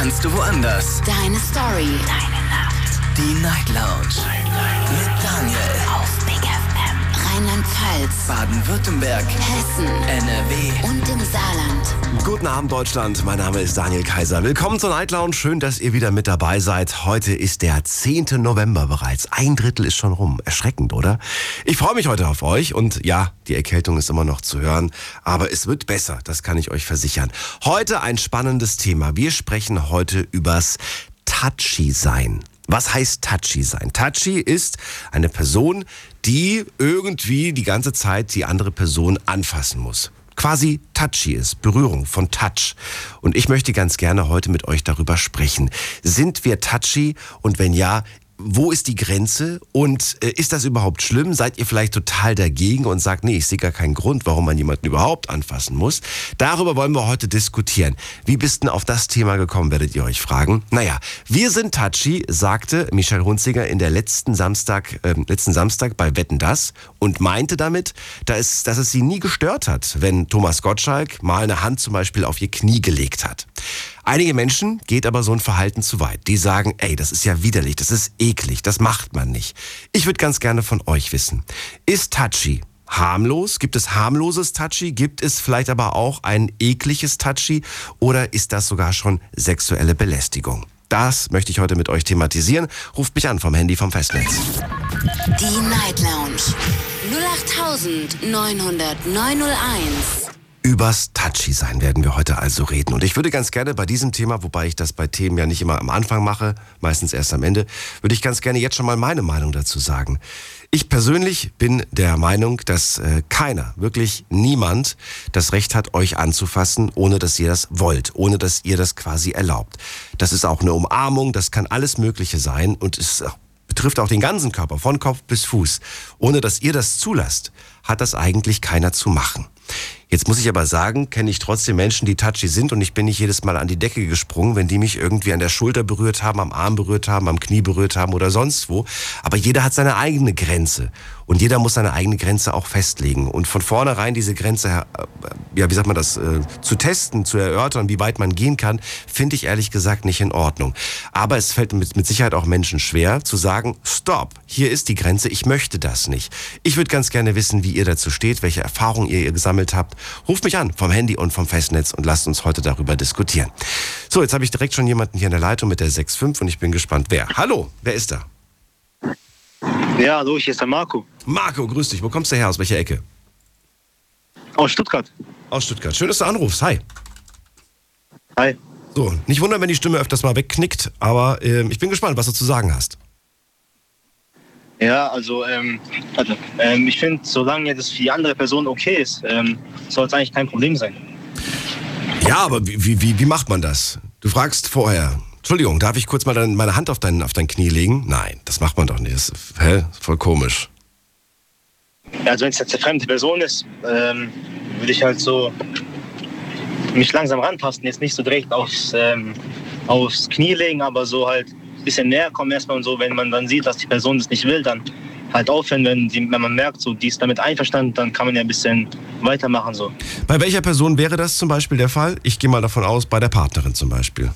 kannst du woanders. Deine Story. Deine Nacht. Die Night Lounge. Night, Night. Mit Daniel. Rheinland-Pfalz. Baden-Württemberg. Hessen. NRW. Und im Saarland. Guten Abend, Deutschland. Mein Name ist Daniel Kaiser. Willkommen zur Night Lounge. Schön, dass ihr wieder mit dabei seid. Heute ist der 10. November bereits. Ein Drittel ist schon rum. Erschreckend, oder? Ich freue mich heute auf euch. Und ja, die Erkältung ist immer noch zu hören. Aber es wird besser. Das kann ich euch versichern. Heute ein spannendes Thema. Wir sprechen heute übers Touchy sein. Was heißt Touchy sein? Touchy ist eine Person, die irgendwie die ganze Zeit die andere Person anfassen muss. Quasi touchy ist, Berührung von Touch. Und ich möchte ganz gerne heute mit euch darüber sprechen. Sind wir touchy? Und wenn ja, wo ist die Grenze und äh, ist das überhaupt schlimm? Seid ihr vielleicht total dagegen und sagt, nee, ich sehe gar keinen Grund, warum man jemanden überhaupt anfassen muss? Darüber wollen wir heute diskutieren. Wie bist denn auf das Thema gekommen, werdet ihr euch fragen. Naja, wir sind touchy, sagte Michael Hunziger in der letzten Samstag, äh, letzten Samstag bei Wetten Das und meinte damit, dass dass es sie nie gestört hat, wenn Thomas Gottschalk mal eine Hand zum Beispiel auf ihr Knie gelegt hat. Einige Menschen geht aber so ein Verhalten zu weit. Die sagen, ey, das ist ja widerlich, das ist eklig, das macht man nicht. Ich würde ganz gerne von euch wissen, ist Touchy harmlos? Gibt es harmloses Touchy? Gibt es vielleicht aber auch ein ekliges Touchy? Oder ist das sogar schon sexuelle Belästigung? Das möchte ich heute mit euch thematisieren. Ruft mich an vom Handy vom Festnetz. Die Night Lounge. 08901. Übers Touchy sein werden wir heute also reden. Und ich würde ganz gerne bei diesem Thema, wobei ich das bei Themen ja nicht immer am Anfang mache, meistens erst am Ende, würde ich ganz gerne jetzt schon mal meine Meinung dazu sagen. Ich persönlich bin der Meinung, dass äh, keiner, wirklich niemand, das Recht hat, euch anzufassen, ohne dass ihr das wollt, ohne dass ihr das quasi erlaubt. Das ist auch eine Umarmung, das kann alles Mögliche sein und es betrifft auch den ganzen Körper, von Kopf bis Fuß. Ohne dass ihr das zulasst, hat das eigentlich keiner zu machen. Jetzt muss ich aber sagen, kenne ich trotzdem Menschen, die touchy sind und ich bin nicht jedes Mal an die Decke gesprungen, wenn die mich irgendwie an der Schulter berührt haben, am Arm berührt haben, am Knie berührt haben oder sonst wo. Aber jeder hat seine eigene Grenze und jeder muss seine eigene Grenze auch festlegen und von vornherein diese Grenze, äh, ja, wie sagt man das, äh, zu testen, zu erörtern, wie weit man gehen kann, finde ich ehrlich gesagt nicht in Ordnung. Aber es fällt mit, mit Sicherheit auch Menschen schwer zu sagen, stopp, hier ist die Grenze, ich möchte das nicht. Ich würde ganz gerne wissen, wie ihr dazu steht, welche Erfahrungen ihr gesammelt habt Ruft mich an vom Handy und vom Festnetz und lasst uns heute darüber diskutieren. So, jetzt habe ich direkt schon jemanden hier in der Leitung mit der 6.5 und ich bin gespannt, wer. Hallo, wer ist da? Ja, hallo, hier ist der Marco. Marco, grüß dich. Wo kommst du her? Aus welcher Ecke? Aus Stuttgart. Aus Stuttgart. Schön, dass du anrufst. Hi. Hi. So, nicht wundern, wenn die Stimme öfters mal wegknickt, aber äh, ich bin gespannt, was du zu sagen hast. Ja, also, ähm, also ähm, ich finde, solange das für die andere Person okay ist, ähm, soll es eigentlich kein Problem sein. Ja, aber wie, wie, wie macht man das? Du fragst vorher, Entschuldigung, darf ich kurz mal dein, meine Hand auf dein, auf dein Knie legen? Nein, das macht man doch nicht. Das ist, hä? Voll komisch. Also wenn es jetzt eine fremde Person ist, ähm, würde ich halt so mich langsam ranpassen, jetzt nicht so direkt aufs, ähm, aufs Knie legen, aber so halt ein bisschen näher kommen erstmal und so, wenn man dann sieht, dass die Person das nicht will, dann halt aufhören, wenn, die, wenn man merkt, so, die ist damit einverstanden, dann kann man ja ein bisschen weitermachen. So. Bei welcher Person wäre das zum Beispiel der Fall? Ich gehe mal davon aus, bei der Partnerin zum Beispiel.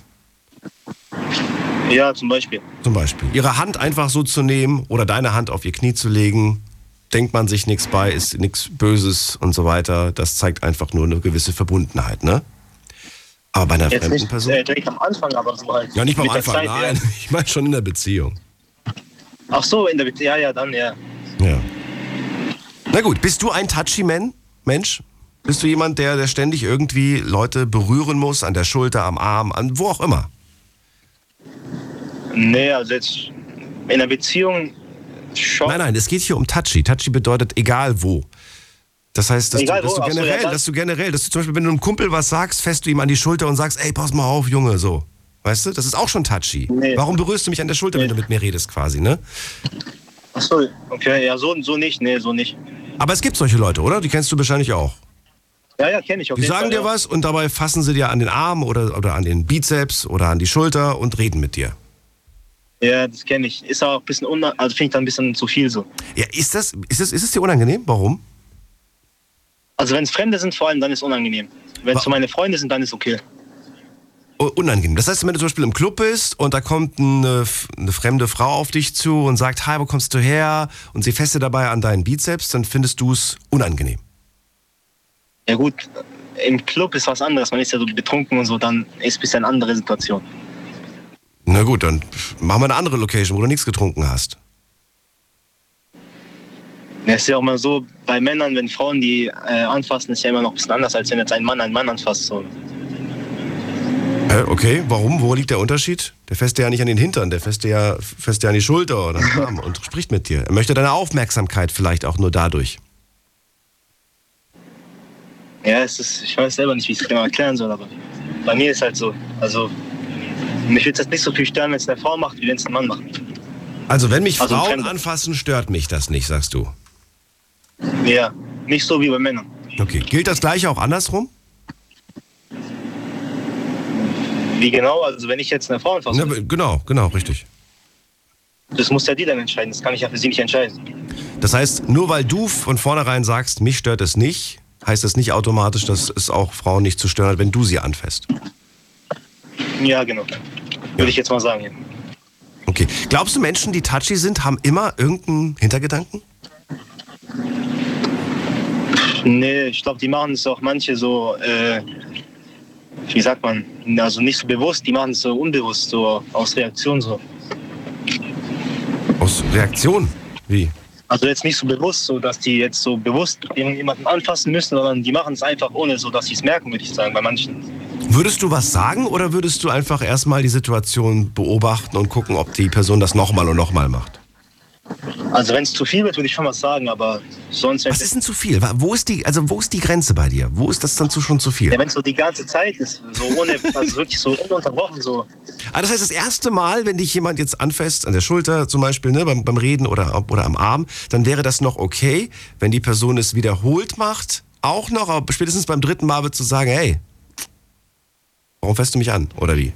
Ja, zum Beispiel. Zum Beispiel. Ihre Hand einfach so zu nehmen oder deine Hand auf ihr Knie zu legen, denkt man sich nichts bei, ist nichts Böses und so weiter. Das zeigt einfach nur eine gewisse Verbundenheit, ne? Aber bei einer Jetzt fremden nicht Person? äh, direkt am Anfang, aber so halt. Ja, nicht beim Anfang, Zeit, nein. Ja. Ich meine schon in der Beziehung. Ach so, in der Beziehung, ja, ja, dann, ja. Ja. Na gut, bist du ein touchy Man, Mensch? Bist du jemand, der, der ständig irgendwie Leute berühren muss, an der Schulter, am Arm, an wo auch immer? Nee, also jetzt in der Beziehung schon. Nein, nein, es geht hier um touchy. Touchy bedeutet egal wo. Das heißt, dass, Egal du, dass, du ach so, generell, ja, das- dass du generell, dass du zum Beispiel, wenn du einem Kumpel was sagst, fährst du ihm an die Schulter und sagst, ey, pass mal auf, Junge, so. Weißt du, das ist auch schon touchy. Nee. Warum berührst du mich an der Schulter, wenn Nee. du mit mir redest, quasi, ne? Ach so, okay, ja, so, so nicht, nee, so nicht. Aber es gibt solche Leute, oder? Die kennst du wahrscheinlich auch. Ja, ja, kenne ich auf Die sagen Fall, dir ja. was und dabei fassen sie dir an den Arm oder, oder an den Bizeps oder an die Schulter und reden mit dir. Ja, das kenne ich. Ist auch ein bisschen, unna also finde ich dann ein bisschen zu viel so. Ja, ist das, ist das, ist es dir unangenehm? Warum? Also wenn es Fremde sind vor allem, dann ist es unangenehm. Wenn es so meine Freunde sind, dann ist okay. Oh, Unangenehm. Das heißt, wenn du zum Beispiel im Club bist und da kommt eine, eine fremde Frau auf dich zu und sagt, hi, wo kommst du her? Und sie feste dabei an deinen Bizeps, dann findest du es unangenehm. Ja gut, im Club ist was anderes. Man ist ja so betrunken und so, dann ist ein bisschen eine andere Situation. Na gut, dann machen wir eine andere Location, wo du nichts getrunken hast. Ja, es ist ja auch mal so, bei Männern, wenn Frauen die äh, anfassen, ist ja immer noch ein bisschen anders, als wenn jetzt ein Mann einen Mann anfasst. So. Äh, okay, warum? Wo liegt der Unterschied? Der dir ja nicht an den Hintern, der dir ja, fässt dir an die Schulter oder den Arm und spricht mit dir. Er möchte deine Aufmerksamkeit vielleicht auch nur dadurch. Ja, es ist, ich weiß selber nicht, wie ich es genau erklären soll, aber bei mir ist halt so. Also, mich würde es jetzt nicht so viel stören, wenn es eine Frau macht, wie wenn es ein Mann macht. Also wenn mich Also Frauen anfassen, stört mich das nicht, sagst du. Ja, nicht so wie bei Männern. Okay, gilt das gleiche auch andersrum? Wie genau? Also, wenn ich jetzt eine Frau anfasse, Ja, genau, genau, richtig. das muss ja die dann entscheiden. Das kann ich ja für sie nicht entscheiden. Das heißt, nur weil du von vornherein sagst, mich stört es nicht, heißt das nicht automatisch, dass es auch Frauen nicht zu stören hat, wenn du sie anfasst. Ja, genau. Würde ich jetzt mal sagen. Ja. Okay. Glaubst du, Menschen, die touchy sind, haben immer irgendeinen Hintergedanken? Nee, ich glaube, die machen es auch manche so, äh, wie sagt man, also nicht so bewusst, die machen es so unbewusst, so aus Reaktion so. Aus Reaktion? Wie? Also jetzt nicht so bewusst, so dass die jetzt so bewusst jemanden anfassen müssen, sondern die machen es einfach ohne, so dass sie es merken, würde ich sagen, bei manchen. Würdest du was sagen oder würdest du einfach erstmal die Situation beobachten und gucken, ob die Person das nochmal und nochmal macht? Also wenn es zu viel wird, würde ich schon was sagen, aber sonst, Was ist denn zu viel? Wo ist die, also wo ist die Grenze bei dir? Wo ist das dann zu schon zu viel? ja, wenn es so die ganze Zeit ist, so ohne, also wirklich so ununterbrochen, so. Ah, das heißt, das erste Mal, wenn dich jemand jetzt anfasst, an der Schulter zum Beispiel, ne, beim, beim Reden oder, oder am Arm, dann wäre das noch okay. Wenn die Person es wiederholt macht, auch noch, aber spätestens beim dritten Mal wird zu sagen, hey, warum fasst du mich an? Oder wie?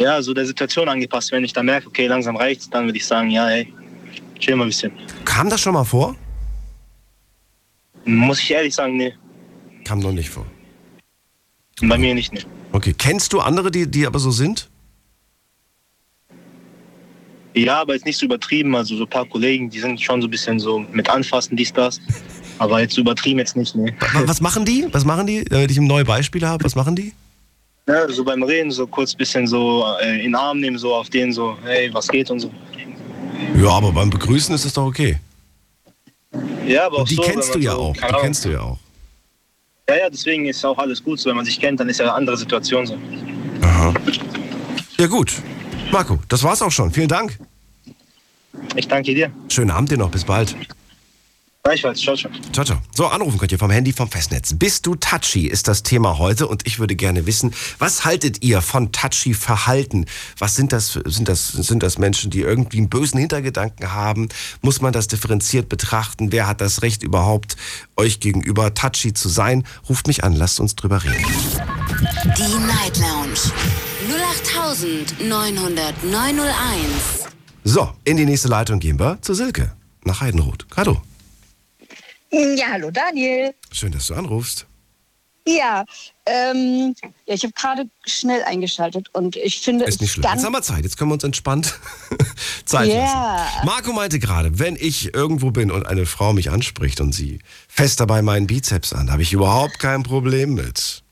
Ja, so der Situation angepasst. Wenn ich dann merke, okay, langsam reicht's, dann würde ich sagen, ja, hey, chill mal ein bisschen. Kam das schon mal vor? Muss ich ehrlich sagen, nee. Kam noch nicht vor. Bei mir nicht, nee. Okay, kennst du andere, die, die aber so sind? Ja, aber jetzt nicht so übertrieben. Also so ein paar Kollegen, die sind schon so ein bisschen so mit Anfassen, dies, das. Aber jetzt so übertrieben jetzt nicht, nee. Wa- Was machen die? Was machen die? Damit ich neue Beispiele habe, was machen die? Ja, so beim Reden so kurz bisschen so äh, in den Arm nehmen, so auf den so, hey, was geht und so. Ja, aber beim Begrüßen ist es doch okay. Ja, aber auch Und die so, kennst du ja so, auch. Die Ahnung. kennst du ja auch. Ja, ja, deswegen ist auch alles gut so. Wenn man sich kennt, dann ist ja eine andere Situation so. Aha. Ja gut. Marco, das war's auch schon. Vielen Dank. Ich danke dir. Schönen Abend dir noch. Bis bald. Gleichfalls. Ciao, ciao. Ciao, ciao. So, anrufen könnt ihr vom Handy vom Festnetz. Bist du touchy, ist das Thema heute. Und ich würde gerne wissen, was haltet ihr von touchy Verhalten? Was sind das, für- sind das, sind das Menschen, die irgendwie einen bösen Hintergedanken haben? Muss man das differenziert betrachten? Wer hat das Recht überhaupt, euch gegenüber touchy zu sein? Ruft mich an, lasst uns drüber reden. Die Night Lounge 0890901. So, in die nächste Leitung gehen wir zu Silke nach Heidenroth. Hallo. Ja, hallo Daniel. Schön, dass du anrufst. Ja, ähm, ja ich habe gerade schnell eingeschaltet und ich finde Ist nicht es schlimm. Jetzt haben wir Zeit. Jetzt können wir uns entspannt Zeit Ja. lassen. Marco meinte gerade, wenn ich irgendwo bin und eine Frau mich anspricht und sie fest dabei meinen Bizeps an, habe ich überhaupt kein Problem mit.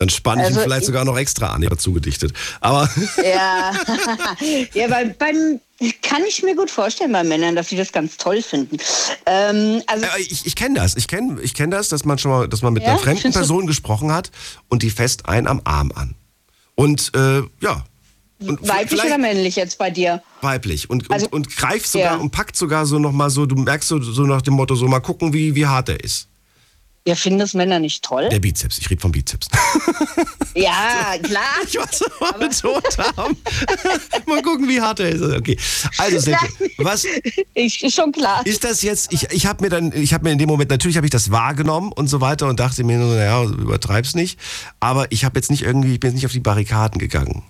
Dann spanne ich Also ihn vielleicht ich- sogar noch extra an, dazu gedichtet. Aber ja, ja, weil beim kann ich mir gut vorstellen bei Männern, dass sie das ganz toll finden. Ähm, also äh, ich, ich kenne das. Ich kenne ich kenn das, dass man schon mal, dass man mit Ja? einer fremden Person gesprochen hat und die fest einen am Arm an. Und äh, ja. Und weiblich oder männlich jetzt bei dir? weiblich und, Also- und, und greift sogar Ja. und packt sogar so nochmal so, du merkst so, so nach dem Motto, so mal gucken, wie, wie hart er ist. Wir finden das Männer nicht toll. Der Bizeps, ich rede vom Bizeps. Ja, klar. Ich weiß, was wir betont haben. mal gucken, wie hart er ist. Okay. Also, Silke, was Ich, ist schon klar. ist das jetzt? Ich, ich habe mir dann, ich habe mir in dem Moment, natürlich habe ich das wahrgenommen und so weiter und dachte mir, nur, naja, übertreib's nicht. Aber ich habe jetzt nicht irgendwie, ich bin jetzt nicht auf die Barrikaden gegangen.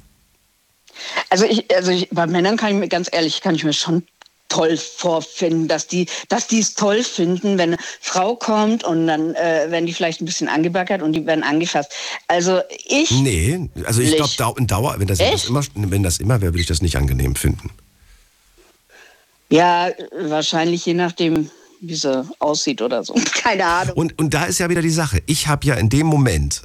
Also ich, also ich, bei Männern kann ich mir ganz ehrlich, kann ich mir schon toll vorfinden, dass die, dass die es toll finden, wenn eine Frau kommt und dann äh, werden die vielleicht ein bisschen angebaggert und die werden angefasst. Also ich. Nee, also ich glaube, Dau Dauer, wenn das, das immer, wenn das immer wäre, würde ich das nicht angenehm finden. Ja, wahrscheinlich je nachdem, wie sie aussieht oder so. Keine Ahnung. Und, und da ist ja wieder die Sache. Ich habe ja in dem Moment,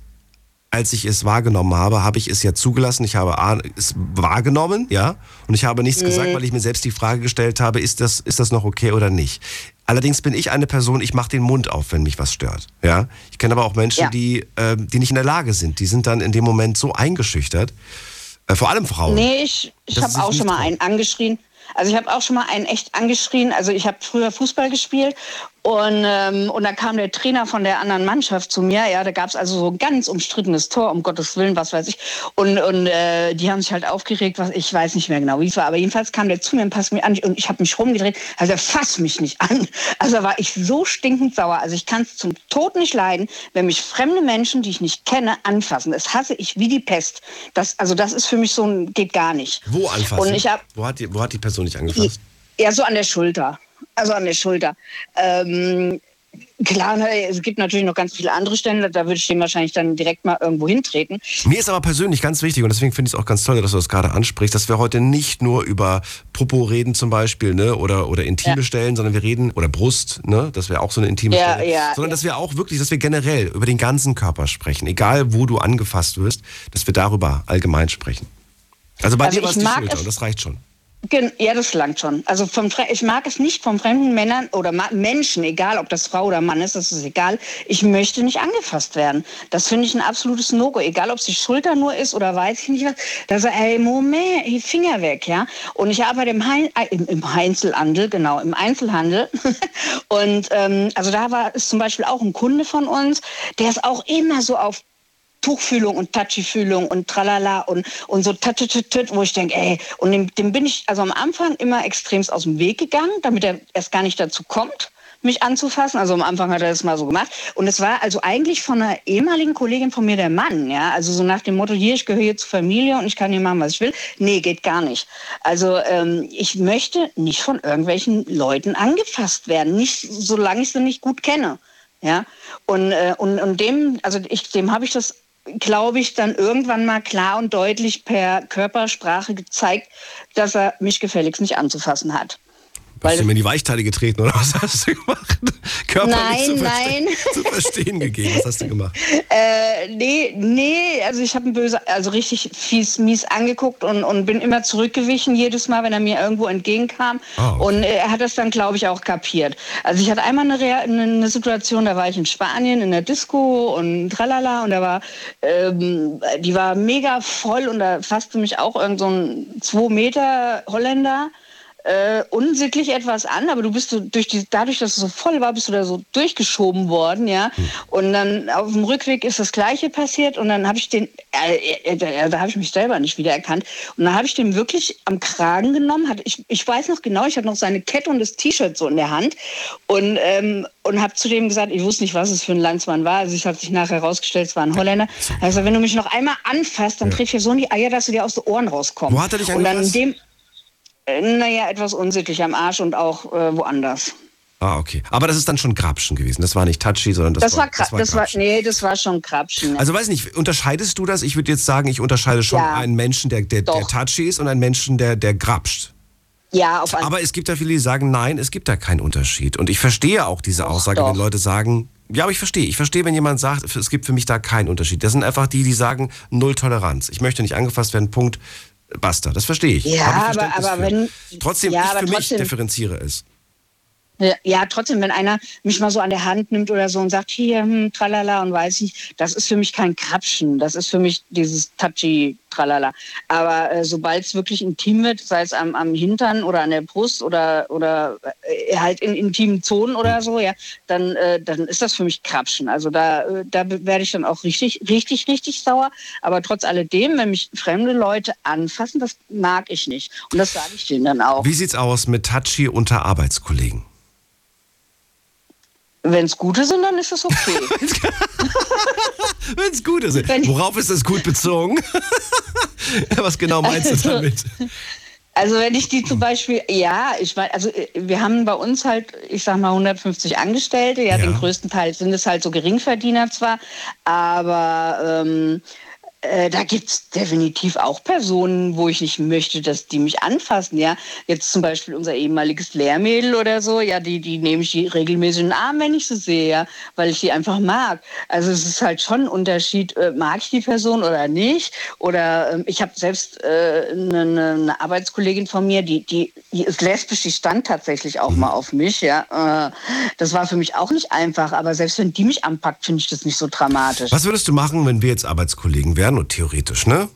als ich es wahrgenommen habe, habe ich es ja zugelassen. Ich habe A, es wahrgenommen, ja, und ich habe nichts gesagt, weil ich mir selbst die Frage gestellt habe, ist das, ist das noch okay oder nicht. Allerdings bin ich eine Person, ich mache den Mund auf, wenn mich was stört. Ja? Ich kenne aber auch Menschen, Ja. die, äh, die nicht in der Lage sind. Die sind dann in dem Moment so eingeschüchtert. Äh, vor allem Frauen. Nee, ich, ich habe auch schon mal einen angeschrien. Also ich habe auch schon mal einen echt angeschrien. Also ich habe früher Fußball gespielt und, ähm, und da kam der Trainer von der anderen Mannschaft zu mir. Ja, da gab es also so ein ganz umstrittenes Tor, um Gottes Willen, was weiß ich. Und, und äh, die haben sich halt aufgeregt, was ich weiß nicht mehr genau, wie es war. Aber jedenfalls kam der zu mir und passte mich an und ich habe mich rumgedreht. Also er fasst mich nicht an. Also war ich so stinkend sauer. Also ich kann es zum Tod nicht leiden, wenn mich fremde Menschen, die ich nicht kenne, anfassen. Das hasse ich wie die Pest. Das, also das ist für mich so ein, geht gar nicht. Wo anfassen? Und ich habe wo, hat die, wo hat die Person dich angefasst? ja so an der Schulter. Also an der Schulter. Ähm, klar, ne, es gibt natürlich noch ganz viele andere Stellen, da würde ich den wahrscheinlich dann direkt mal irgendwo hintreten. Mir ist aber persönlich ganz wichtig und deswegen finde ich es auch ganz toll, dass du das gerade ansprichst, dass wir heute nicht nur über Popo reden zum Beispiel, ne, oder, oder intime Ja. Stellen, sondern wir reden, oder Brust, ne, das wäre auch so eine intime Ja, Stelle, ja, sondern dass wir auch wirklich, dass wir generell über den ganzen Körper sprechen, egal wo du angefasst wirst, dass wir darüber allgemein sprechen. Also bei Also dir war es die Schulter und das reicht schon. Ja, das langt schon. Also vom ich mag es nicht von fremden Männern oder Menschen, egal ob das Frau oder Mann ist, das ist egal. Ich möchte nicht angefasst werden. Das finde ich ein absolutes No-Go. Egal, ob es die Schulter nur ist oder weiß ich nicht was. Da so, ey, Moment, Finger weg, ja. Und ich arbeite im, Hein äh, im, im Einzelhandel, genau, im Einzelhandel. Und ähm, also da war ist zum Beispiel auch ein Kunde von uns, der ist auch immer so auf Tuchfühlung und Touchy-Fühlung und tralala und, und so tüt, wo ich denke, ey, und dem, dem bin ich also am Anfang immer extremst aus dem Weg gegangen, damit er erst gar nicht dazu kommt, mich anzufassen. Also am Anfang hat er das mal so gemacht. Und es war also eigentlich von einer ehemaligen Kollegin von mir der Mann, ja. Also so nach dem Motto, hier, ich gehöre hier zur Familie und ich kann hier machen, was ich will. Nee, geht gar nicht. Also ähm, ich möchte nicht von irgendwelchen Leuten angefasst werden, nicht solange ich sie nicht gut kenne. Ja, und, äh, und, und dem, also ich, dem habe ich das, glaube ich, dann irgendwann mal klar und deutlich per Körpersprache gezeigt, dass er mich gefälligst nicht anzufassen hat. Hast du mir in die Weichteile getreten oder was hast du gemacht? Körperlich Nein, zu, nein. zu verstehen gegeben. Was hast du gemacht? Äh, nee, nee, also ich habe ihn böse, also richtig fies, mies angeguckt und, und bin immer zurückgewichen jedes Mal, wenn er mir irgendwo entgegenkam. Ah, okay. Und er hat das dann, glaube ich, auch kapiert. Also ich hatte einmal eine, eine Situation, da war ich in Spanien in der Disco und tralala und da war, ähm, die war mega voll und da fasste mich auch irgend so ein 2 Meter Holländer äh, unsittlich etwas an, aber du bist so durch die, dadurch, dass es so voll war, bist du da so durchgeschoben worden, ja. Und dann auf dem Rückweg ist das Gleiche passiert und dann habe ich den, äh, äh, da, da habe ich mich selber nicht wiedererkannt und dann habe ich den wirklich am Kragen genommen, hatte, ich, ich weiß noch genau, ich hatte noch seine Kette und das T-Shirt so in der Hand und ähm, und habe zu dem gesagt, ich wusste nicht, was es für ein Landsmann war. Also es hat sich nachher herausgestellt, es war ein Holländer. Also wenn du mich noch einmal anfasst, dann trifft dir so in die Eier, dass du dir aus den Ohren rauskommst. Wo hat er dich Und dann in angefasst? dem äh, Naja, etwas unsittlich am Arsch und auch äh, woanders. Ah, okay. Aber das ist dann schon Grapschen gewesen. Das war nicht touchy, sondern das, Das war, das war, das war nee, das war schon Krapschen. Also weiß nicht, unterscheidest du das? Ich würde jetzt sagen, ich unterscheide schon Ja. einen Menschen, der, der, der Doch. touchy ist und einen Menschen, der, der grapscht. ja, auf alle Aber es gibt ja viele, die sagen, nein, es gibt da keinen Unterschied. Und ich verstehe auch diese Aussage, doch. wenn Leute sagen, ja, aber ich verstehe. Ich verstehe, wenn jemand sagt, es gibt für mich da keinen Unterschied. Das sind einfach die, die sagen, null Toleranz. Ich möchte nicht angefasst werden, Punkt, basta. Das verstehe ich. Ja, aber- aber für. wenn- Trotzdem, ja, ich für mich trotzdem- differenziere es. Ja, Ja, trotzdem, wenn einer mich mal so an der Hand nimmt oder so und sagt, hier, hm, tralala und weiß nicht, das ist für mich kein Krapschen. Das ist für mich dieses touchy tralala. Aber äh, sobald es wirklich intim wird, sei es am, am Hintern oder an der Brust oder, oder äh, halt in intimen Zonen oder so, ja, dann, äh, dann ist das für mich Krapschen. Also da, äh, da werde ich dann auch richtig, richtig, richtig sauer. Aber trotz alledem, wenn mich fremde Leute anfassen, das mag ich nicht. Und das sage ich denen dann auch. Wie sieht's aus mit touchy unter Arbeitskollegen? Wenn es gute sind, dann ist es okay. Wenn es gut ist. Wenn- Worauf ist das gut bezogen? Was genau meinst du Also- damit? Also wenn ich die zum Beispiel, ja, ich meine, also äh, wir haben bei uns halt, ich sag mal 150 Angestellte, ja, Ja. den größten Teil sind es halt so Geringverdiener zwar, aber ähm, äh, da gibt es definitiv auch Personen, wo ich nicht möchte, dass die mich anfassen, ja. Jetzt zum Beispiel unser ehemaliges Lehrmädel oder so, ja, die, die nehme ich regelmäßig in den Arm, wenn ich sie sehe, ja, weil ich die einfach mag. Also es ist halt schon ein Unterschied, äh, mag ich die Person oder nicht. Oder ähm, ich habe selbst äh, eine, eine Arbeitskollegin von mir, die, die, die ist lesbisch, die stand tatsächlich auch mal auf mich, ja. Äh, das war für mich auch nicht einfach, aber selbst wenn die mich anpackt, finde ich das nicht so dramatisch. Was würdest du machen, wenn wir jetzt Arbeitskollegen wären und theoretisch, ne?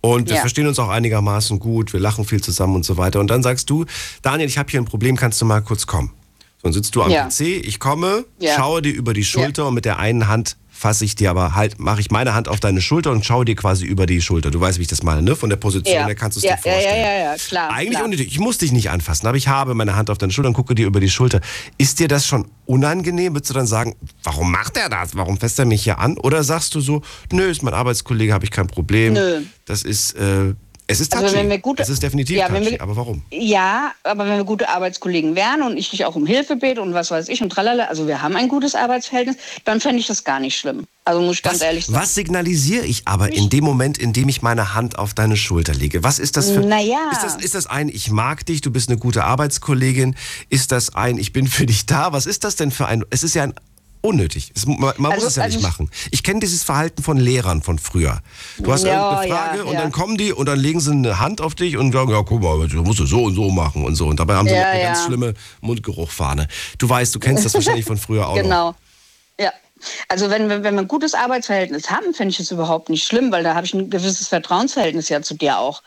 Und wir Ja. verstehen uns auch einigermaßen gut, wir lachen viel zusammen und so weiter. Und dann sagst du, Daniel, ich habe hier ein Problem, kannst du mal kurz kommen? So, dann sitzt du am Ja. PC, ich komme, Ja. schaue dir über die Schulter und mit der einen Hand fasse ich dir aber halt, mache ich meine Hand auf deine Schulter und schaue dir quasi über die Schulter. Du weißt, wie ich das meine, ne? Von der Position Ja. her kannst du es Ja, dir ja, ja, vorstellen. ja, ja, klar, Eigentlich klar. unnötig. Ich muss dich nicht anfassen, aber ich habe meine Hand auf deine Schulter und gucke dir über die Schulter. Ist dir das schon unangenehm? Würdest du dann sagen, warum macht er das? Warum fässt er mich hier an? Oder sagst du so, nö, ist mein Arbeitskollege, habe ich kein Problem. Nö. Das ist, äh, es ist touchy. Also wenn wir gute- es ist definitiv Ja, wenn touchy. wir- aber warum? Ja, aber wenn wir gute Arbeitskollegen wären und ich dich auch um Hilfe bete und was weiß ich und tralala, also wir haben ein gutes Arbeitsverhältnis, dann fände ich das gar nicht schlimm. Also muss ich ganz Was, ehrlich sagen. was signalisiere ich aber in dem Moment, in dem ich meine Hand auf deine Schulter lege? Was ist das für. Naja. Ist das, ist das ein, ich mag dich, du bist eine gute Arbeitskollegin? Ist das ein, ich bin für dich da? Was ist das denn für ein. Es ist ja ein. Unnötig. Es, man man Also- muss es ja also nicht ich- machen. Ich kenne dieses Verhalten von Lehrern von früher. Du hast Ja, irgendeine Frage ja, und ja. dann kommen die und dann legen sie eine Hand auf dich und sagen, ja, guck mal, du musst es so und so machen und so. Und dabei haben sie noch eine ganz schlimme Mundgeruchfahne. Du weißt, du kennst das wahrscheinlich von früher auch noch. Genau. Ja. Also wenn, wir- wenn wir ein gutes Arbeitsverhältnis haben, finde ich es überhaupt nicht schlimm, weil da habe ich ein gewisses Vertrauensverhältnis ja zu dir auch.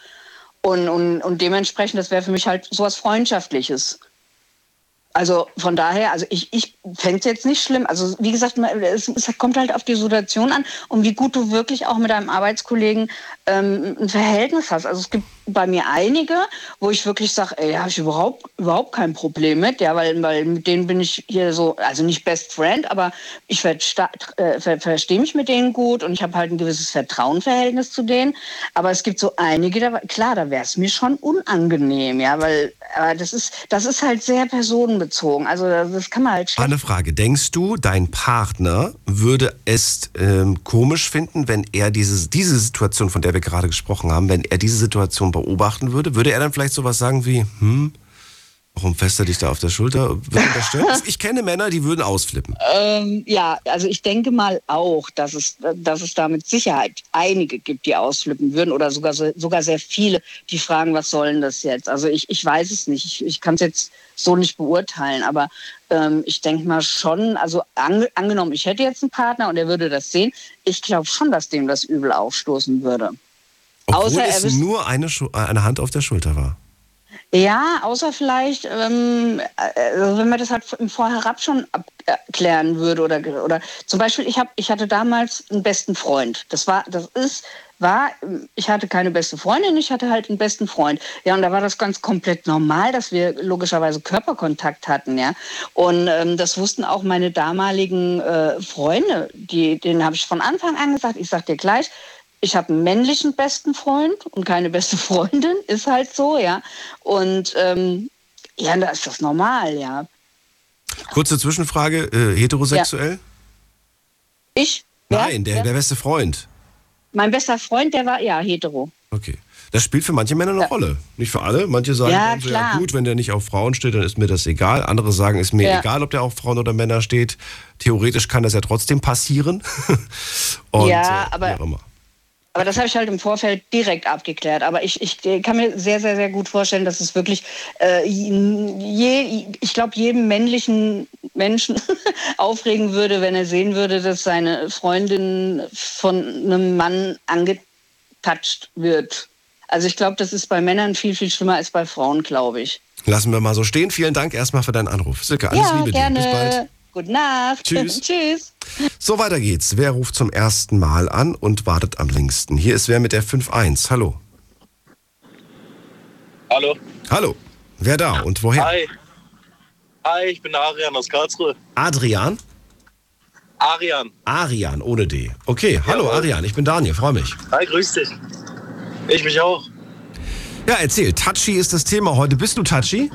Und, und, und dementsprechend, das wäre für mich halt sowas Freundschaftliches. Also von daher, also ich, ich fände es jetzt nicht schlimm. Also wie gesagt, es, es kommt halt auf die Situation an und wie gut du wirklich auch mit deinem Arbeitskollegen ähm, ein Verhältnis hast. Also es gibt bei mir einige, wo ich wirklich sage, ey, habe ich überhaupt, überhaupt kein Problem mit, ja, weil, weil mit denen bin ich hier so, also nicht Best Friend, aber ich äh, ver verstehe mich mit denen gut und ich habe halt ein gewisses Vertrauenverhältnis zu denen. Aber es gibt so einige, da, klar, da wäre es mir schon unangenehm, ja, weil aber das ist, das ist halt sehr personenbezogen. Also das kann man halt Eine Frage. Denkst du, dein Partner würde es ähm, komisch finden, wenn er diese, diese Situation, von der wir gerade gesprochen haben, wenn er diese Situation beobachten würde? Würde er dann vielleicht sowas sagen wie, hm, warum fässt er dich da auf der Schulter? Ich kenne Männer, die würden ausflippen. Ähm, ja, also ich denke mal auch, dass es, dass es da mit Sicherheit einige gibt, die ausflippen würden oder sogar, so- sogar sehr viele, die fragen, was soll denn das jetzt? Also ich, ich weiß es nicht, ich, ich kann es jetzt so nicht beurteilen, aber ähm, ich denke mal schon, also ange, angenommen, ich hätte jetzt einen Partner und er würde das sehen, ich glaube schon, dass dem das übel aufstoßen würde. Obwohl außer er es nur eine, Schu äh, eine Hand auf der Schulter war. Ja, außer vielleicht, ähm, äh, also wenn man das halt im Vorherab schon abklären würde oder oder zum Beispiel, ich habe, ich hatte damals einen besten Freund. Das war, das ist, war, ich hatte keine beste Freundin, ich hatte halt einen besten Freund. Ja, und da war das ganz komplett normal, dass wir logischerweise Körperkontakt hatten, ja. Und ähm, das wussten auch meine damaligen äh, Freunde, die, denen habe ich von Anfang an gesagt, ich sag dir gleich, ich habe einen männlichen besten Freund und keine beste Freundin, ist halt so, ja. Und ähm, ja, da ist das normal, ja. Kurze Zwischenfrage, äh, heterosexuell? Ich? wer? Nein, der, Wer? der beste Freund. Mein bester Freund, der war ja hetero. Okay. Das spielt für manche Männer eine Ja. Rolle. Nicht für alle. Manche sagen Ja, so, ja gut, wenn der nicht auf Frauen steht, dann ist mir das egal. Andere sagen, ist mir Ja. egal, ob der auf Frauen oder Männer steht. Theoretisch kann das ja trotzdem passieren. Und, Ja, äh, aber- wie auch immer. Aber das habe ich halt im Vorfeld direkt abgeklärt. Aber ich, ich kann mir sehr, sehr, sehr gut vorstellen, dass es wirklich, äh, je, ich glaube, jedem männlichen Menschen aufregen würde, wenn er sehen würde, dass seine Freundin von einem Mann angetatscht wird. Also ich glaube, das ist bei Männern viel, viel schlimmer als bei Frauen, glaube ich. Lassen wir mal so stehen. Vielen Dank erstmal für deinen Anruf. Silke, alles ja, Liebe gerne. dir. Bis bald. Gute Nacht. Tschüss. Tschüss. So, weiter geht's. Wer ruft zum ersten Mal an und wartet am längsten? Hier ist wer mit der 5-1. Hallo. Hallo. Hallo. Wer da und woher? Hi. Hi, ich bin Arian aus Karlsruhe. Adrian? Arian. Arian, ohne D. Okay, hallo Jawohl. Arian, ich bin Daniel, freue mich. Hi, grüß dich. Ich mich auch. Ja, erzähl. Touchy ist das Thema heute. Bist du touchy?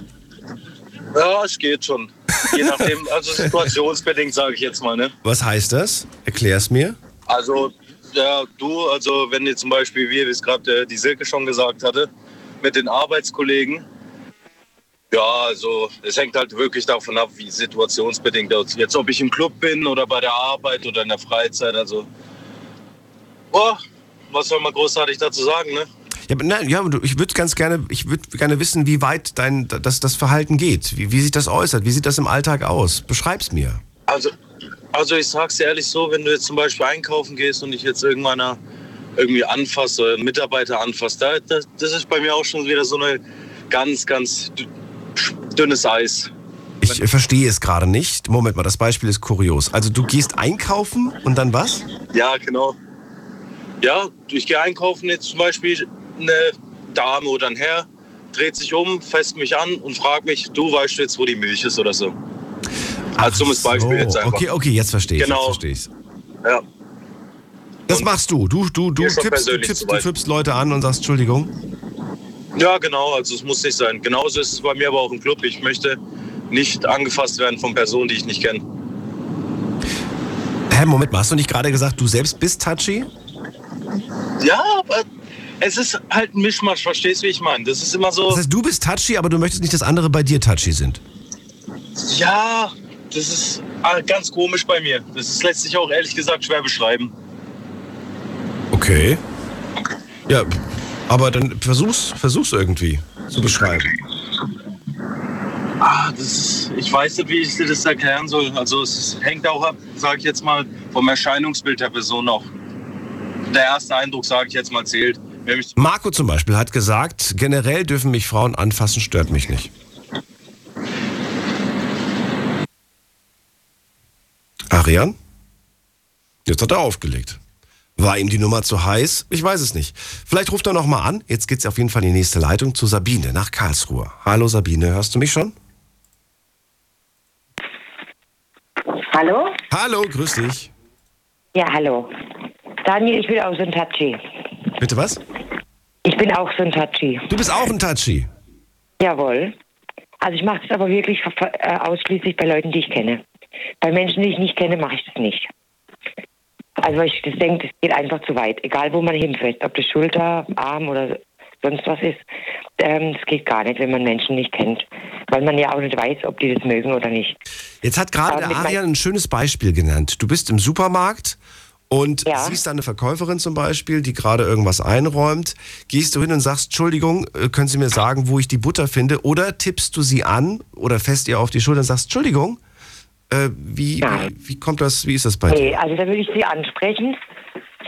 Ja, es geht schon. Je nachdem, also situationsbedingt sage ich jetzt mal, ne? Was heißt das? Erklär's mir. Also, ja, du, also wenn ihr zum Beispiel, wie es gerade äh, die Silke schon gesagt hatte, mit den Arbeitskollegen, ja, also es hängt halt wirklich davon ab, wie situationsbedingt aus. Jetzt, ob ich im Club bin oder bei der Arbeit oder in der Freizeit, also, boah, was soll man großartig dazu sagen, ne? Ja, nein, ja, ich würde ganz gerne, ich würde gerne wissen, wie weit dein das, das Verhalten geht, wie, wie sich das äußert, wie sieht das im Alltag aus? Beschreib's mir. Also, also ich sag's dir ehrlich so, wenn du jetzt zum Beispiel einkaufen gehst und ich jetzt irgendeiner irgendwie anfasst oder einen Mitarbeiter anfasst, da, das, das ist bei mir auch schon wieder so eine ganz, ganz dü- dünnes Eis. Ich verstehe es gerade nicht. Moment mal, das Beispiel ist kurios. Also du gehst einkaufen und dann was? Ja, genau. Ja, ich gehe einkaufen jetzt zum Beispiel eine Dame oder ein Herr dreht sich um, fasst mich an und fragt mich, du weißt jetzt, wo die Milch ist oder so. Als dummes Beispiel jetzt einfach. Okay, okay, jetzt verstehe ich. Genau. Jetzt verstehe ich's. Ja. Das machst du. Du, du, du tippst, du, tippst, du tippst Leute an und sagst Entschuldigung. ja, genau, also es muss nicht sein. Genauso ist es bei mir aber auch im Club. Ich möchte nicht angefasst werden von Personen, die ich nicht kenne. Hä, Moment hast du nicht gerade gesagt, du selbst bist touchy? Ja, aber es ist halt ein Mischmasch, verstehst du, wie ich meine? Das ist immer so, Das heißt, du bist touchy, aber du möchtest nicht, dass andere bei dir touchy sind. ja, das ist ah, ganz komisch bei mir. Das ist, lässt sich auch ehrlich gesagt schwer beschreiben. Okay. Ja, aber dann versuch's, versuch's irgendwie zu beschreiben. Ah, das ist, ich weiß nicht, wie ich dir das erklären soll. Also es ist, hängt auch ab, sage ich jetzt mal, vom Erscheinungsbild der Person auch. Der erste Eindruck, sage ich jetzt mal, zählt. Marco zum Beispiel hat gesagt, generell dürfen mich Frauen anfassen, stört mich nicht. Arian? Jetzt hat er aufgelegt. War ihm die Nummer zu heiß? Ich weiß es nicht. Vielleicht ruft er noch mal an. Jetzt geht's auf jeden Fall in die nächste Leitung zu Sabine nach Karlsruhe. Hallo Sabine, hörst du mich schon? Hallo? Hallo, grüß dich. Ja, hallo. Daniel, ich bin auch so ein Touchy. Bitte was? Ich bin auch so ein Touchy. Du bist auch ein Touchy. Jawohl. Also ich mache das aber wirklich äh, ausschließlich bei Leuten, die ich kenne. Bei Menschen, die ich nicht kenne, mache ich das nicht. Also weil ich das denke, das geht einfach zu weit. Egal, wo man hinfällt, ob das Schulter, Arm oder sonst was ist. Ähm, das geht gar nicht, wenn man Menschen nicht kennt. Weil man ja auch nicht weiß, ob die das mögen oder nicht. Jetzt hat gerade der Arian ein schönes Beispiel genannt. Du bist im Supermarkt und Ja. siehst eine Verkäuferin zum Beispiel, die gerade irgendwas einräumt. Gehst du hin und sagst, Entschuldigung, äh, können Sie mir sagen, wo ich die Butter finde? Oder tippst du sie an oder fässt ihr auf die Schulter und sagst, Entschuldigung, äh, wie, wie, wie kommt das, wie ist das bei dir? Nee, also da würde ich sie ansprechen,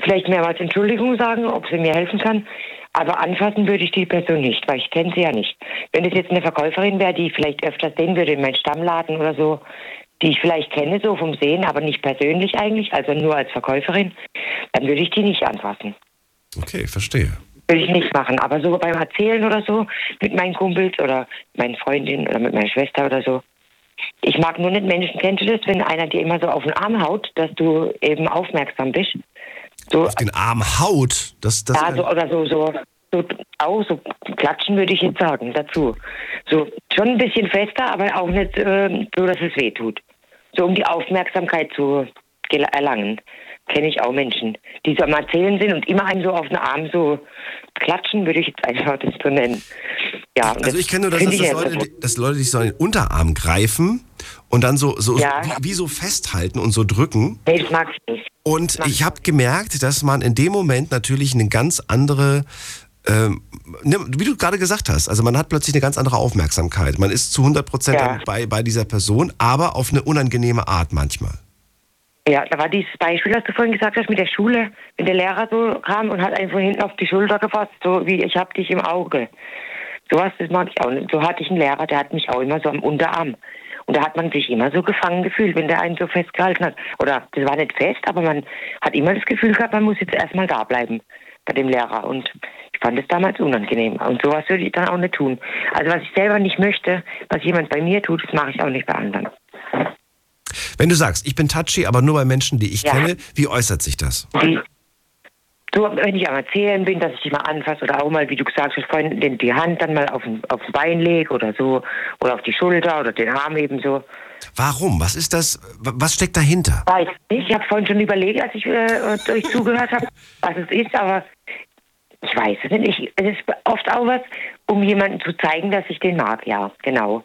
vielleicht mehrmals Entschuldigung sagen, ob sie mir helfen kann. Aber anfassen würde ich die Person nicht, weil ich kenne sie ja nicht. Wenn es jetzt eine Verkäuferin wäre, die ich vielleicht öfters sehen würde in meinem Stammladen oder so, die ich vielleicht kenne, so vom Sehen, aber nicht persönlich eigentlich, also nur als Verkäuferin, dann würde ich die nicht anfassen. Okay, verstehe. Würde ich nicht machen. Aber so beim Erzählen oder so, mit meinen Kumpels oder meinen Freundinnen oder mit meiner Schwester oder so. Ich mag nur nicht Menschen, kennst du das, wenn einer dir immer so auf den Arm haut, dass du eben aufmerksam bist? So, Auf den Arm haut, das, das ja, so oder so, so, so auch so klatschen würde ich jetzt sagen dazu. So schon ein bisschen fester, aber auch nicht ähm, so, dass es weh tut. So um die Aufmerksamkeit zu erlangen. Kenne ich auch Menschen, die so am Erzählen sind und immer einem so auf den Arm so klatschen, würde ich jetzt einfach das so nennen. Ja, Also ich kenne nur, dass, das, dass, Leute, so- dass Leute dich so an den Unterarm greifen und dann so, so, Ja. wie, wie so festhalten und so drücken. Nee, das mag ich nicht. Und ich habe gemerkt, dass man in dem Moment natürlich eine ganz andere, ähm, ne, wie du gerade gesagt hast, also man hat plötzlich eine ganz andere Aufmerksamkeit. Man ist zu 100 Prozent Ja. bei, bei dieser Person, aber auf eine unangenehme Art manchmal. Ja, da war dieses Beispiel, das du vorhin gesagt hast, mit der Schule, wenn der Lehrer so kam und hat einen von hinten auf die Schulter gefasst, so wie ich hab dich im Auge. Sowas, das mag ich auch nicht. So hatte ich einen Lehrer, der hat mich auch immer so am Unterarm. Und da hat man sich immer so gefangen gefühlt, wenn der einen so festgehalten hat. Oder das war nicht fest, aber man hat immer das Gefühl gehabt, man muss jetzt erstmal da bleiben bei dem Lehrer. Und ich fand es damals unangenehm. Und sowas würde ich dann auch nicht tun. Also was ich selber nicht möchte, was jemand bei mir tut, das mache ich auch nicht bei anderen. Wenn du sagst, ich bin touchy, aber nur bei Menschen, die ich Ja. kenne, wie äußert sich das? Die, so, wenn ich am Erzählen bin, dass ich die mal anfasse oder auch mal, wie du gesagt hast, vorhin den, die Hand dann mal auf ein Bein lege oder so oder auf die Schulter oder den Arm ebenso. Warum? Was ist das? Was steckt dahinter? Weiß nicht. Ich habe vorhin schon überlegt, als ich äh, euch zugehört habe, was es ist, aber ich weiß es nicht. Ich, es ist oft auch was, um jemandem zu zeigen, dass ich den mag. Ja, genau.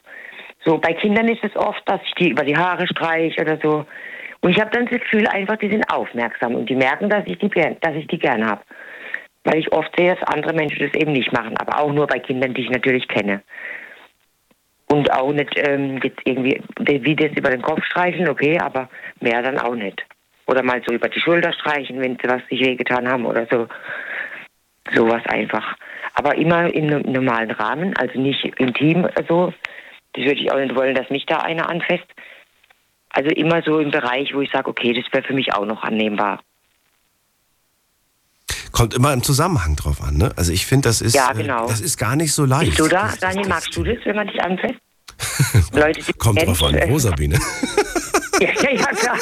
So bei Kindern ist es oft, dass ich die über die Haare streiche oder so. Und ich habe dann das Gefühl, einfach, die sind aufmerksam und die merken, dass ich die, dass ich die gern habe. Weil ich oft sehe, dass andere Menschen das eben nicht machen, aber auch nur bei Kindern, die ich natürlich kenne. Und auch nicht ähm, jetzt irgendwie, wie das über den Kopf streichen, okay, aber mehr dann auch nicht. Oder mal so über die Schulter streichen, wenn sie was sich wehgetan haben oder so. Sowas einfach. Aber immer im no- normalen Rahmen, also nicht intim so. Das würde ich auch nicht wollen, dass mich da einer anfasst. Also immer so im Bereich, wo ich sage, okay, das wäre für mich auch noch annehmbar. Kommt immer im Zusammenhang drauf an, ne? Also ich finde, das ist Ja, äh, genau. das ist gar nicht so leicht. Bist du da, Das- Daniel? Magst du das, wenn man dich anfasst? Leute, Kommt drauf an, wo Sabine. Ja, ja, ja, klar.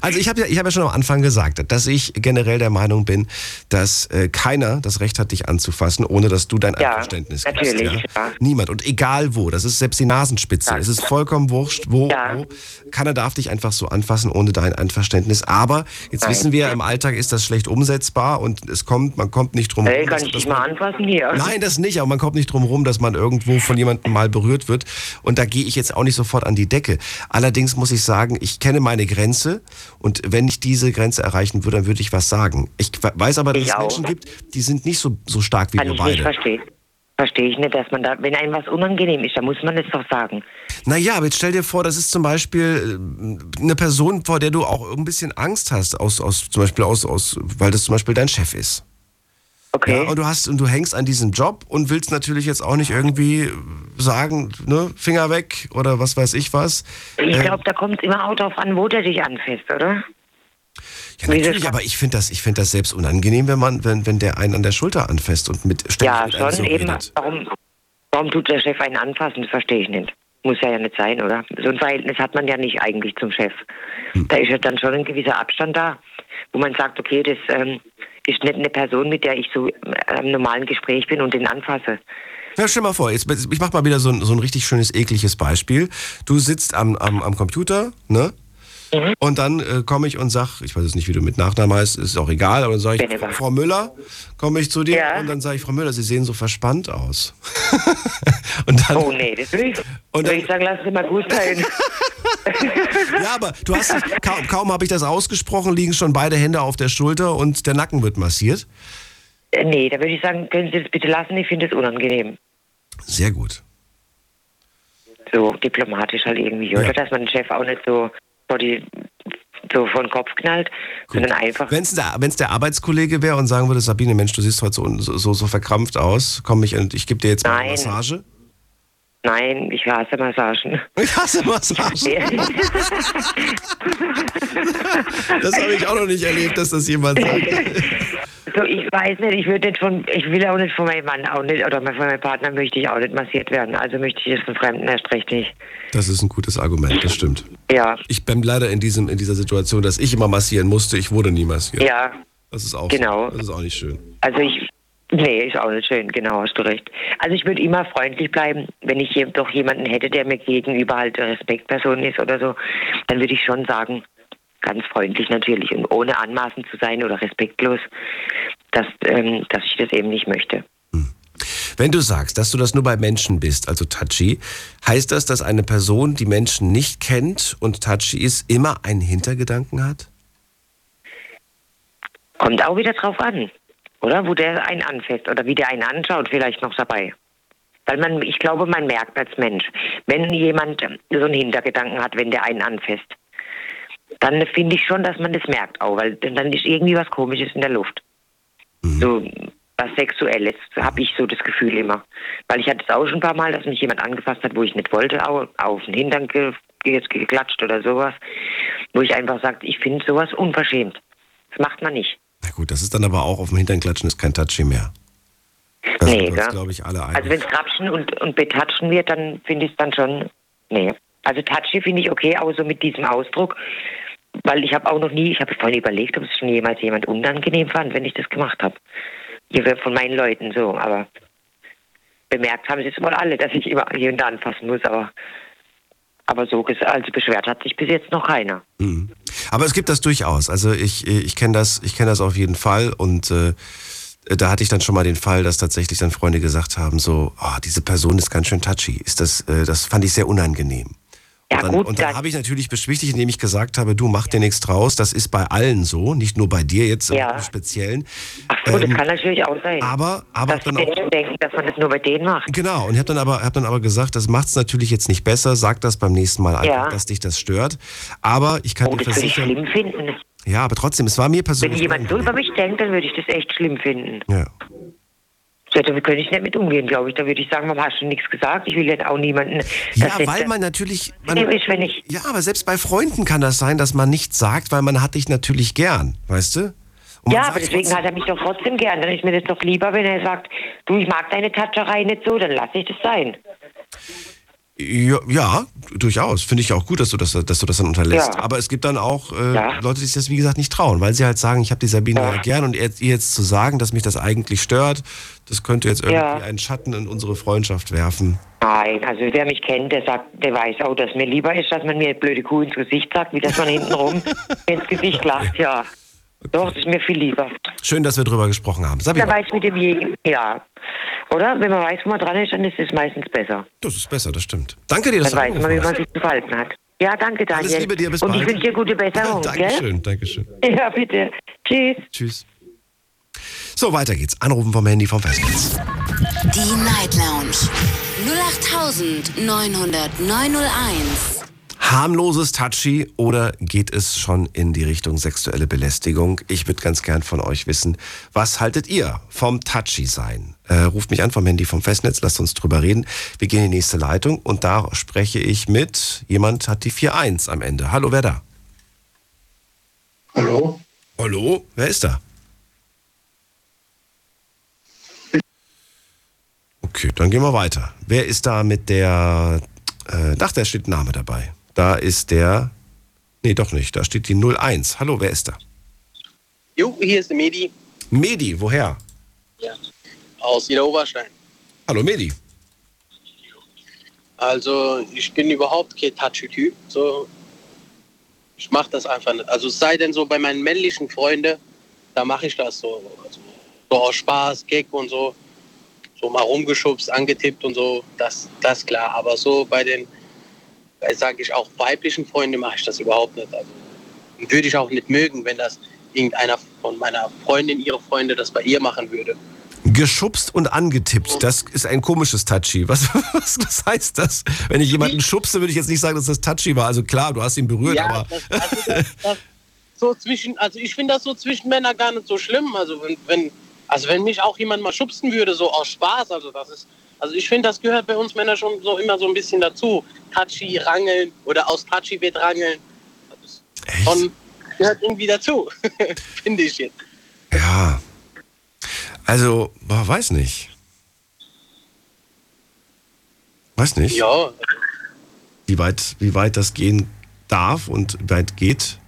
Also ich habe ja, ich hab ja schon am Anfang gesagt, dass ich generell der Meinung bin, dass äh, keiner das Recht hat, dich anzufassen, ohne dass du dein Ja, Einverständnis natürlich, gibst. ja. Niemand. Und egal wo, das ist selbst die Nasenspitze. Ja. Es ist vollkommen wurscht, wo, Ja. wo. Keiner darf dich einfach so anfassen, ohne dein Einverständnis. Aber jetzt Nein. wissen wir, im Alltag ist das schlecht umsetzbar und es kommt, man kommt nicht drum Hey, rum, kann ich dich mal anfassen hier? Nein, das nicht, aber man kommt nicht drum rum, dass man irgendwo von jemandem mal berührt wird. Und da gehe ich jetzt auch nicht sofort an die Decke. Allerdings muss ich sagen, ich kenne meine Grenze und wenn ich diese Grenze erreichen würde, dann würde ich was sagen. Ich weiß aber, dass Ich es auch. Menschen gibt, die sind nicht so, so stark wie Kann wir ich nicht beide. verstehen. Verstehe ich nicht, dass man da, wenn einem was unangenehm ist, dann muss man es doch sagen. Naja, aber jetzt stell dir vor, das ist zum Beispiel äh, eine Person, vor der du auch ein bisschen Angst hast, aus, aus, zum Beispiel aus, aus, weil das zum Beispiel dein Chef ist. Okay. Ja, und du hast und du hängst an diesem Job und willst natürlich jetzt auch nicht irgendwie sagen, ne, Finger weg oder was weiß ich was. ich Ähm, glaube, da kommt es immer auch darauf an, wo der dich anfasst, oder? ja, natürlich, aber ich finde das, ich finde das selbst unangenehm, wenn man, wenn, wenn der einen an der Schulter anfasst und mit Ja, mit schon so eben. redet. Warum, warum tut der Chef einen anfassen? Das verstehe ich nicht. Muss ja ja nicht sein, oder? So ein Verhältnis hat man ja nicht eigentlich zum Chef. Hm. Da ist ja dann schon ein gewisser Abstand da, wo man sagt, okay, das ähm, nicht eine Person, mit der ich so äh, im normalen Gespräch bin und den anfasse. Ja, stell mal vor, jetzt, ich mach mal wieder so ein, so ein richtig schönes, ekliges Beispiel. Du sitzt am, am, am Computer, ne? Mhm. Und dann äh, komme ich und sag, ich weiß jetzt nicht, wie du mit Nachnamen heißt, ist auch egal, aber dann sage ich, Benneber. Frau Müller, komme ich zu dir Ja. und dann sage ich, Frau Müller, Sie sehen so verspannt aus. und dann, Oh nee, das will ich. Und will dann- ich sagen, lass es mal gut sein. Ja, aber du hast kaum, kaum habe ich das ausgesprochen, liegen schon beide Hände auf der Schulter und der Nacken wird massiert. Äh, nee, da würde ich sagen, können Sie das bitte lassen, ich finde es unangenehm. Sehr gut. So diplomatisch halt irgendwie, oder? Ja. Dass man den Chef auch nicht so vor die so vor den Kopf knallt, sondern einfach. Wenn es der, wenn's der Arbeitskollege wäre und sagen würde, Sabine, Mensch, du siehst heute so, so, so verkrampft aus, komm ich und ich gebe dir jetzt mal eine. Massage. Nein, ich hasse Massagen. Ich hasse Massagen. Das habe ich auch noch nicht erlebt, dass das jemand sagt. so, ich weiß nicht, ich würde nicht von, ich will auch nicht von meinem Mann auch nicht, oder von meinem Partner möchte ich auch nicht massiert werden. Also möchte ich das von Fremden erst recht nicht. Das ist ein gutes Argument, das stimmt. Ja, Ich bin leider in, diesem, in dieser Situation, dass ich immer massieren musste. Ich wurde nie massiert. ja. Das ist auch Genau. Das ist auch nicht schön. Also ich, nee, ist auch nicht schön, genau, hast du recht. Also ich würde immer freundlich bleiben, wenn ich doch jemanden hätte, der mir gegenüber halt Respektperson ist oder so, dann würde ich schon sagen, ganz freundlich natürlich und ohne anmaßend zu sein oder respektlos, dass, ähm, dass ich das eben nicht möchte. Wenn du sagst, dass du das nur bei Menschen bist, also touchy, heißt das, dass eine Person, die Menschen nicht kennt und touchy ist, immer einen Hintergedanken hat? Kommt auch wieder drauf an, oder? Wo der einen anfasst oder wie der einen anschaut, vielleicht noch dabei. Weil man, ich glaube, man merkt als Mensch, wenn jemand so einen Hintergedanken hat, wenn der einen anfasst, dann finde ich schon, dass man das merkt auch, weil dann ist irgendwie was Komisches in der Luft. So was Sexuelles, habe ich so das Gefühl immer. Weil ich hatte es auch schon ein paar Mal, dass mich jemand angefasst hat, wo ich nicht wollte, au- auf den Hintern ge jetzt geklatscht oder sowas, wo ich einfach sage, ich finde sowas unverschämt. Das macht man nicht. Na gut, das ist dann aber auch auf dem Hintern klatschen, ist kein touchy mehr. Das Nee, sind glaube ich, alle einig. Also wenn es grapschen und, und betatschen wird, dann finde ich es dann schon, nee. Also touchy finde ich okay, aber so mit diesem Ausdruck, Weil ich habe auch noch nie, ich habe vorhin überlegt, ob es schon jemals jemand unangenehm fand, wenn ich das gemacht habe. Hier von meinen Leuten so, aber bemerkt haben sie es wohl alle, dass ich immer da anfassen muss, aber aber so also beschwert hat sich bis jetzt noch keiner. Mhm. Aber es gibt das durchaus. Also ich, ich kenne das, ich kenne das auf jeden Fall und äh, da hatte ich dann schon mal den Fall, dass tatsächlich dann Freunde gesagt haben, so, oh, diese Person ist ganz schön touchy. Ist das, äh, das fand ich sehr unangenehm. Ja, und dann, gut, und dann habe ich natürlich beschwichtigt, indem ich gesagt habe, du mach dir nichts draus. Das ist bei allen so, nicht nur bei dir jetzt Ja. im Speziellen. Ach so, das Ähm, kann natürlich auch sein. aber, aber dass dann die auch, denken, dass man das nur bei denen macht. Genau, und ich habe dann, aber- hab dann aber gesagt, das macht es natürlich jetzt nicht besser, sag das beim nächsten Mal einfach, Ja. dass dich das stört. Aber ich kann Oh, dir das würde ich versichern, schlimm finden. ja, aber trotzdem, es war mir Wenn persönlich. jemand so über mich denkt, dann würde ich das echt schlimm finden. ja. Ja, damit könnte ich nicht mit umgehen, glaube ich. Da würde ich sagen, warum hast du nichts gesagt? Ich will jetzt auch niemanden. ja, weil man natürlich. Man, ist, wenn ich. ja, aber selbst bei Freunden kann das sein, dass man nichts sagt, weil man hat dich natürlich gern, weißt du? Ja, aber deswegen trotzdem- hat er mich doch trotzdem gern. Dann ist mir das doch lieber, wenn er sagt, du, ich mag deine Tatscherei nicht so, dann lasse ich das sein. Ja, ja durchaus. Finde ich auch gut, dass du das, dass du das dann unterlässt. Ja. Aber es gibt dann auch äh, Ja. Leute, die sich das, wie gesagt, nicht trauen, weil sie halt sagen, ich habe die Sabine ja. Gern und ihr ihr jetzt zu sagen, dass mich das eigentlich stört, das könnte jetzt irgendwie einen Schatten in unsere Freundschaft werfen. Nein, also wer mich kennt, der sagt, der weiß auch, dass mir lieber ist, dass man mir blöde Kuh ins Gesicht sagt, wie dass man hintenrum ins Gesicht lacht, ja. Doch, das ist mir viel lieber. Schön, dass wir drüber gesprochen haben. Da Sabine, weiß mit dem Jäger, ja. Oder? Wenn man weiß, wo man dran ist, dann ist es meistens besser. das ist besser, das stimmt. Danke dir, dass Dann du weiß man, wie man sich zu verhalten hat. Ja, danke, Daniel. Alles Liebe dir, bis Und bald. ich wünsche dir gute Besserung, gell? Dankeschön, Dankeschön. Ja, bitte. Tschüss. Tschüss. So, weiter geht's. Anrufen vom Handy vom Festnetz. Die Night Lounge 0890901. Harmloses Touchy oder geht es schon in die Richtung sexuelle Belästigung? Ich würde ganz gern von euch wissen, was haltet ihr vom Touchy sein? Äh, ruft mich an vom Handy vom Festnetz, lasst uns drüber reden. Wir gehen in die nächste Leitung und da spreche ich mit, jemand hat die 4-1 am Ende. Hallo, wer da? Hallo? Hallo, wer ist da? Okay, dann gehen wir weiter. Wer ist da mit der, äh, ach, da steht Name dabei. Da ist der, nee, doch nicht, da steht die 01. Hallo, wer ist da? Jo, hier ist der Medi Medi, woher? aus Niederoberstein. Hallo, Medi. Also, ich bin überhaupt kein Touchy-Typ. So, ich mache das einfach nicht. Also, es sei denn so bei meinen männlichen Freunden, da mache ich das so. Also, so aus Spaß, Gag und so. So mal rumgeschubst, angetippt und so. Das, das klar. Aber so bei den, sage ich auch, weiblichen Freunden mache ich das überhaupt nicht. Also, würde ich auch nicht mögen, wenn das irgendeiner von meiner Freundin, ihre Freunde, das bei ihr machen würde. Geschubst und angetippt, das ist ein komisches Touchy. Was, was, was heißt das? Wenn ich jemanden schubse, würde ich jetzt nicht sagen, dass das Touchy war. Also klar, du hast ihn berührt, Ja, aber das, also das, das, so zwischen, also ich finde das so zwischen Männern gar nicht so schlimm. Also wenn, wenn, also wenn mich auch jemand mal schubsen würde, so aus Spaß, also das ist, also ich finde, das gehört bei uns Männern schon so immer so ein bisschen dazu. Touchy, Rangeln oder aus Touchy wird Rangeln. Schon, gehört irgendwie dazu, finde ich jetzt. Ja. Also, boah, weiß nicht. Weiß nicht, Ja, wie, weit, wie weit das gehen darf und weit geht.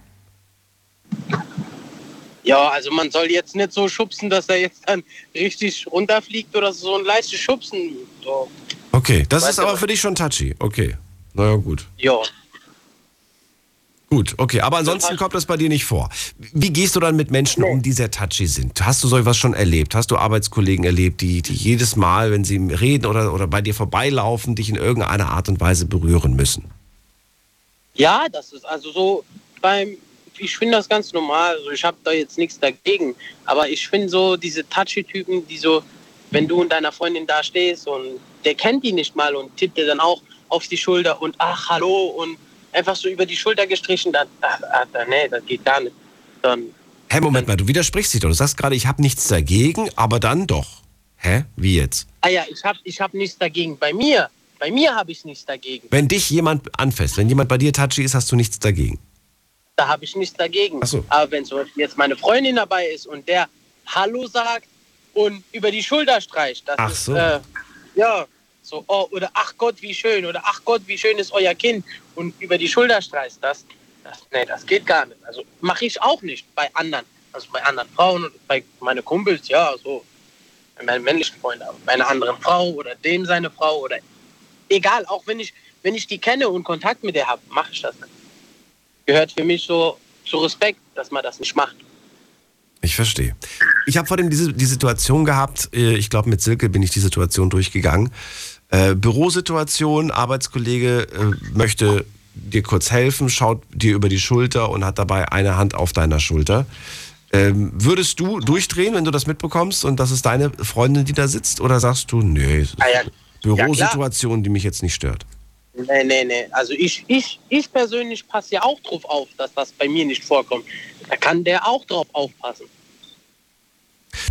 Ja, also man soll jetzt nicht so schubsen, dass er jetzt dann richtig runterfliegt oder so ein leichtes Schubsen. So. Okay, das Weißt ist aber für dich schon touchy. Okay. Naja, gut. Ja, Gut, okay. Aber ansonsten kommt das bei dir nicht vor. Wie gehst du dann mit Menschen um, die sehr touchy sind? Hast du sowas schon erlebt? Hast du Arbeitskollegen erlebt, die, die jedes Mal, wenn sie reden oder, oder bei dir vorbeilaufen, dich in irgendeiner Art und Weise berühren müssen? Ja, das ist also so beim, ich finde das ganz normal. Also ich habe da jetzt nichts dagegen. Aber ich finde so diese touchy-Typen, die so, wenn du und deiner Freundin da stehst und der kennt die nicht mal und tippt dir dann auch auf die Schulter und ach, hallo und einfach so über die Schulter gestrichen, dann, ach, ach, nee, das geht gar nicht. Dann, Hä, Moment mal, du widersprichst dich doch. Du sagst gerade, ich habe nichts dagegen, aber dann doch. Hä? Wie jetzt? ah ja, ich habe ich hab nichts dagegen. Bei mir, bei mir habe ich nichts dagegen. Wenn dich jemand anfasst, wenn jemand bei dir touchy ist, hast du nichts dagegen. Da habe ich nichts dagegen. So. Aber wenn so jetzt meine Freundin dabei ist und der Hallo sagt und über die Schulter streicht, das Ach ist, so. äh, ja, so, oh, oder ach Gott, wie schön, oder ach Gott, wie schön ist euer Kind und über die Schulter streicht, das, Das, nee, das geht gar nicht. Also mache ich auch nicht bei anderen. Also bei anderen Frauen und bei meinen Kumpels, ja, so. Bei meinen männlichen Freunden, aber bei einer anderen Frau oder dem seine Frau oder egal, auch wenn ich, wenn ich die kenne und Kontakt mit der habe, mache ich das nicht. Gehört für mich so zu Respekt, dass man das nicht macht. Ich verstehe. Ich habe vor dem diese, die Situation gehabt, äh, ich glaube mit Silke bin ich die Situation durchgegangen. Äh, Bürosituation, Arbeitskollege äh, möchte dir kurz helfen, schaut dir über die Schulter und hat dabei eine Hand auf deiner Schulter. Ähm, würdest du durchdrehen, wenn du das mitbekommst und das ist deine Freundin, die da sitzt? Oder sagst du, nee, Ah, ja. Bürosituation, die mich jetzt nicht stört? Nee, nee, nee. Also ich, ich, ich persönlich passe ja auch drauf auf, dass das bei mir nicht vorkommt. Da kann der auch drauf aufpassen.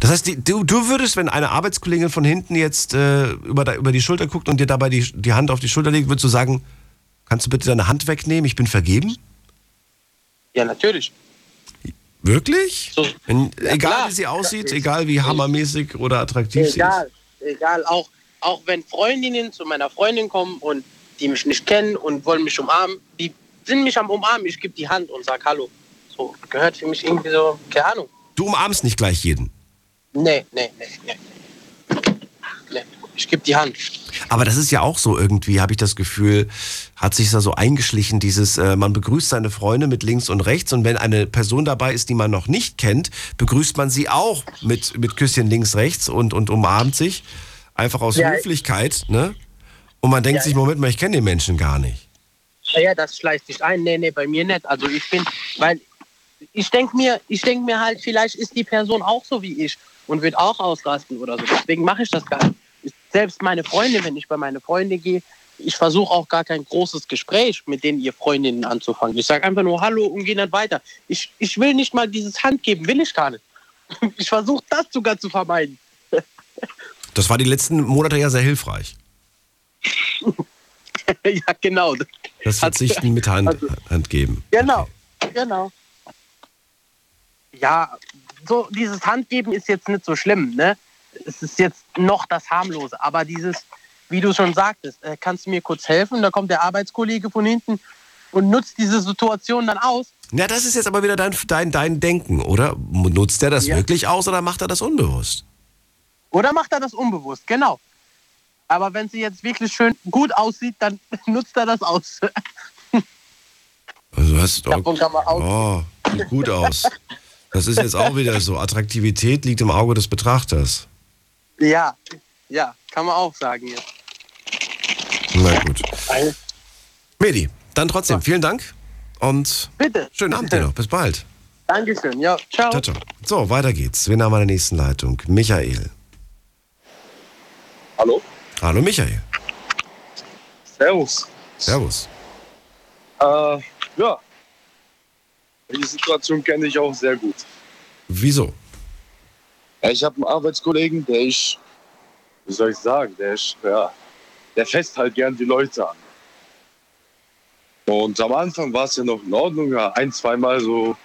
Das heißt, die, du, du würdest, wenn eine Arbeitskollegin von hinten jetzt äh, über, über die Schulter guckt und dir dabei die, die Hand auf die Schulter legt, würdest du sagen, kannst du bitte deine Hand wegnehmen, ich bin vergeben? Ja, natürlich. Wirklich? So. Wenn, Ja, egal klar. wie sie aussieht, egal wie hammermäßig oder attraktiv Egal, egal. Auch, auch wenn Freundinnen zu meiner Freundin kommen und die mich nicht kennen und wollen mich umarmen, die sind mich am Umarmen. Ich gebe die Hand und sag Hallo. So gehört für mich irgendwie so, keine Ahnung. Du umarmst nicht gleich jeden. Nee, nee, nee, nee. nee. Ich gebe die Hand. Aber das ist ja auch so irgendwie, habe ich das Gefühl, hat sich da so eingeschlichen, dieses, äh, man begrüßt seine Freunde mit links und rechts und wenn eine Person dabei ist, die man noch nicht kennt, begrüßt man sie auch mit, mit Küsschen links, rechts und, und umarmt sich. Einfach aus Ja. Höflichkeit, ne? Und man denkt Ja. sich, Moment mal, ich kenne den Menschen gar nicht. Ja, das schleicht sich ein. Nee, nee, bei mir nicht. Also ich bin, weil ich denke mir, ich denke mir halt, vielleicht ist die Person auch so wie ich und wird auch ausrasten oder so. Deswegen mache ich das gar nicht. Ich, selbst meine Freunde, wenn ich bei meine Freunde gehe, ich versuche auch gar kein großes Gespräch mit denen ihr Freundinnen anzufangen. Ich sage einfach nur Hallo und gehe dann weiter. Ich, ich will nicht mal dieses Hand geben, will ich gar nicht. Ich versuche das sogar zu vermeiden. Das war die letzten Monate ja sehr hilfreich. ja, genau. Das Verzichten mit Hand, Also- Hand geben. Genau, genau. Ja, so dieses Handgeben ist jetzt nicht so schlimm, ne? Es ist jetzt noch das harmlose, aber dieses, wie du schon sagtest, äh, kannst du mir kurz helfen? Da kommt der Arbeitskollege von hinten und nutzt diese Situation dann aus. Ja, das ist jetzt aber wieder dein, dein, dein Denken, oder? Nutzt er das Ja. wirklich aus oder macht er das unbewusst? Oder macht er das unbewusst? Genau. Aber wenn sie jetzt wirklich schön gut aussieht, dann nutzt er das aus. Also du hast Davon kann man oh, sieht gut aus. Das ist jetzt auch wieder so. Attraktivität liegt im Auge des Betrachters. ja, ja, kann man auch sagen jetzt. Na gut. Medi, dann trotzdem vielen Dank und Bitte. schönen Abend dir noch. Bis bald. Dankeschön. Ja, ciao. Ciao, ciao. So, weiter geht's. Wir haben an der nächsten Leitung. Michael. Hallo? Hallo Michael. Servus. Servus. Äh, ja. Die Situation kenne ich auch sehr gut. Wieso? Ich habe einen Arbeitskollegen, der ich, wie soll ich sagen, der ist, ja, der fest halt gern die Leute an. Und am Anfang war es ja noch in Ordnung, ja, ein, zweimal so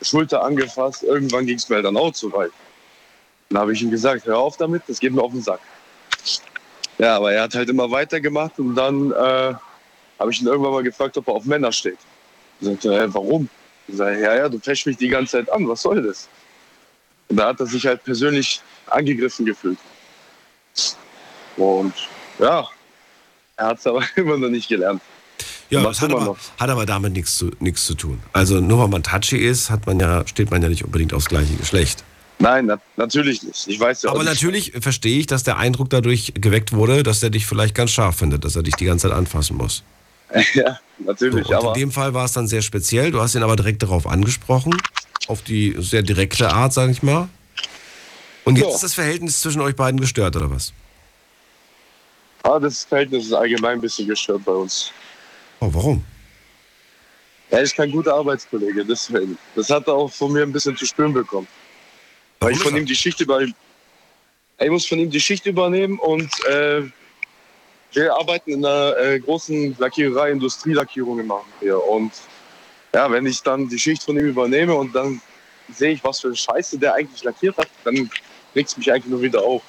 Schulter angefasst. Irgendwann ging es mir dann auch zu weit. Dann habe ich ihm gesagt, hör auf damit, das geht mir auf den Sack. Ja, aber er hat halt immer weitergemacht und dann äh, habe ich ihn irgendwann mal gefragt, ob er auf Männer steht. Ich sagte, äh, warum? Ich sage, ja, ja, du fäschst mich die ganze Zeit an, was soll das? Und da hat er sich halt persönlich angegriffen gefühlt. Und ja, er hat es aber immer noch nicht gelernt. Ja, Was das hat aber, noch? hat aber damit nichts zu, nichts zu tun. Also nur weil man touchy ist, hat man ja, steht man ja nicht unbedingt aufs gleiche Geschlecht. Nein, na, natürlich nicht. Ich weiß ja Aber natürlich verstehe ich, dass der Eindruck dadurch geweckt wurde, dass er dich vielleicht ganz scharf findet, dass er dich die ganze Zeit anfassen muss. ja, So, natürlich. und aber in dem Fall war es dann sehr speziell. Du hast ihn aber direkt darauf angesprochen, auf die sehr direkte Art, sage ich mal. Und jetzt Ja. ist das Verhältnis zwischen euch beiden gestört, oder was? ah, das Verhältnis ist allgemein ein bisschen gestört bei uns. Oh, warum? Er ist kein guter Arbeitskollege, deswegen. Das hat er auch von mir ein bisschen zu spüren bekommen. Weil ich von ihm die Schicht über ich muss von ihm die Schicht übernehmen und äh, wir arbeiten in einer äh, großen Lackiererei, Industrielackierungen machen wir. Und ja, wenn ich dann die Schicht von ihm übernehme und dann sehe ich, was für eine Scheiße der eigentlich lackiert hat, dann regt es mich eigentlich nur wieder auf.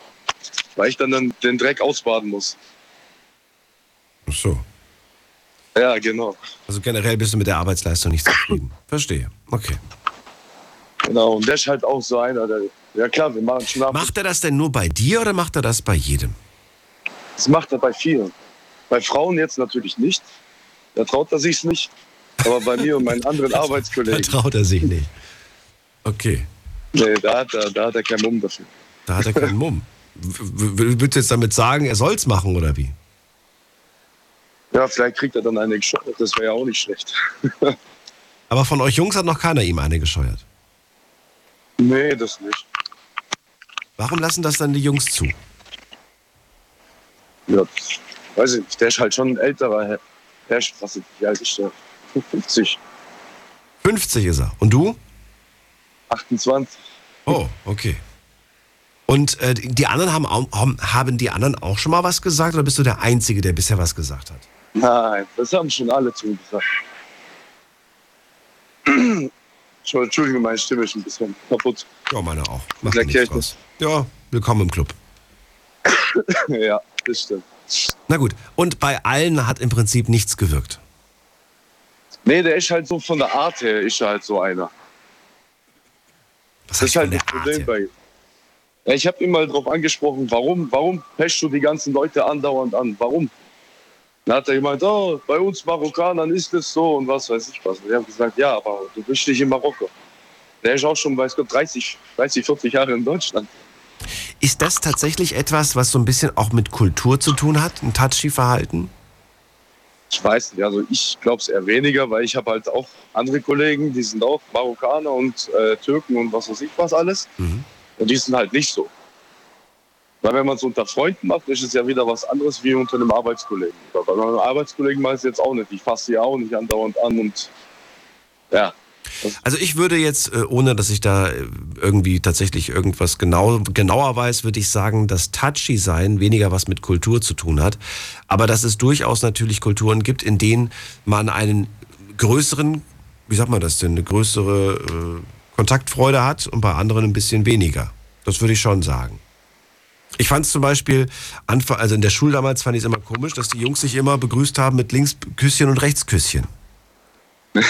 Weil ich dann, dann den Dreck ausbaden muss. Ach so. Ja, genau. Also generell bist du mit der Arbeitsleistung nicht zufrieden. Verstehe. Okay. Genau, und der ist halt auch so einer, der, ja klar, wir machen schon ab. Macht er das denn nur bei dir oder macht er das bei jedem? Das macht er bei vielen. Bei Frauen jetzt natürlich nicht. Da traut er sich nicht. Aber bei mir und meinen anderen Da Arbeitskollegen, traut er sich nicht. Okay. nee, da hat er, da hat er keinen Mumm dafür. Da hat er keinen Mumm. Würdest du jetzt damit sagen, er soll's machen oder wie? Ja, vielleicht kriegt er dann eine geschottet, das wäre ja auch nicht schlecht. Aber von euch Jungs hat noch keiner ihm eine gescheuert. Nee, das nicht. Warum lassen das dann die Jungs zu? Ja, weiß ich nicht. Der ist halt schon ein älterer Herr. Der ist, was ist, wie alt ist der? 50, 50 ist er. Und du? 28. Oh, okay. Und äh, die anderen haben, auch- haben, haben die anderen auch schon mal was gesagt oder bist du der Einzige, der bisher was gesagt hat? Nein, das haben schon alle zu gesagt. Entschuldigung, meine Stimme ist ein bisschen kaputt. Ja, meine auch. Macht Der nichts Kirche. draus. Ja, willkommen im Club. ja, das stimmt. Na gut, und bei allen hat im Prinzip nichts gewirkt. Nee, der ist halt so von der Art her, ist er halt so einer. Was Das ist halt das Art Problem bei ihm. Ja, ich habe ihn mal drauf angesprochen, warum, warum pechst du die ganzen Leute andauernd an? Warum? Dann hat er gemeint, oh, bei uns Marokkanern ist es so und was weiß ich was. Und ich habe gesagt, ja, aber du bist nicht in Marokko. Der ist auch schon, weiß Gott, 30, 30, 40 Jahre in Deutschland. Ist das tatsächlich etwas, was so ein bisschen auch mit Kultur zu tun hat? Ein Touchy-Verhalten? Ich weiß nicht, also ich glaube es eher weniger, weil ich habe halt auch andere Kollegen, die sind auch Marokkaner und äh, Türken und was weiß ich was alles. Mhm. Und die sind halt nicht so. Weil wenn man es unter Freunden macht, ist es ja wieder was anderes wie unter einem Arbeitskollegen. Bei meinem Arbeitskollegen mache ich es jetzt auch nicht. Ich fasse sie auch nicht andauernd an und ja. Also ich würde jetzt, äh, ohne dass ich da äh, irgendwie tatsächlich irgendwas genau, genauer weiß, würde ich sagen, dass Touchy sein weniger was mit Kultur zu tun hat. Aber dass es durchaus natürlich Kulturen gibt, in denen man einen größeren, wie sagt man das denn, eine größere äh, Kontaktfreude hat und bei anderen ein bisschen weniger. Das würde ich schon sagen. Ich fand es zum Beispiel, Anfang, also in der Schule damals fand ich es immer komisch, dass die Jungs sich immer begrüßt haben mit Linksküsschen und Rechtsküsschen.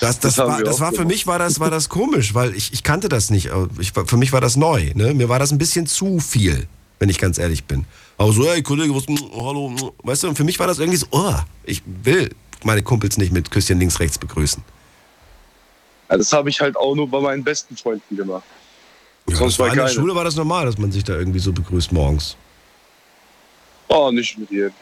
Das, das, Das haben war, das war für mich war das, war das komisch, weil ich, ich kannte das nicht. Ich, für mich war das neu. Ne? Mir war das ein bisschen zu viel, wenn ich ganz ehrlich bin. Aber so, hey Kollege, was, mm, hallo, mm, weißt du, und für mich war das irgendwie so, oh, ich will meine Kumpels nicht mit Küsschen links, rechts begrüßen. ja das habe ich halt auch nur bei meinen besten Freunden gemacht. Ja, Sonst war war in der keine. Schule war das normal, dass man sich da irgendwie so begrüßt morgens. Oh, nicht mit jedem.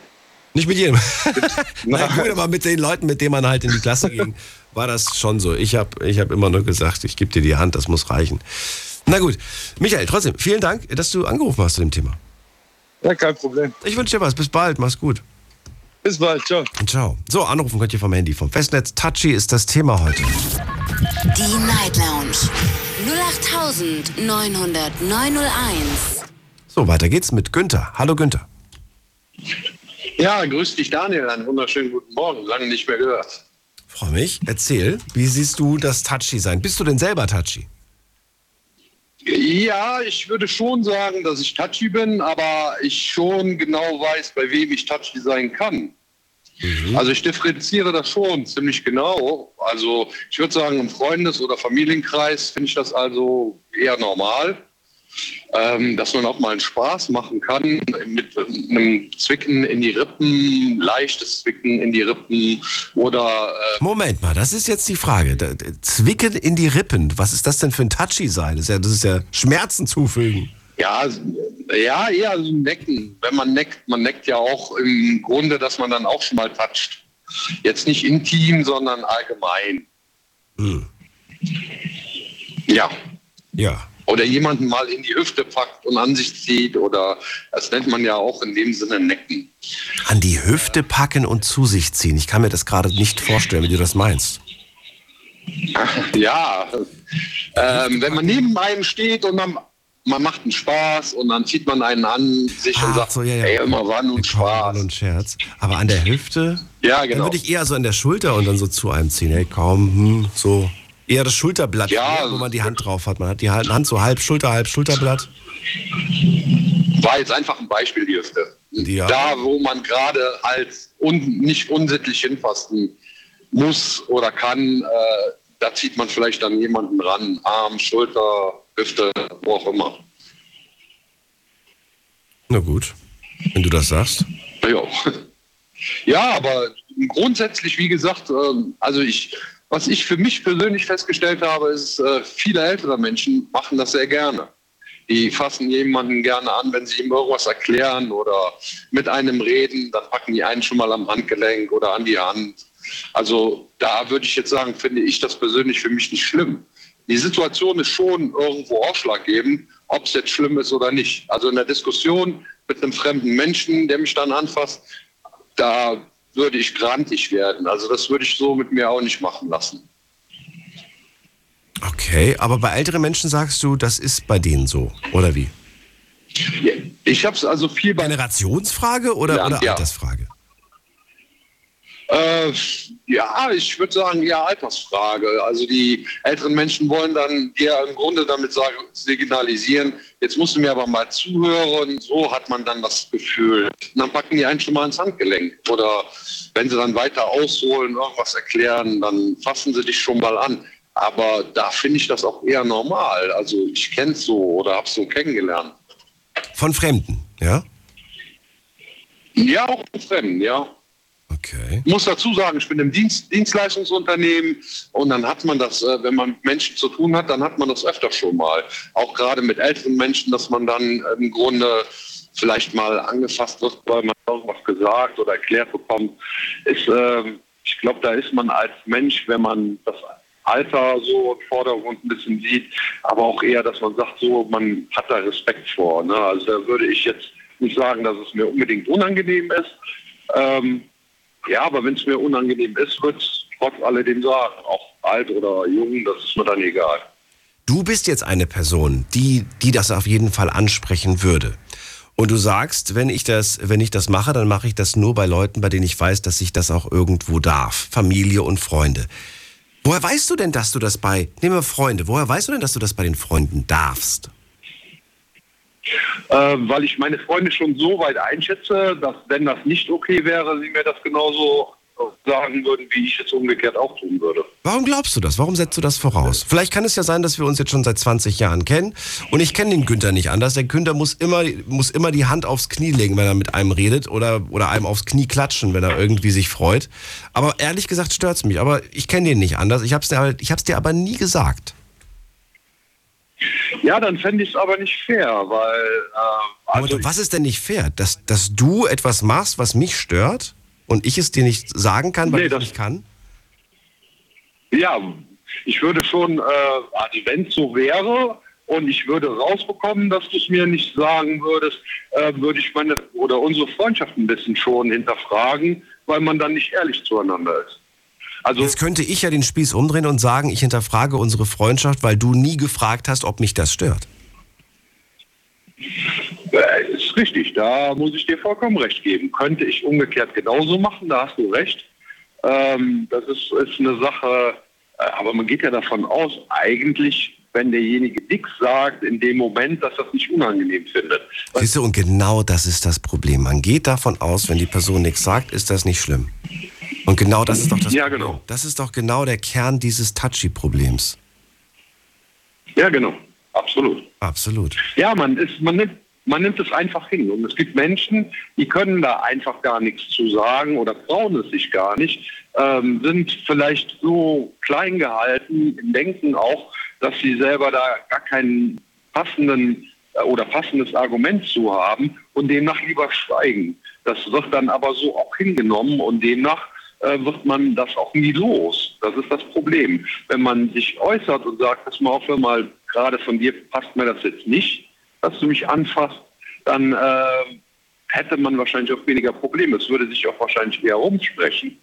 Nicht mit jedem. Na Nein. gut, aber mit den Leuten, mit denen man halt in die Klasse ging, war das schon so. Ich habe ich hab immer nur gesagt, ich gebe dir die Hand, das muss reichen. Na gut, Michael, trotzdem, vielen Dank, dass du angerufen hast zu dem Thema. Ja, kein Problem. Ich wünsche dir was, bis bald, mach's gut. Bis bald, ciao. Und ciao. So, anrufen könnt ihr vom Handy, vom Festnetz. Touchy ist das Thema heute. Die Night Lounge 0890901. So, weiter geht's mit Günther. Hallo Günther. Ja, grüß dich Daniel, einen wunderschönen guten Morgen, lange nicht mehr gehört. Freue mich. Erzähl, wie siehst du das Touchy sein? Bist du denn selber Touchy? Ja, ich würde schon sagen, dass ich touchy bin, aber ich schon genau weiß, bei wem ich touchy sein kann. Also ich differenziere das schon ziemlich genau. Also ich würde sagen, im Freundes- oder Familienkreis finde ich das also eher normal, ähm, dass man auch mal einen Spaß machen kann mit einem Zwicken in die Rippen, leichtes Zwicken in die Rippen oder äh, Moment mal, das ist jetzt die Frage. Zwicken in die Rippen, was ist das denn für ein Touchy sein? Das ist ja, das ist ja Schmerzen zufügen. Ja, ja, eher so ein Necken. Wenn man neckt, man neckt ja auch im Grunde, dass man dann auch schon mal toucht. Jetzt nicht intim, sondern allgemein. Hm. Ja. Ja. Oder jemanden mal in die Hüfte packt und an sich zieht oder das nennt man ja auch in dem Sinne Necken. An die Hüfte packen und zu sich ziehen. Ich kann mir das gerade nicht vorstellen, wie du das meinst. Ja, ähm, wenn man neben einem steht und man, man macht einen Spaß und dann zieht man einen an sich und Ach sagt, so, ja, ja. ey, immer wann und Spaß. Und Scherz. Aber an der Hüfte? Ja, Dann genau. würde ich eher so an der Schulter und dann so zu einem ziehen. Hey, kaum, hm, so. Eher das Schulterblatt, Ja. wo man die Hand drauf hat. Man hat die Hand Hand so halb Schulter, halb Schulterblatt. War jetzt einfach ein Beispiel, die Hüfte. Ja. Da, wo man gerade als un nicht unsittlich hinfassen muss oder kann, äh, da zieht man vielleicht dann jemanden ran, Arm, Schulter, Hüfte, wo auch immer. Na gut, wenn du das sagst. Ja, ja aber grundsätzlich, wie gesagt, ähm, also ich, was ich für mich persönlich festgestellt habe, ist, äh, viele ältere Menschen machen das sehr gerne. Die fassen jemanden gerne an, wenn sie ihm irgendwas erklären oder mit einem reden, dann packen die einen schon mal am Handgelenk oder an die Hand. Also da würde ich jetzt sagen, finde ich das persönlich für mich nicht schlimm. Die Situation ist schon irgendwo ausschlaggebend, ob es jetzt schlimm ist oder nicht. Also in der Diskussion mit einem fremden Menschen, der mich dann anfasst, da würde ich grantig werden. Also das würde ich so mit mir auch nicht machen lassen. Okay, aber bei älteren Menschen sagst du, das ist bei denen so, oder wie? Ich habe es also viel bei... Generationsfrage oder, Ja, oder. Altersfrage? Äh, ja, ich würde sagen, ja, Altersfrage. Also die älteren Menschen wollen dann dir im Grunde damit sagen, signalisieren, jetzt musst du mir aber mal zuhören. So hat man dann das Gefühl. Und dann packen die einen schon mal ins Handgelenk. Oder wenn sie dann weiter ausholen, irgendwas erklären, dann fassen sie dich schon mal an. Aber da finde ich das auch eher normal. Also ich kenne es so oder habe es so kennengelernt. Von Fremden, ja? Ja, auch mit Fremden, ja. Okay. Muss dazu sagen, ich bin im Dienst, Dienstleistungsunternehmen und dann hat man das, äh, wenn man mit Menschen zu tun hat, dann hat man das öfter schon mal. Auch gerade mit älteren Menschen, dass man dann äh, im Grunde vielleicht mal angefasst wird, weil man irgendwas gesagt oder erklärt bekommt. Ist, ähm, ich glaube, da ist man als Mensch, wenn man das Alter so im Vordergrund ein bisschen sieht, aber auch eher, dass man sagt, so, man hat da Respekt vor. Ne? Also da würde ich jetzt nicht sagen, dass es mir unbedingt unangenehm ist. Ähm, ja, aber wenn es mir unangenehm ist, würde es trotz alledem sagen. Auch alt oder jung, das ist mir dann egal. Du bist jetzt eine Person, die, die das auf jeden Fall ansprechen würde. Und du sagst, wenn ich das, wenn ich das mache, dann mache ich das nur bei Leuten, bei denen ich weiß, dass ich das auch irgendwo darf. Familie und Freunde. Woher weißt du denn, dass du das bei, nehmen wir Freunde, woher weißt du denn, dass du das bei den Freunden darfst? Äh, weil ich meine Freunde schon so weit einschätze, dass wenn das nicht okay wäre, sie mir das genauso sagen würden, wie ich es umgekehrt auch tun würde. Warum glaubst du das? Warum setzt du das voraus? Vielleicht kann es ja sein, dass wir uns jetzt schon seit 20 Jahren kennen und ich kenne den Günther nicht anders. Der Günther muss immer, muss immer die Hand aufs Knie legen, wenn er mit einem redet oder, oder einem aufs Knie klatschen, wenn er irgendwie sich freut. Aber ehrlich gesagt stört's mich. Aber ich kenne den nicht anders. Ich hab's dir, halt- dir aber nie gesagt. Ja, dann fände ich es aber nicht fair, weil äh, also aber was ist denn nicht fair? Dass, dass du etwas machst, was mich stört und ich es dir nicht sagen kann, weil Nee, ich das- nicht kann? Ja, ich würde schon, äh, also wenn es so wäre und ich würde rausbekommen, dass du es mir nicht sagen würdest, äh, würde ich meine oder unsere Freundschaft ein bisschen schon hinterfragen, weil man dann nicht ehrlich zueinander ist. Also Jetzt könnte ich ja den Spieß umdrehen und sagen, ich hinterfrage unsere Freundschaft, weil du nie gefragt hast, ob mich das stört. Äh, ist richtig, da muss ich dir vollkommen recht geben. Könnte ich umgekehrt genauso machen, da hast du recht. Ähm, das ist, ist eine Sache, äh, aber man geht ja davon aus, eigentlich, wenn derjenige nichts sagt, in dem Moment, dass das nicht unangenehm findet. Siehst du, und genau das ist das Problem. Man geht davon aus, wenn die Person nichts sagt, ist das nicht schlimm. Und genau das ist doch das Ja, Problem. genau. Das ist doch genau der Kern dieses Touchy-Problems. Ja, genau, absolut. Absolut. Ja, man, ist, man, nimmt, man nimmt es einfach hin. Und es gibt Menschen, die können da einfach gar nichts zu sagen oder trauen es sich gar nicht, ähm, sind vielleicht so klein gehalten im Denken auch, dass sie selber da gar keinen passenden äh, oder passendes Argument zu haben und demnach lieber schweigen. Das wird dann aber so auch hingenommen und demnach äh, wird man das auch nie los. Das ist das Problem. Wenn man sich äußert und sagt, pass mal auf, hör mal, gerade von dir passt mir das jetzt nicht, dass du mich anfasst, dann äh, hätte man wahrscheinlich auch weniger Probleme. Es würde sich auch wahrscheinlich eher rumsprechen.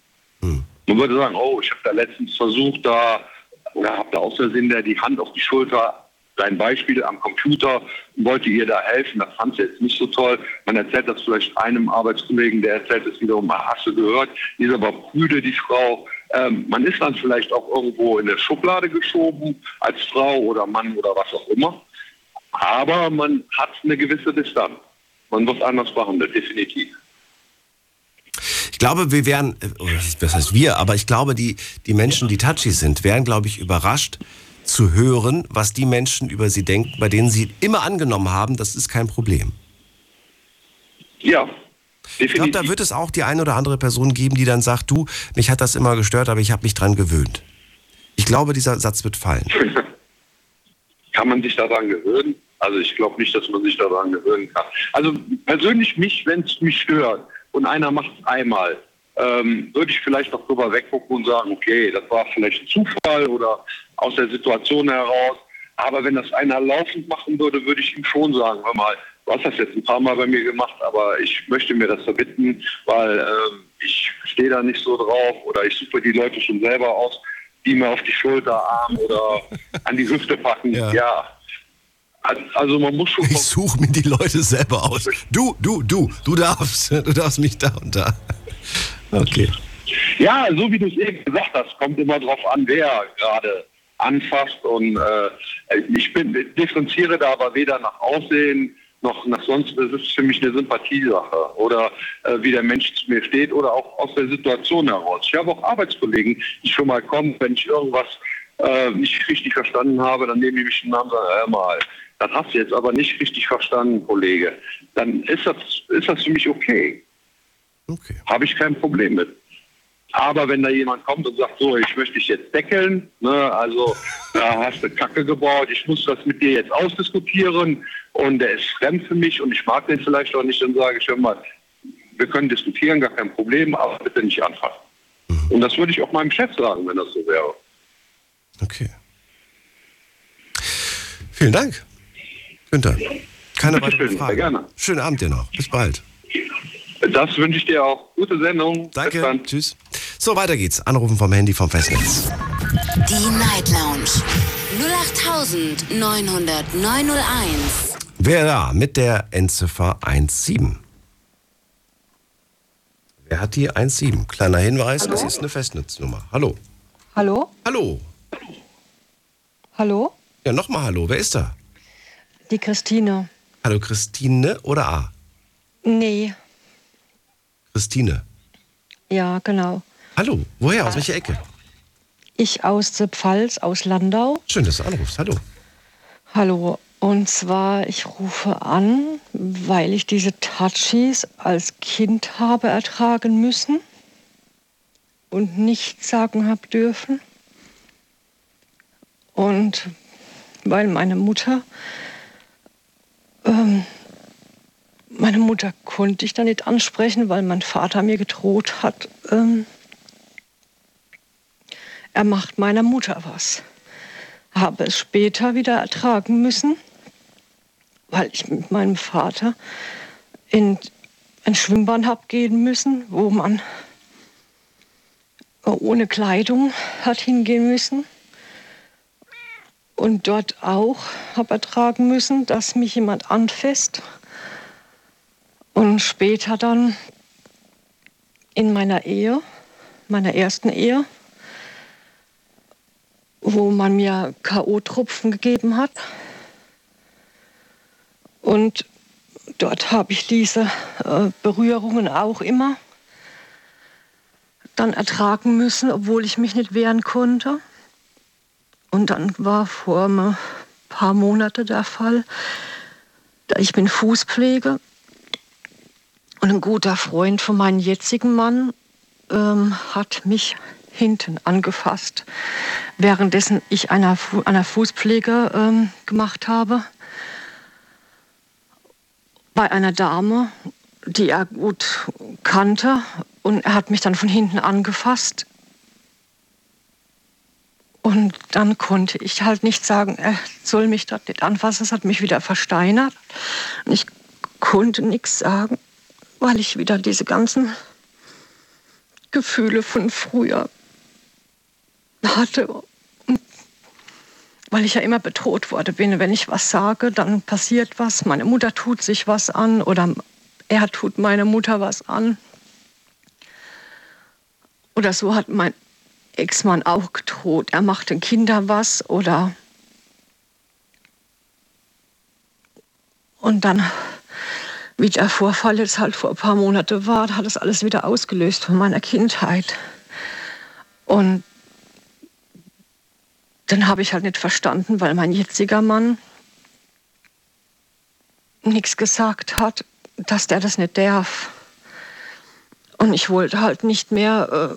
Man würde sagen, oh, ich habe da letztens versucht, da oder habe da aus Versehen der die Hand auf die Schulter, dein Beispiel am Computer, wollte ihr da helfen, das fand sie jetzt nicht so toll. Man erzählt das vielleicht einem Arbeitskollegen, der erzählt es wiederum, ah, hast du gehört, die ist aber prüde, die Frau. Ähm, man ist dann vielleicht auch irgendwo in der Schublade geschoben, als Frau oder Mann oder was auch immer. Aber man hat eine gewisse Distanz. man wird anders behandelt, definitiv. Ich glaube, wir wären, äh, was heißt wir, aber ich glaube, die, die Menschen, die touchy sind, wären, glaube ich, überrascht zu hören, was die Menschen über sie denken, bei denen sie immer angenommen haben, das ist kein Problem. Ja, ich glaube, da wird es auch die eine oder andere Person geben, die dann sagt, du, mich hat das immer gestört, aber ich habe mich dran gewöhnt. Ich glaube, dieser Satz wird fallen. kann man sich daran gewöhnen? Also ich glaube nicht, dass man sich daran gewöhnen kann. Also persönlich mich, wenn es mich stört und einer macht es einmal, ähm, würde ich vielleicht noch drüber weggucken und sagen, okay, das war vielleicht ein Zufall oder aus der Situation heraus. Aber wenn das einer laufend machen würde, würde ich ihm schon sagen, hör mal, du hast das jetzt ein paar Mal bei mir gemacht, aber ich möchte mir das verbitten, weil äh, ich stehe da nicht so drauf oder ich suche die Leute schon selber aus, die mir auf die Schulter, Arm oder an die Hüfte packen. Ja. ja. Also man muss schon. Ich suche mir die Leute selber aus. Du, du, du, du darfst, du darfst mich da und da. Okay. Ja, so wie du es eben gesagt hast, kommt immer drauf an, wer gerade anfasst und äh, ich bin differenziere da aber weder nach Aussehen noch nach sonst, das ist für mich eine Sympathiesache oder äh, wie der Mensch zu mir steht oder auch aus der Situation heraus. Ich habe auch Arbeitskollegen, die schon mal kommen, wenn ich irgendwas äh, nicht richtig verstanden habe, dann nehme ich mich den Namen und sage, hör mal, das hast du jetzt aber nicht richtig verstanden, Kollege. Dann ist das, ist das für mich okay. Okay. Habe ich kein Problem mit. Aber wenn da jemand kommt und sagt, so, ich möchte dich jetzt deckeln, ne, also da hast du Kacke gebaut, ich muss das mit dir jetzt ausdiskutieren und der ist fremd für mich und ich mag den vielleicht auch nicht, dann sage ich immer, wir können diskutieren, gar kein Problem, aber bitte nicht anfassen. Mhm. Und das würde ich auch meinem Chef sagen, wenn das so wäre. Okay. Vielen Dank, Günther. Keine weiteren Fragen. Gerne. Schönen Abend dir noch. Bis bald. Das wünsche ich dir auch. Gute Sendung. Danke. Tschüss. So, weiter geht's. Anrufen vom Handy vom Festnetz. Die Night Lounge 0890901. Wer da mit der Endziffer 17? Wer hat die 17? Kleiner Hinweis, Hallo? es ist eine Festnetznummer. Hallo. Hallo? Hallo. Hallo? Ja, nochmal Hallo. Wer ist da? Die Christine. Hallo, Christine oder A? Nee. Christine. Ja, genau. Hallo, woher? Aus welcher Ecke? Ich aus der Pfalz, aus Landau. Schön, dass du anrufst. Hallo. Hallo. Und zwar, ich rufe an, weil ich diese Touchies als Kind habe ertragen müssen und nichts sagen habe dürfen. Und weil meine Mutter ähm, meine Mutter konnte ich da nicht ansprechen, weil mein Vater mir gedroht hat, ähm, er macht meiner Mutter was. Habe es später wieder ertragen müssen, weil ich mit meinem Vater in ein Schwimmbad habe gehen müssen, wo man ohne Kleidung hat hingehen müssen. Und dort auch habe ertragen müssen, dass mich jemand anfasst und später dann in meiner Ehe, meiner ersten Ehe, wo man mir K.O.-Tropfen gegeben hat. Und dort habe ich diese äh, Berührungen auch immer dann ertragen müssen, obwohl ich mich nicht wehren konnte. Und dann war vor ein paar Monaten der Fall, da ich bin Fußpflege und ein guter Freund von meinem jetzigen Mann ähm, hat mich hinten angefasst, währenddessen ich einer, Fu einer Fußpflege ähm, gemacht habe. Bei einer Dame, die er gut kannte. Und er hat mich dann von hinten angefasst. Und dann konnte ich halt nicht sagen, er soll mich dort nicht anfassen. Es hat mich wieder versteinert. Und ich konnte nichts sagen weil ich wieder diese ganzen Gefühle von früher hatte. weil ich ja immer bedroht bin. Wenn ich was sage, dann passiert was. Meine Mutter tut sich was an oder er tut meiner Mutter was an. Oder so hat mein Ex-Mann auch gedroht. Er macht den Kindern was oder. Und dann wie der Vorfall jetzt halt vor ein paar Monaten war, hat das alles wieder ausgelöst von meiner Kindheit. Und dann habe ich halt nicht verstanden, weil mein jetziger Mann nichts gesagt hat, dass der das nicht darf. Und ich wollte halt nicht mehr äh,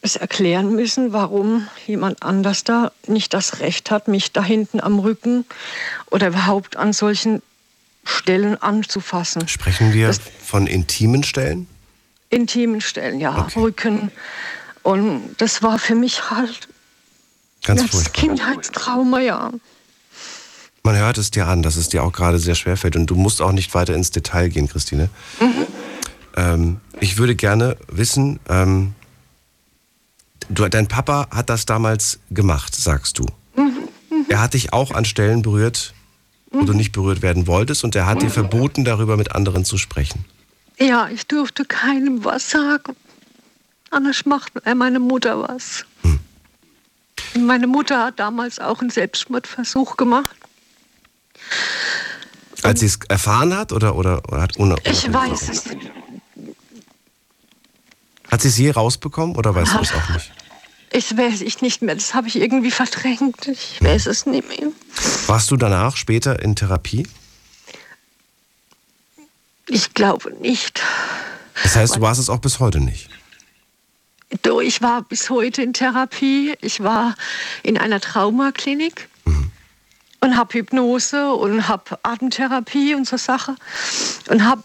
es erklären müssen, warum jemand anders da nicht das Recht hat, mich da hinten am Rücken oder überhaupt an solchen Stellen anzufassen. Sprechen wir das von intimen Stellen? Intimen Stellen, ja, okay. Rücken. Und das war für mich halt Ganz das furchtbar. Kindheitstrauma, ja. Man hört es dir an, dass es dir auch gerade sehr schwer fällt. Und du musst auch nicht weiter ins Detail gehen, Christine. Mhm. Ähm, ich würde gerne wissen, ähm, du, dein Papa hat das damals gemacht, sagst du. Mhm. Mhm. Er hat dich auch an Stellen berührt, wo du nicht berührt werden wolltest. Und er hat dir verboten, darüber mit anderen zu sprechen. Ja, ich durfte keinem was sagen. Anders macht meine Mutter was. Hm. Meine Mutter hat damals auch einen Selbstmordversuch gemacht. Als sie es erfahren hat oder, oder, oder hat ohne, Ich weiß es nicht. Hat sie es je rausbekommen oder weißt du es auch nicht? Ich weiß ich nicht mehr. Das habe ich irgendwie verdrängt. Ich weiß es nicht mehr. Warst du danach später in Therapie? Ich glaube nicht. Das heißt, du warst es auch bis heute nicht? Du, ich war bis heute in Therapie. Ich war in einer Traumaklinik mhm. und habe Hypnose und habe Atemtherapie und so Sachen und habe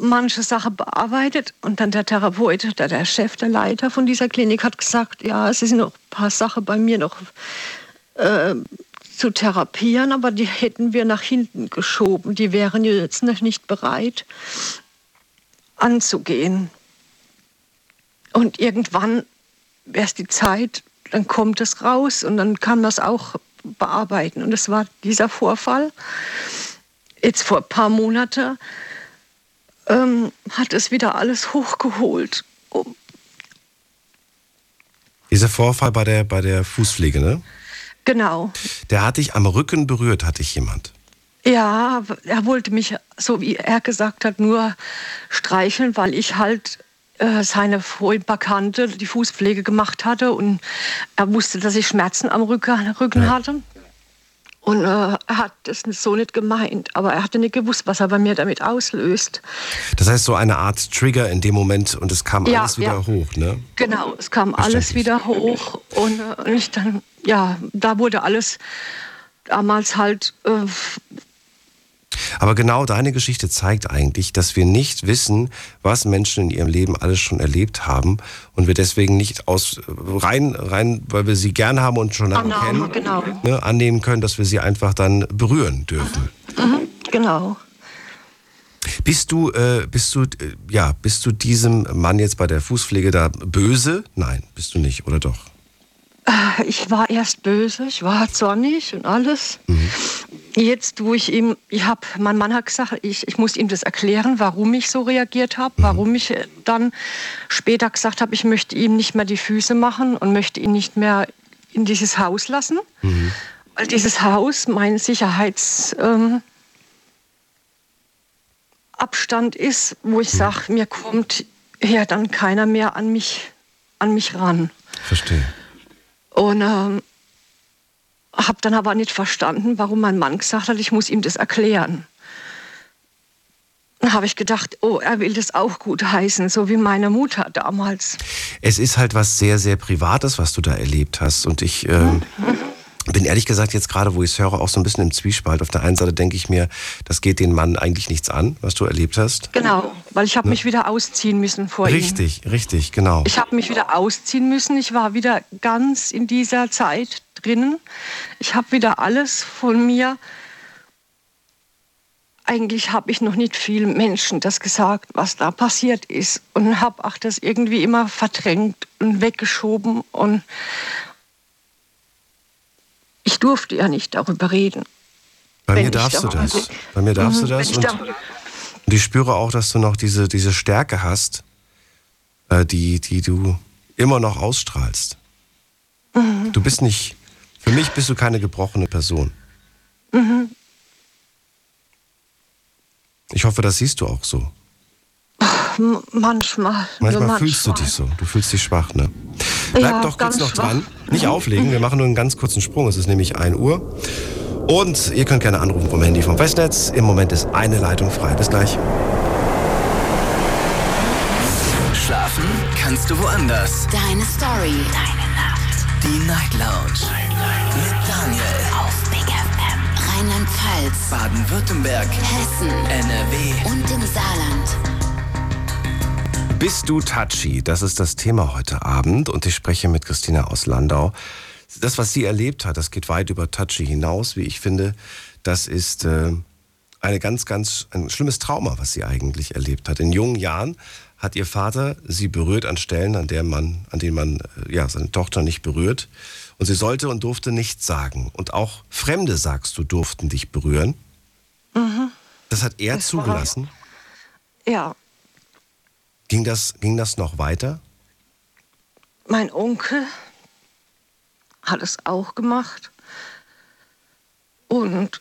manche Sachen bearbeitet und dann der Therapeut, der, der Chef, der Leiter von dieser Klinik hat gesagt, ja, es sind noch ein paar Sachen bei mir noch äh, zu therapieren, aber die hätten wir nach hinten geschoben. Die wären jetzt noch nicht bereit anzugehen. Und irgendwann wäre es die Zeit, dann kommt es raus und dann kann man es auch bearbeiten. Und es war dieser Vorfall. Jetzt vor ein paar Monaten ähm, hat es wieder alles hochgeholt. Oh. Dieser Vorfall bei der, bei der Fußpflege, ne? Genau. Der hat dich am Rücken berührt, hatte ich jemand. Ja, er wollte mich, so wie er gesagt hat, nur streicheln, weil ich halt äh, seine vorhin Bekannte die Fußpflege gemacht hatte und er wusste, dass ich Schmerzen am Rücken, Rücken ja. hatte. Und äh, er hat das so nicht gemeint, aber er hatte nicht gewusst, was er bei mir damit auslöst. Das heißt, so eine Art Trigger in dem Moment und es kam ja, alles wieder ja. hoch, ne? Genau, es kam alles wieder hoch und, äh, und ich dann, ja, da wurde alles damals halt äh, aber genau deine Geschichte zeigt eigentlich, dass wir nicht wissen, was Menschen in ihrem Leben alles schon erlebt haben und wir deswegen nicht aus rein, rein weil wir sie gern haben und schon lange kennen, genau. ne, annehmen können, dass wir sie einfach dann berühren dürfen. Mhm, genau. Bist du, äh, bist du, äh, ja, bist du diesem Mann jetzt bei der Fußpflege da böse? Nein, bist du nicht, oder doch? Äh, ich war erst böse, ich war zornig und alles. Mhm. Jetzt, wo ich ihm, ich habe, mein Mann hat gesagt, ich, ich muss ihm das erklären, warum ich so reagiert habe, mhm. warum ich dann später gesagt habe, ich möchte ihm nicht mehr die Füße machen und möchte ihn nicht mehr in dieses Haus lassen. Mhm. Weil dieses Haus mein Sicherheitsabstand ähm, ist, wo ich mhm. sage, mir kommt ja dann keiner mehr an mich, an mich ran. Verstehe. Und ähm, habe dann aber nicht verstanden, warum mein Mann gesagt hat, ich muss ihm das erklären. Dann habe ich gedacht, oh, er will das auch gut heißen, so wie meine Mutter damals. Es ist halt was sehr, sehr Privates, was du da erlebt hast. Und ich ähm, bin ehrlich gesagt jetzt gerade, wo ich es höre, auch so ein bisschen im Zwiespalt. Auf der einen Seite denke ich mir, das geht den Mann eigentlich nichts an, was du erlebt hast. Genau, weil ich habe ne? mich wieder ausziehen müssen vor richtig, ihm. Richtig, richtig, genau. Ich habe mich wieder ausziehen müssen. Ich war wieder ganz in dieser Zeit drinnen. Ich habe wieder alles von mir. Eigentlich habe ich noch nicht vielen Menschen das gesagt, was da passiert ist. Und habe auch das irgendwie immer verdrängt und weggeschoben. Und ich durfte ja nicht darüber reden. Bei mir darfst du das. Bei mir darfst du mhm, das. Und, und ich spüre auch, dass du noch diese, diese Stärke hast, äh, die, die du immer noch ausstrahlst. Mhm. Du bist nicht für mich bist du keine gebrochene Person. Mhm. Ich hoffe, das siehst du auch so. Manchmal. Manchmal nur fühlst du dich so. Du fühlst dich schwach, ne? Bleib Ja, doch kurz noch schwach. dran. Nicht auflegen. Wir machen nur einen ganz kurzen Sprung. Es ist nämlich 1 Uhr. Und ihr könnt gerne anrufen vom Handy vom Festnetz. Im Moment ist eine Leitung frei. Bis gleich. Schlafen kannst du woanders. Deine Story. Deine Nacht. Die Night Lounge. Mit Daniel. Auf Big FM. Rheinland-Pfalz. Baden-Württemberg. Hessen. NRW. Und im Saarland. Bist du touchy? Das ist das Thema heute Abend. Und ich spreche mit Christina aus Landau. Das, was sie erlebt hat, das geht weit über touchy hinaus, wie ich finde. Das ist äh, eine ganz, ganz, ein schlimmes Trauma, was sie eigentlich erlebt hat. In jungen Jahren hat ihr Vater sie berührt an Stellen, an, der man, an denen man äh, ja, seine Tochter nicht berührt. Und sie sollte und durfte nichts sagen. Und auch Fremde, sagst du, durften dich berühren. Mhm. Das hat er Das zugelassen. Ja, Ging das, ging das noch weiter? mein Onkel hat es auch gemacht. Und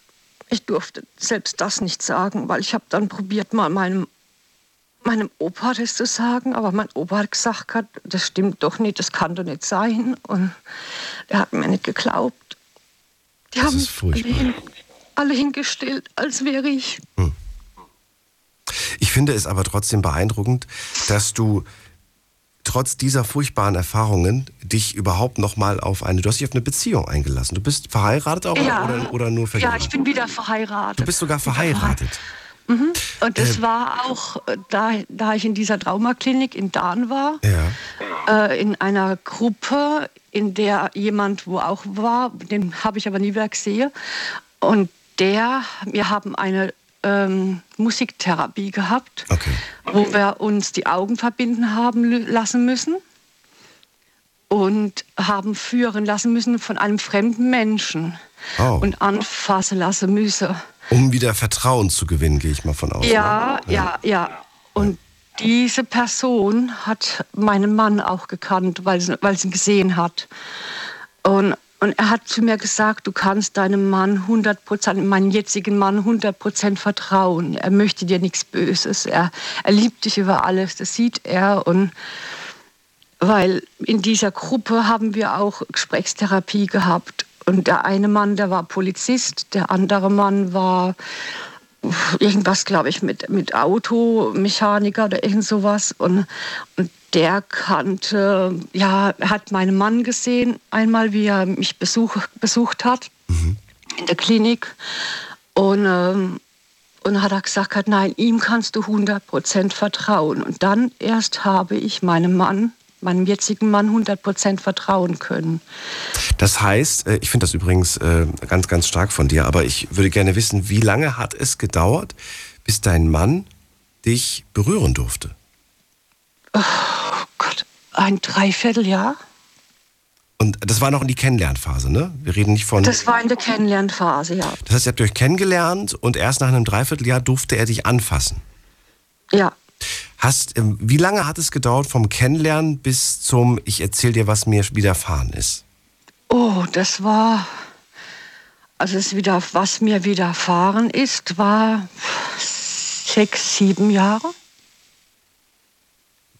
ich durfte selbst das nicht sagen, weil ich habe dann probiert, mal meinem, meinem Opa das zu sagen. Aber mein Opa hat gesagt, das stimmt doch nicht, das kann doch nicht sein. Und er hat mir nicht geglaubt. Die haben ist mich alle, furchtbar. hin, alle hingestellt, als wäre ich. Ich finde es aber trotzdem beeindruckend, dass du trotz dieser furchtbaren Erfahrungen dich überhaupt noch mal auf eine, du hast dich auf eine Beziehung eingelassen. Du bist verheiratet auch Ja. oder, oder nur Ja, verheiratet? ich bin wieder verheiratet. du bist sogar verheiratet. Mhm. Und das Äh, war auch, äh, da, da ich in dieser Traumaklinik in Dahn war, Ja. äh, in einer Gruppe, in der jemand wo auch war, den habe ich aber nie wieder gesehen. Und der, wir haben eine ähm, Musiktherapie gehabt, Okay. wo wir uns die Augen verbinden haben lassen müssen und haben führen lassen müssen von einem fremden Menschen Oh. und anfassen lassen müssen. Um wieder Vertrauen zu gewinnen, gehe ich mal von aus. Ja, ne? ja, ja. Und diese Person hat meinen Mann auch gekannt, weil sie, weil sie ihn gesehen hat. Und, und er hat zu mir gesagt, du kannst deinem Mann 100 Prozent, meinem jetzigen Mann 100 Prozent vertrauen. Er möchte dir nichts Böses. Er, er liebt dich über alles. Das sieht er. Und weil in dieser Gruppe haben wir auch Gesprächstherapie gehabt. Und der eine Mann, der war Polizist, der andere Mann war irgendwas, glaube ich, mit, mit Automechaniker oder irgend sowas. Und, und der kannte, ja, hat meinen Mann gesehen, einmal, wie er mich besuch, besucht hat in der Klinik. Und, ähm, und hat er gesagt, hat, nein, ihm kannst du 100% vertrauen. Und dann erst habe ich meinem Mann, meinem jetzigen Mann 100% vertrauen können. Das heißt, äh, ich finde das übrigens äh, ganz, ganz stark von dir, aber ich würde gerne wissen, wie lange hat es gedauert, bis dein Mann dich berühren durfte? Ein Dreivierteljahr. Und das war noch in die Kennenlernphase, ne? Wir reden nicht von. Das war in der Kennenlernphase, ja. Das heißt, ihr habt euch kennengelernt und erst nach einem Dreivierteljahr durfte er dich anfassen. Ja. Hast, ähm, wie lange hat es gedauert vom Kennenlernen bis zum Ich erzähl dir, was mir widerfahren ist? Oh, das war, also es wieder, was mir widerfahren ist, war sechs, sieben Jahre.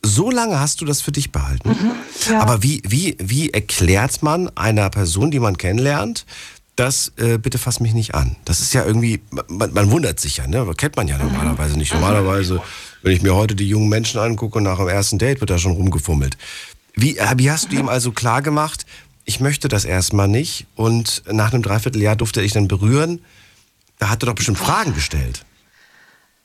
So lange hast du das für dich behalten? Mhm, ja. Aber wie, wie, wie erklärt man einer Person, die man kennenlernt, das äh, bitte fass mich nicht an? Das ist ja irgendwie, man, man wundert sich ja, ne? Kennt man ja normalerweise nicht. Normalerweise, wenn ich mir heute die jungen Menschen angucke, nach dem ersten Date wird da schon rumgefummelt. Wie, äh, wie hast du ihm also klar gemacht, ich möchte das erstmal nicht und nach einem Dreivierteljahr durfte er dich dann berühren? Da hat er doch bestimmt Fragen gestellt.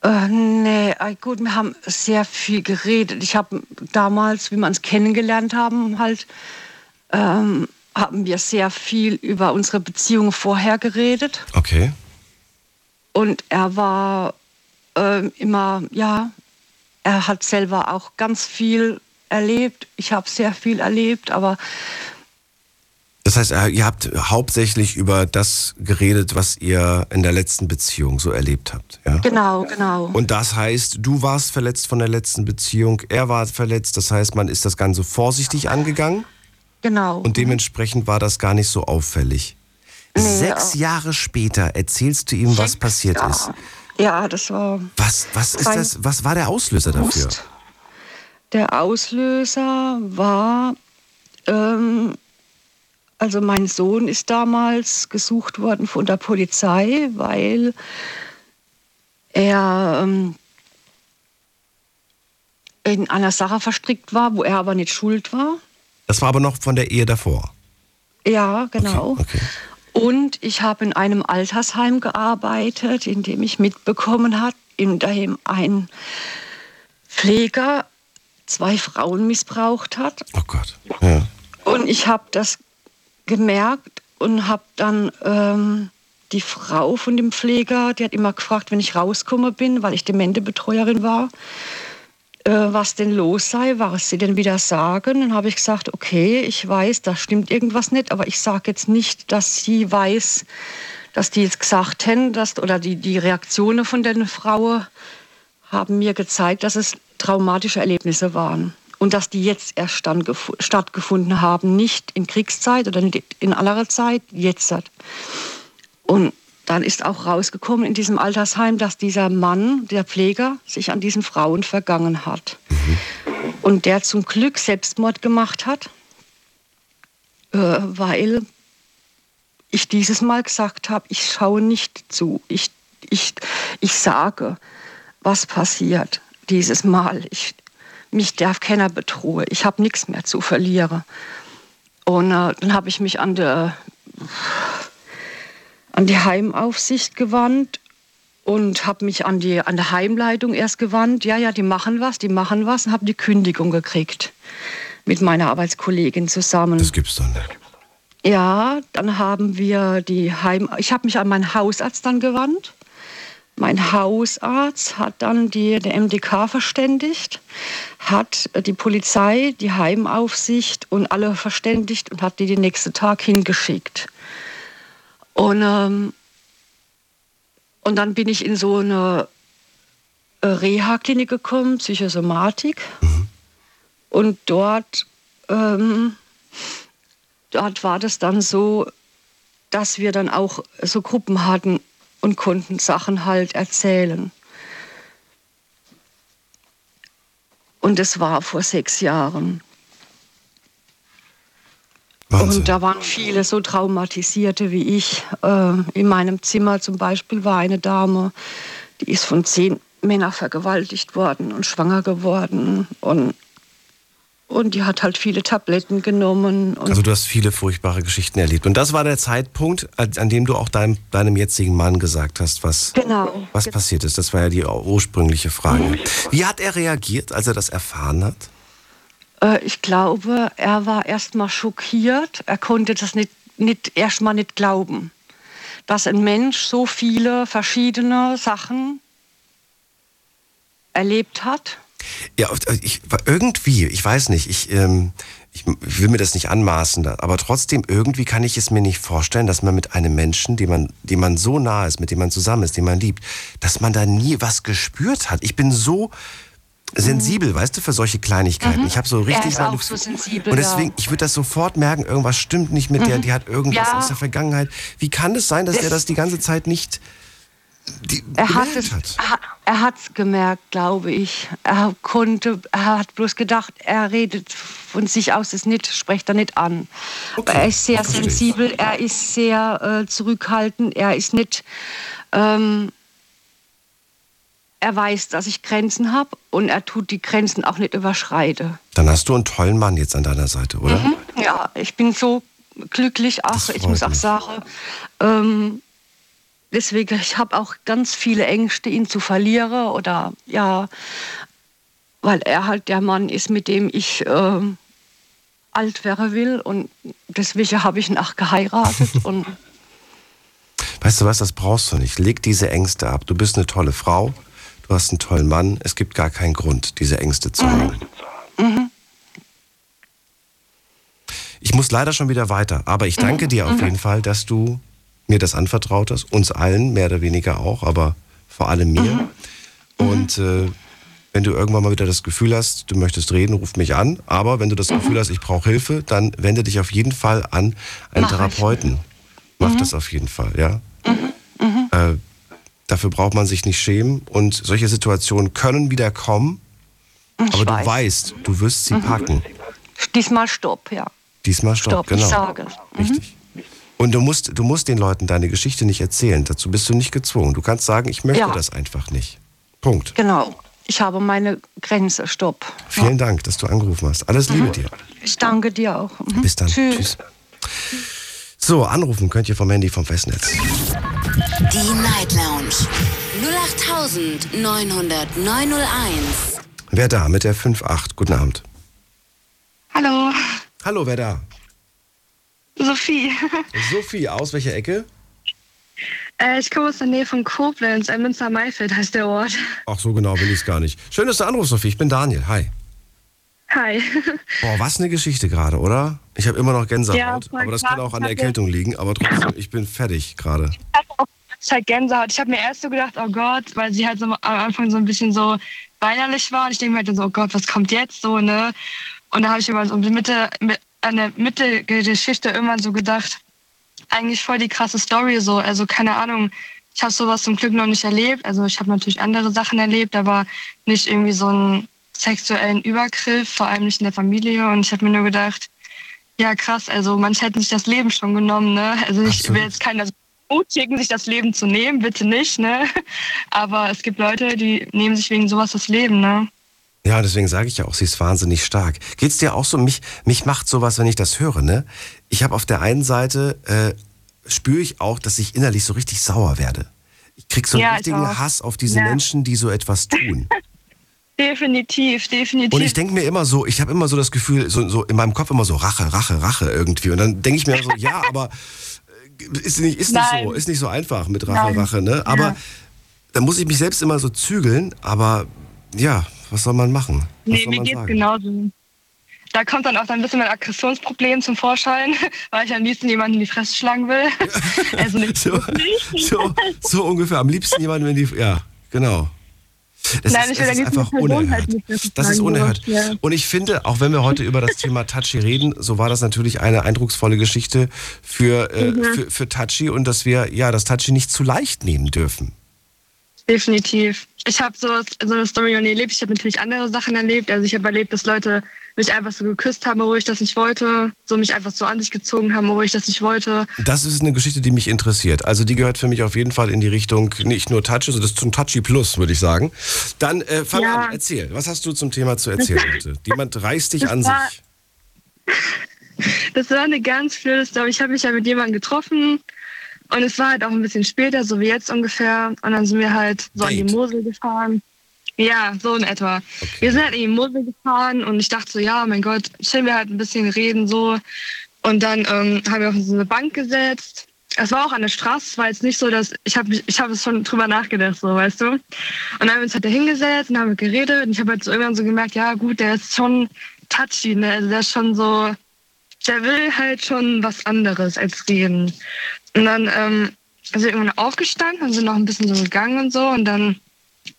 Äh, nee, äh, gut, wir haben sehr viel geredet. Ich habe damals, wie wir uns kennengelernt haben, halt, ähm, haben wir sehr viel über unsere Beziehung vorher geredet. Okay. Und er war ähm, immer, ja, er hat selber auch ganz viel erlebt. Ich habe sehr viel erlebt, aber Das heißt, ihr habt hauptsächlich über das geredet, was ihr in der letzten Beziehung so erlebt habt. Ja? genau, genau. Und das heißt, du warst verletzt von der letzten Beziehung, er war verletzt. Das heißt, man ist das Ganze vorsichtig angegangen genau. und dementsprechend war das gar nicht so auffällig. Sechs Jahre später erzählst du ihm, was passiert ist. Ja, das war. Was, was ist das? Was war der Auslöser dafür? Der Auslöser war, ähm, also mein Sohn ist damals gesucht worden von der Polizei, weil er ähm, in einer Sache verstrickt war, wo er aber nicht schuld war. Das war aber noch von der Ehe davor. Ja, genau. Okay. Und ich habe in einem Altersheim gearbeitet, in dem ich mitbekommen habe, in dem ein Pfleger zwei Frauen missbraucht hat. Oh Gott. Ja. Und ich habe das gemerkt und habe dann ähm, die Frau von dem Pfleger, die hat immer gefragt, wenn ich rauskomme bin, weil ich Dementebetreuerin war, äh, was denn los sei, was sie denn wieder sagen. Dann habe ich gesagt, okay, ich weiß, da stimmt irgendwas nicht, aber ich sage jetzt nicht, dass sie weiß, dass die jetzt gesagt haben, dass, oder die, die Reaktionen von den Frauen haben mir gezeigt, dass es traumatische Erlebnisse waren. Und dass die jetzt erst stattgefunden haben, nicht in Kriegszeit oder in anderer Zeit, jetzt. Und dann ist auch rausgekommen in diesem Altersheim, dass dieser Mann, der Pfleger, sich an diesen Frauen vergangen hat. Und der zum Glück Selbstmord gemacht hat, äh, weil ich dieses Mal gesagt habe, ich schaue nicht zu. Ich, ich, ich sage, was passiert dieses Mal. Ich, mich darf keiner bedrohen. Ich habe nichts mehr zu verlieren. Und äh, dann habe ich mich an, der, an die Heimaufsicht gewandt und habe mich an die an der Heimleitung erst gewandt. Ja, ja, die machen was, die machen was und habe die Kündigung gekriegt mit meiner Arbeitskollegin zusammen. Das gibt's doch nicht. Ja, dann haben wir die Heim. Ich habe mich an meinen Hausarzt dann gewandt. Mein Hausarzt hat dann die, der MDK verständigt, hat die Polizei, die Heimaufsicht und alle verständigt und hat die den nächsten Tag hingeschickt. Und, ähm, und dann bin ich in so eine äh, Reha-Klinik gekommen, Psychosomatik. Und dort, ähm, dort war das dann so, dass wir dann auch so Gruppen hatten und konnten Sachen halt erzählen. Und es war vor sechs Jahren. Wahnsinn. Und da waren viele so traumatisierte wie ich. Äh, in meinem Zimmer zum Beispiel war eine Dame, die ist von zehn Männern vergewaltigt worden und schwanger geworden. Und, und die hat halt viele Tabletten genommen. Also du hast viele furchtbare Geschichten erlebt. Und das war der Zeitpunkt, an an dem du auch deinem, deinem jetzigen Mann gesagt hast, was, Genau. was passiert ist. Das war ja die ursprüngliche Frage. Wie hat er reagiert, als er das erfahren hat? Äh, ich glaube, er war erstmal schockiert. Er konnte das nicht, nicht erstmal nicht glauben, dass ein Mensch so viele verschiedene Sachen erlebt hat. Ja, ich, irgendwie, ich weiß nicht, ich, ähm, ich will mir das nicht anmaßen, aber trotzdem, irgendwie kann ich es mir nicht vorstellen, dass man mit einem Menschen, dem man, dem man so nah ist, mit dem man zusammen ist, den man liebt, dass man da nie was gespürt hat. Ich bin so sensibel, weißt du, für solche Kleinigkeiten. Ich habe so Mhm. Er richtig ist meine auch so sensibel, Und deswegen, ich würde das sofort merken, irgendwas stimmt nicht mit der, die hat irgendwas Ja. aus der Vergangenheit. Wie kann es sein, dass Das- er das die ganze Zeit nicht die, Er hat es, hat? er, hat's gemerkt, glaube ich. Er konnte, er hat bloß gedacht, er redet von sich aus es nicht, spricht er nicht an. Aber er ist sehr sensibel, er ist sehr äh, zurückhaltend, er ist nicht. Ähm, er weiß, dass ich Grenzen habe und er tut die Grenzen auch nicht überschreiten. Dann hast du einen tollen Mann jetzt an deiner Seite, oder? Ja, ich bin so glücklich. Ach, ich muss auch mich. sagen, ähm, deswegen, ich habe auch ganz viele Ängste, ihn zu verlieren oder ja, weil er halt der Mann ist, mit dem ich ähm, alt werden will und deswegen habe ich ihn auch geheiratet und Weißt du was, das brauchst du nicht. Leg diese Ängste ab. Du bist eine tolle Frau, du hast einen tollen Mann. Es gibt gar keinen Grund, diese Ängste zu haben. Ich muss leider schon wieder weiter, aber ich danke dir auf jeden Fall, dass du mir das anvertraut hast, uns allen, mehr oder weniger auch, aber vor allem mir. Und äh, wenn du irgendwann mal wieder das Gefühl hast, du möchtest reden, ruf mich an. Aber wenn du das Gefühl hast, ich brauche Hilfe, dann wende dich auf jeden Fall an einen Mach ich. Therapeuten. Mach das auf jeden Fall, ja? Äh, Dafür braucht man sich nicht schämen. Und solche Situationen können wieder kommen. Ich aber weiß. du weißt, du wirst sie Mhm. packen. Diesmal Stopp, ja. Diesmal stopp, Stopp, genau. ich sage. Richtig. Und du musst, du musst den Leuten deine Geschichte nicht erzählen. Dazu bist du nicht gezwungen. Du kannst sagen, ich möchte Ja. das einfach nicht. Punkt. Genau. Ich habe meine Grenze. Stopp. Vielen Dank, dass du angerufen hast. Alles Liebe Mhm. dir. Ich danke dir auch. Mhm. Bis dann. Tschüss. So, anrufen könnt ihr vom Handy vom Festnetz. Die Night Lounge 08901. Wer da mit der 5.8? Guten Abend. Hallo, Hallo, wer da? Sophie. Sophie, aus welcher Ecke? Äh, ich komme aus der Nähe von Koblenz, äh, Münster-Maifeld heißt der Ort. Ach, so genau will ich es gar nicht. Schön, dass du anrufst, Sophie. Ich bin Daniel. Hi. Hi. Boah, was eine Geschichte gerade, oder? Ich habe immer noch Gänsehaut. Ja, aber das kann auch an der Erkältung liegen. Aber trotzdem, ich bin fertig gerade. Ich halt Gänsehaut. Ich habe mir erst so gedacht, oh Gott, weil sie halt so am Anfang so ein bisschen so weinerlich war. Und ich denke mir halt dann so, oh Gott, was kommt jetzt so, ne? Und da habe ich immer so Mitte, mit- an der Mitte der Geschichte irgendwann so gedacht, eigentlich voll die krasse Story so. Also keine Ahnung, ich habe sowas zum Glück noch nicht erlebt. Also ich habe natürlich andere Sachen erlebt, aber nicht irgendwie so einen sexuellen Übergriff, vor allem nicht in der Familie. Und ich habe mir nur gedacht, ja krass, also manche hätten sich das Leben schon genommen, ne? Also ich will jetzt keiner ermutigen, sich das Leben zu nehmen, bitte nicht, ne? Aber es gibt Leute, die nehmen sich wegen sowas das Leben, ne? Ja, deswegen sage ich ja auch, sie ist wahnsinnig stark. Geht's dir auch so? Mich, mich macht sowas, wenn ich das höre, ne? Ich habe auf der einen Seite, äh, spüre ich auch, dass ich innerlich so richtig sauer werde. Ich krieg so einen Ja, ich richtigen. Hass auf diese Ja. Menschen, die so etwas tun. Definitiv, definitiv. Und ich denke mir immer so, ich habe immer so das Gefühl, so, so in meinem Kopf immer so Rache, Rache, Rache irgendwie. Und dann denke ich mir so, ja, aber äh, ist nicht, ist nicht so, ist nicht so einfach mit Rache, Nein. Rache, ne? Aber Ja. da muss ich mich selbst immer so zügeln, aber ja, was soll man machen? Was Nee, mir geht's sagen? genauso. Da kommt dann auch ein bisschen mein Aggressionsproblem zum Vorschein, weil ich am liebsten jemanden in die Fresse schlagen will. also nicht So, so, so ungefähr. Am liebsten jemanden, wenn die. Ja, genau. Das Nein, ist, ich ist einfach unerhört. halt nicht Das ist unerhört. ja. Und ich finde, auch wenn wir heute über das Thema Tachi reden, so war das natürlich eine eindrucksvolle Geschichte für, äh, Mhm. für, für Tachi und dass wir ja das Tachi nicht zu leicht nehmen dürfen. Definitiv. Ich habe so, so eine Story noch nie erlebt. Ich habe natürlich andere Sachen erlebt. Also ich habe erlebt, dass Leute mich einfach so geküsst haben, wo ich das nicht wollte. So mich einfach so an sich gezogen haben, wo ich das nicht wollte. Das ist eine Geschichte, die mich interessiert. Also die gehört für mich auf jeden Fall in die Richtung nicht nur Touch, also das ist zum Touchy Plus, würde ich sagen. Dann äh, fang Ja. an, erzähl. Was hast du zum Thema zu erzählen heute? Jemand reißt dich Das an war- sich. Das war eine ganz blöde Story. Ich habe mich ja mit jemandem getroffen und es war halt auch ein bisschen später, so wie jetzt ungefähr. Und dann sind wir halt so an die Mosel gefahren. Ja, so in etwa. Wir sind halt in die Mosel gefahren und ich dachte so, ja, mein Gott, chillen wir halt ein bisschen, reden so. Und dann ähm, haben wir auf so eine Bank gesetzt. Es war auch an der Straße, es war jetzt nicht so, dass ich habe ich habe es schon drüber nachgedacht, so, weißt du. Und dann haben wir uns halt da hingesetzt und haben wir geredet und ich habe halt so irgendwann so gemerkt, ja gut, der ist schon touchy, ne? Also der ist schon so, der will halt schon was anderes als reden. Und dann ähm, sind wir irgendwann aufgestanden und sind noch ein bisschen so gegangen und so. Und dann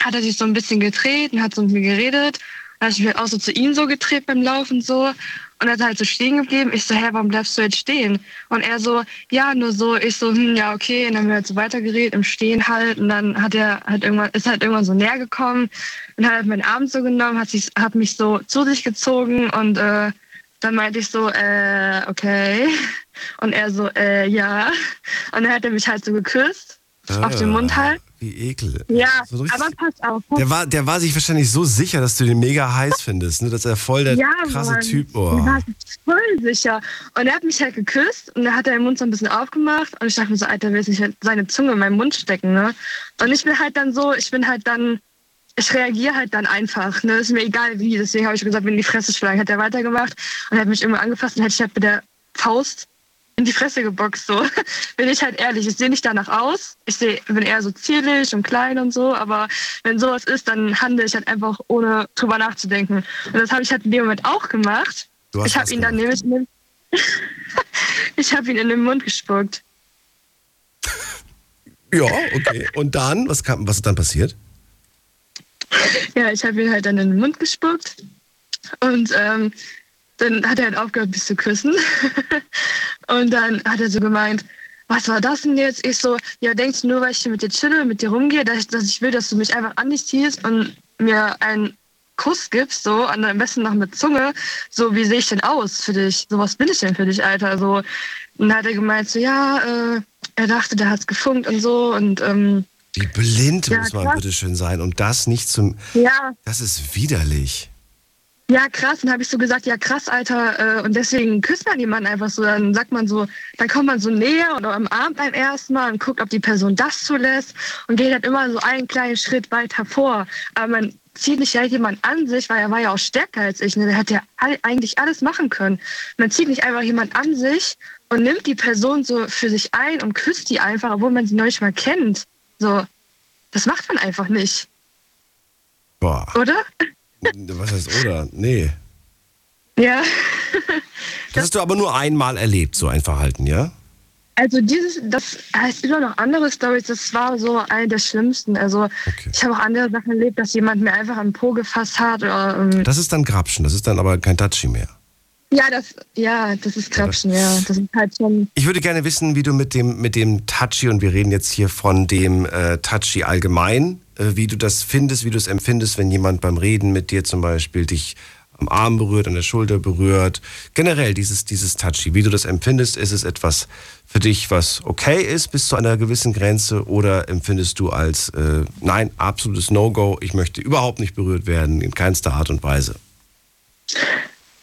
hat er sich so ein bisschen gedreht und hat so mit mir geredet. Dann habe ich mich auch so zu ihm so gedreht beim Laufen so. Und er ist halt so stehen geblieben. Ich so, hä, warum bleibst du jetzt stehen? Und er so, ja, nur so. Ich so, hm, ja, okay. Und dann haben wir halt so weitergeredet im Stehen halt. Und dann hat er halt irgendwann, ist halt irgendwann so näher gekommen und hat halt meinen Arm so genommen, hat, sich, hat mich so zu sich gezogen und äh, dann meinte ich so, äh, okay. Und er so, äh, ja. Und dann hat er mich halt so geküsst. Auf den Mund halt. Wie ekel. Ja, So aber pass auf. Der war, der war sich wahrscheinlich so sicher, dass du den mega heiß findest, ne? dass er voll der ja, krasse Mann. Typ war. war voll sicher. Und er hat mich halt geküsst und dann hat er den Mund so ein bisschen aufgemacht und ich dachte mir so, Alter, will jetzt nicht seine Zunge in meinen Mund stecken, ne? Und ich bin halt dann so, ich bin halt dann, ich reagiere halt dann einfach, ne? Ist mir egal wie. Deswegen habe ich gesagt, wenn die Fresse schlagen, hat er weitergemacht und hat mich immer angefasst und hätte ich halt mit der Faust in die Fresse geboxt, so. Bin ich halt ehrlich. Ich sehe nicht danach aus. Ich seh, bin eher so zierlich und klein und so, aber wenn sowas ist, dann handle ich halt einfach ohne drüber nachzudenken. Und das habe ich halt in dem Moment auch gemacht. Du hast Ich habe ihn dann nämlich in den ich habe ihn in den Mund gespuckt. Ja, okay. Und dann, was, kam, was ist dann passiert? Ja, ich habe ihn halt dann in den Mund gespuckt. Und ähm, dann hat er halt aufgehört, mich zu küssen. und dann hat er so gemeint, was war das denn jetzt? Ich so, ja, denkst du nur, weil ich hier mit dir chille, mit dir rumgehe, dass ich, dass ich will, dass du mich einfach an dich ziehst und mir einen Kuss gibst, so, und am besten noch mit Zunge, so, wie sehe ich denn aus für dich? So, was bin ich denn für dich, Alter? So, und dann hat er gemeint, so, ja, äh, er dachte, der hat's gefunkt und so, und, ähm, Wie blind Ja, muss man krass. bitte schön sein, um das nicht zum. ja, Das ist widerlich. Ja, krass. Und dann habe ich so gesagt, ja krass, Alter. Äh, und deswegen küsst man jemanden einfach so. Dann sagt man so, dann kommt man so näher oder umarmt beim ersten Mal und guckt, ob die Person das zulässt und geht halt immer so einen kleinen Schritt weiter vor. Aber man zieht nicht halt jemand an sich, weil er war ja auch stärker als ich. Ne? Der hätte ja eigentlich alles machen können. Man zieht nicht einfach jemand an sich und nimmt die Person so für sich ein und küsst die einfach, obwohl man sie noch nicht mal kennt. So, das macht man einfach nicht, Boah. oder? Was heißt oder? Nee. Ja. Das hast du aber nur einmal erlebt, so ein Verhalten, ja? Also dieses, das heißt immer noch andere Stories, das war so eine der schlimmsten. Also ich habe auch andere Sachen erlebt, dass jemand mir einfach am Po gefasst hat oder ähm, Das ist dann Grapschen, das ist dann aber kein Touchy mehr. Ja, das ja, das ist Krapschen, ja. Das ist halt schon Ich würde gerne wissen, wie du mit dem, mit dem Touchy, und wir reden jetzt hier von dem äh, Touchy allgemein, äh, wie du das findest, wie du es empfindest, wenn jemand beim Reden mit dir zum Beispiel dich am Arm berührt, an der Schulter berührt. Generell dieses, dieses Touchy, wie du das empfindest, ist es etwas für dich, was okay ist bis zu einer gewissen Grenze oder empfindest du als, äh, nein, absolutes No-Go, ich möchte überhaupt nicht berührt werden, in keinster Art und Weise.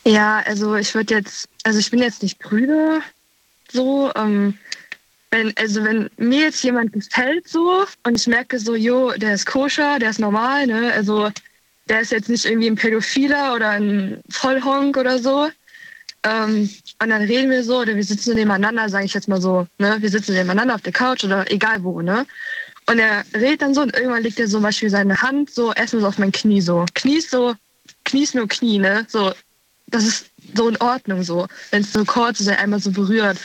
Ja, also ich würde jetzt, also ich bin jetzt nicht prüde, so, ähm, wenn, also wenn mir jetzt jemand gefällt so und ich merke so, jo, der ist koscher, der ist normal, ne, also der ist jetzt nicht irgendwie ein Pädophiler oder ein Vollhonk oder so, ähm, und dann reden wir so oder wir sitzen nebeneinander, sage ich jetzt mal so, ne, wir sitzen nebeneinander auf der Couch oder egal wo, ne, und er redet dann so und irgendwann legt er so zum Beispiel seine Hand so erstmal so auf mein Knie so, Knie so, Knie ist nur Knie, ne, so das ist so in Ordnung so, wenn es so kurz ist, einmal so berührt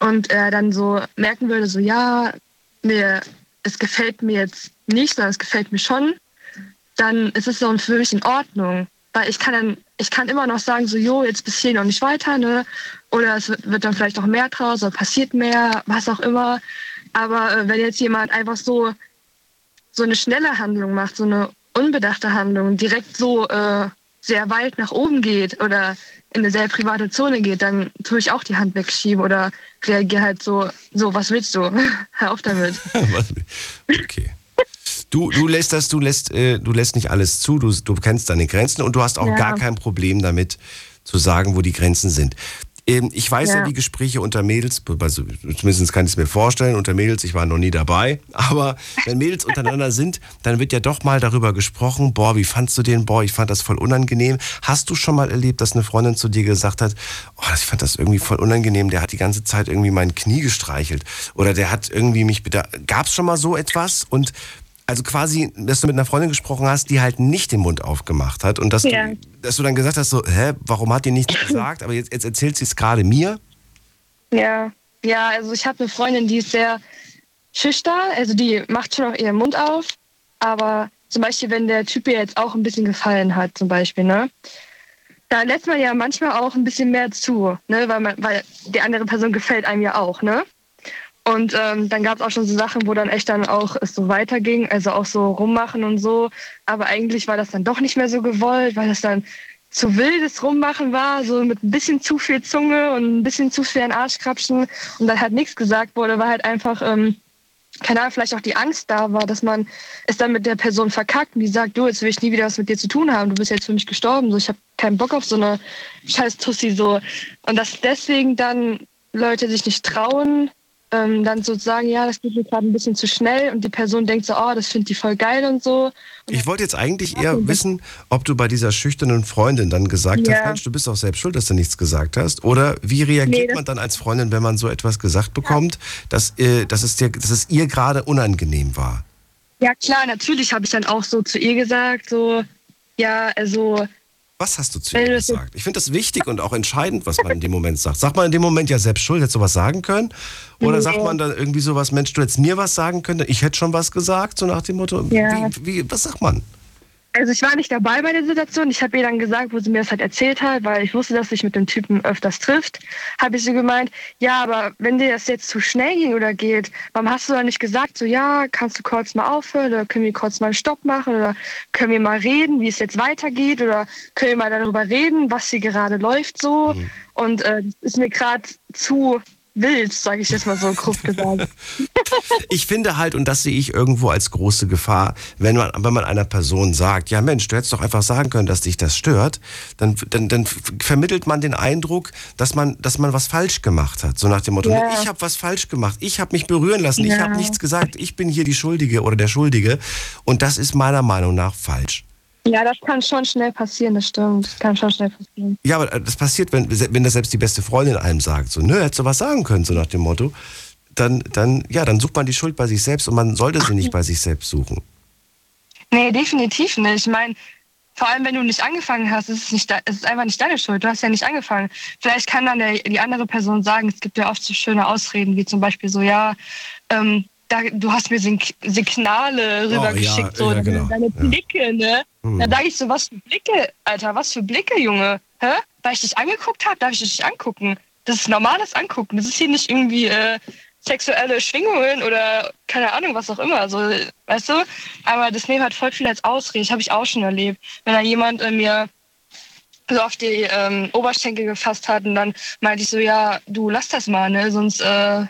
und er dann so merken würde, so ja, mir, es gefällt mir jetzt nicht, sondern es gefällt mir schon, dann ist es so für mich in Ordnung. Weil ich kann dann, ich kann immer noch sagen, so, jo, jetzt bis hier noch nicht weiter, ne? Oder es wird, dann vielleicht auch mehr draus oder passiert mehr, was auch immer. Aber äh, wenn jetzt jemand einfach so, so eine schnelle Handlung macht, so eine unbedachte Handlung, direkt so äh, sehr weit nach oben geht oder in eine sehr private Zone geht, dann tue ich auch die Hand wegschieben oder reagiere halt so, so, was willst du? Hör auf damit. okay. Du, du lässt das, du lässt, äh, du lässt nicht alles zu, du, du kennst deine Grenzen und du hast auch Ja. gar kein Problem damit zu sagen, wo die Grenzen sind. Ähm, ich weiß ja. Ja. die Gespräche unter Mädels, also zumindest kann ich es mir vorstellen, unter Mädels, ich war noch nie dabei, aber wenn Mädels untereinander sind, dann wird ja doch mal darüber gesprochen, boah, wie fandst du den, boah, ich fand das voll unangenehm. Hast du schon mal erlebt, dass eine Freundin zu dir gesagt hat, oh, ich fand das irgendwie voll unangenehm, der hat die ganze Zeit irgendwie mein Knie gestreichelt oder der hat irgendwie mich, gab es schon mal so etwas und also quasi, dass du mit einer Freundin gesprochen hast, die halt nicht den Mund aufgemacht hat und dass, Ja. du, dass du dann gesagt hast, so, hä, warum hat die nichts gesagt? Aber jetzt, jetzt erzählt sie es gerade mir. Ja, ja, also ich habe eine Freundin, die ist sehr schüchtern, also die macht schon auch ihren Mund auf, aber zum Beispiel, wenn der Typ ihr jetzt auch ein bisschen gefallen hat, zum Beispiel, ne? Da lässt man ja manchmal auch ein bisschen mehr zu, ne? Weil, man, weil die andere Person gefällt einem ja auch, ne? Und ähm, dann gab es auch schon so Sachen, wo dann echt dann auch es so weiterging, also auch so rummachen und so. Aber eigentlich war das dann doch nicht mehr so gewollt, weil das dann zu wildes Rummachen war, so mit ein bisschen zu viel Zunge und ein bisschen zu viel an Arschkrapschen und dann halt nichts gesagt wurde, weil halt einfach, ähm, keine Ahnung, vielleicht auch die Angst da war, dass man es dann mit der Person verkackt und die sagt, du, jetzt will ich nie wieder was mit dir zu tun haben, du bist jetzt für mich gestorben, so ich habe keinen Bock auf so eine scheiß Tussi so. Und dass deswegen dann Leute sich nicht trauen, ähm, dann sozusagen, ja, das geht mir gerade ein bisschen zu schnell und die Person denkt so, oh, das findet die voll geil und so. Ich wollte jetzt eigentlich eher wissen, ob du bei dieser schüchternen Freundin dann gesagt Ja. hast, Mensch, du bist auch selbst schuld, dass du nichts gesagt hast. Oder wie reagiert Nee, man dann als Freundin, wenn man so etwas gesagt bekommt, dass, äh, dass, es dir, dass es ihr gerade unangenehm war? Ja, klar, natürlich habe ich dann auch so zu ihr gesagt, so, ja, also, Was hast du zu jetzt- gesagt? Ich finde das wichtig und auch entscheidend, was man in dem Moment sagt. Sagt man in dem Moment ja selbst schuld, hätte sowas sagen können? Oder Nee. sagt man dann irgendwie sowas, Mensch, du hättest mir was sagen können, ich hätte schon was gesagt, so nach dem Motto, Ja. wie, wie, was sagt man? Also ich war nicht dabei bei der Situation. Ich habe ihr dann gesagt, wo sie mir das halt erzählt hat, weil ich wusste, dass sich mit dem Typen öfters trifft. Habe ich sie gemeint, ja, aber wenn dir das jetzt zu schnell ging oder geht, warum hast du dann nicht gesagt, so ja, kannst du kurz mal aufhören oder können wir kurz mal einen Stopp machen oder können wir mal reden, wie es jetzt weitergeht oder können wir mal darüber reden, was hier gerade läuft so. Mhm. Und äh, ist mir gerade zu wild, sage ich jetzt mal so grob gesagt. ich finde halt, und das sehe ich irgendwo als große Gefahr, wenn man, wenn man einer Person sagt, ja Mensch, du hättest doch einfach sagen können, dass dich das stört, dann, dann, dann vermittelt man den Eindruck, dass man, dass man was falsch gemacht hat. So nach dem Motto, ja. ich habe was falsch gemacht, ich habe mich berühren lassen, ja. ich habe nichts gesagt, ich bin hier die Schuldige oder der Schuldige. Und das ist meiner Meinung nach falsch. Ja, das kann schon schnell passieren, das stimmt. Das kann schon schnell passieren. Ja, aber das passiert, wenn, wenn das selbst die beste Freundin einem sagt, so, nö, hättest du was sagen können, so nach dem Motto, dann, dann, ja, dann sucht man die Schuld bei sich selbst und man sollte sie nicht bei sich selbst suchen. Nee, definitiv nicht. Ich meine, vor allem, wenn du nicht angefangen hast, ist es, nicht, es ist einfach nicht deine Schuld. Du hast ja nicht angefangen. Vielleicht kann dann der, die andere Person sagen, es gibt ja oft so schöne Ausreden, wie zum Beispiel so, ja, ähm, da, du hast mir Signale rübergeschickt, oh, ja, so ja, genau. deine Blicke, ne? Hm. Da sage ich so, was für Blicke, Alter, was für Blicke, Junge. Hä? Weil ich dich angeguckt habe, darf ich dich angucken. Das ist normales Angucken. Das ist hier nicht irgendwie äh, sexuelle Schwingungen oder keine Ahnung, was auch immer. So, weißt du? Aber das nehmen halt voll viel als Ausrede. Das habe ich auch schon erlebt. Wenn da jemand äh, mir so auf die ähm, Oberschenkel gefasst hat und dann meinte ich so, ja, du lass das mal, ne? Sonst äh,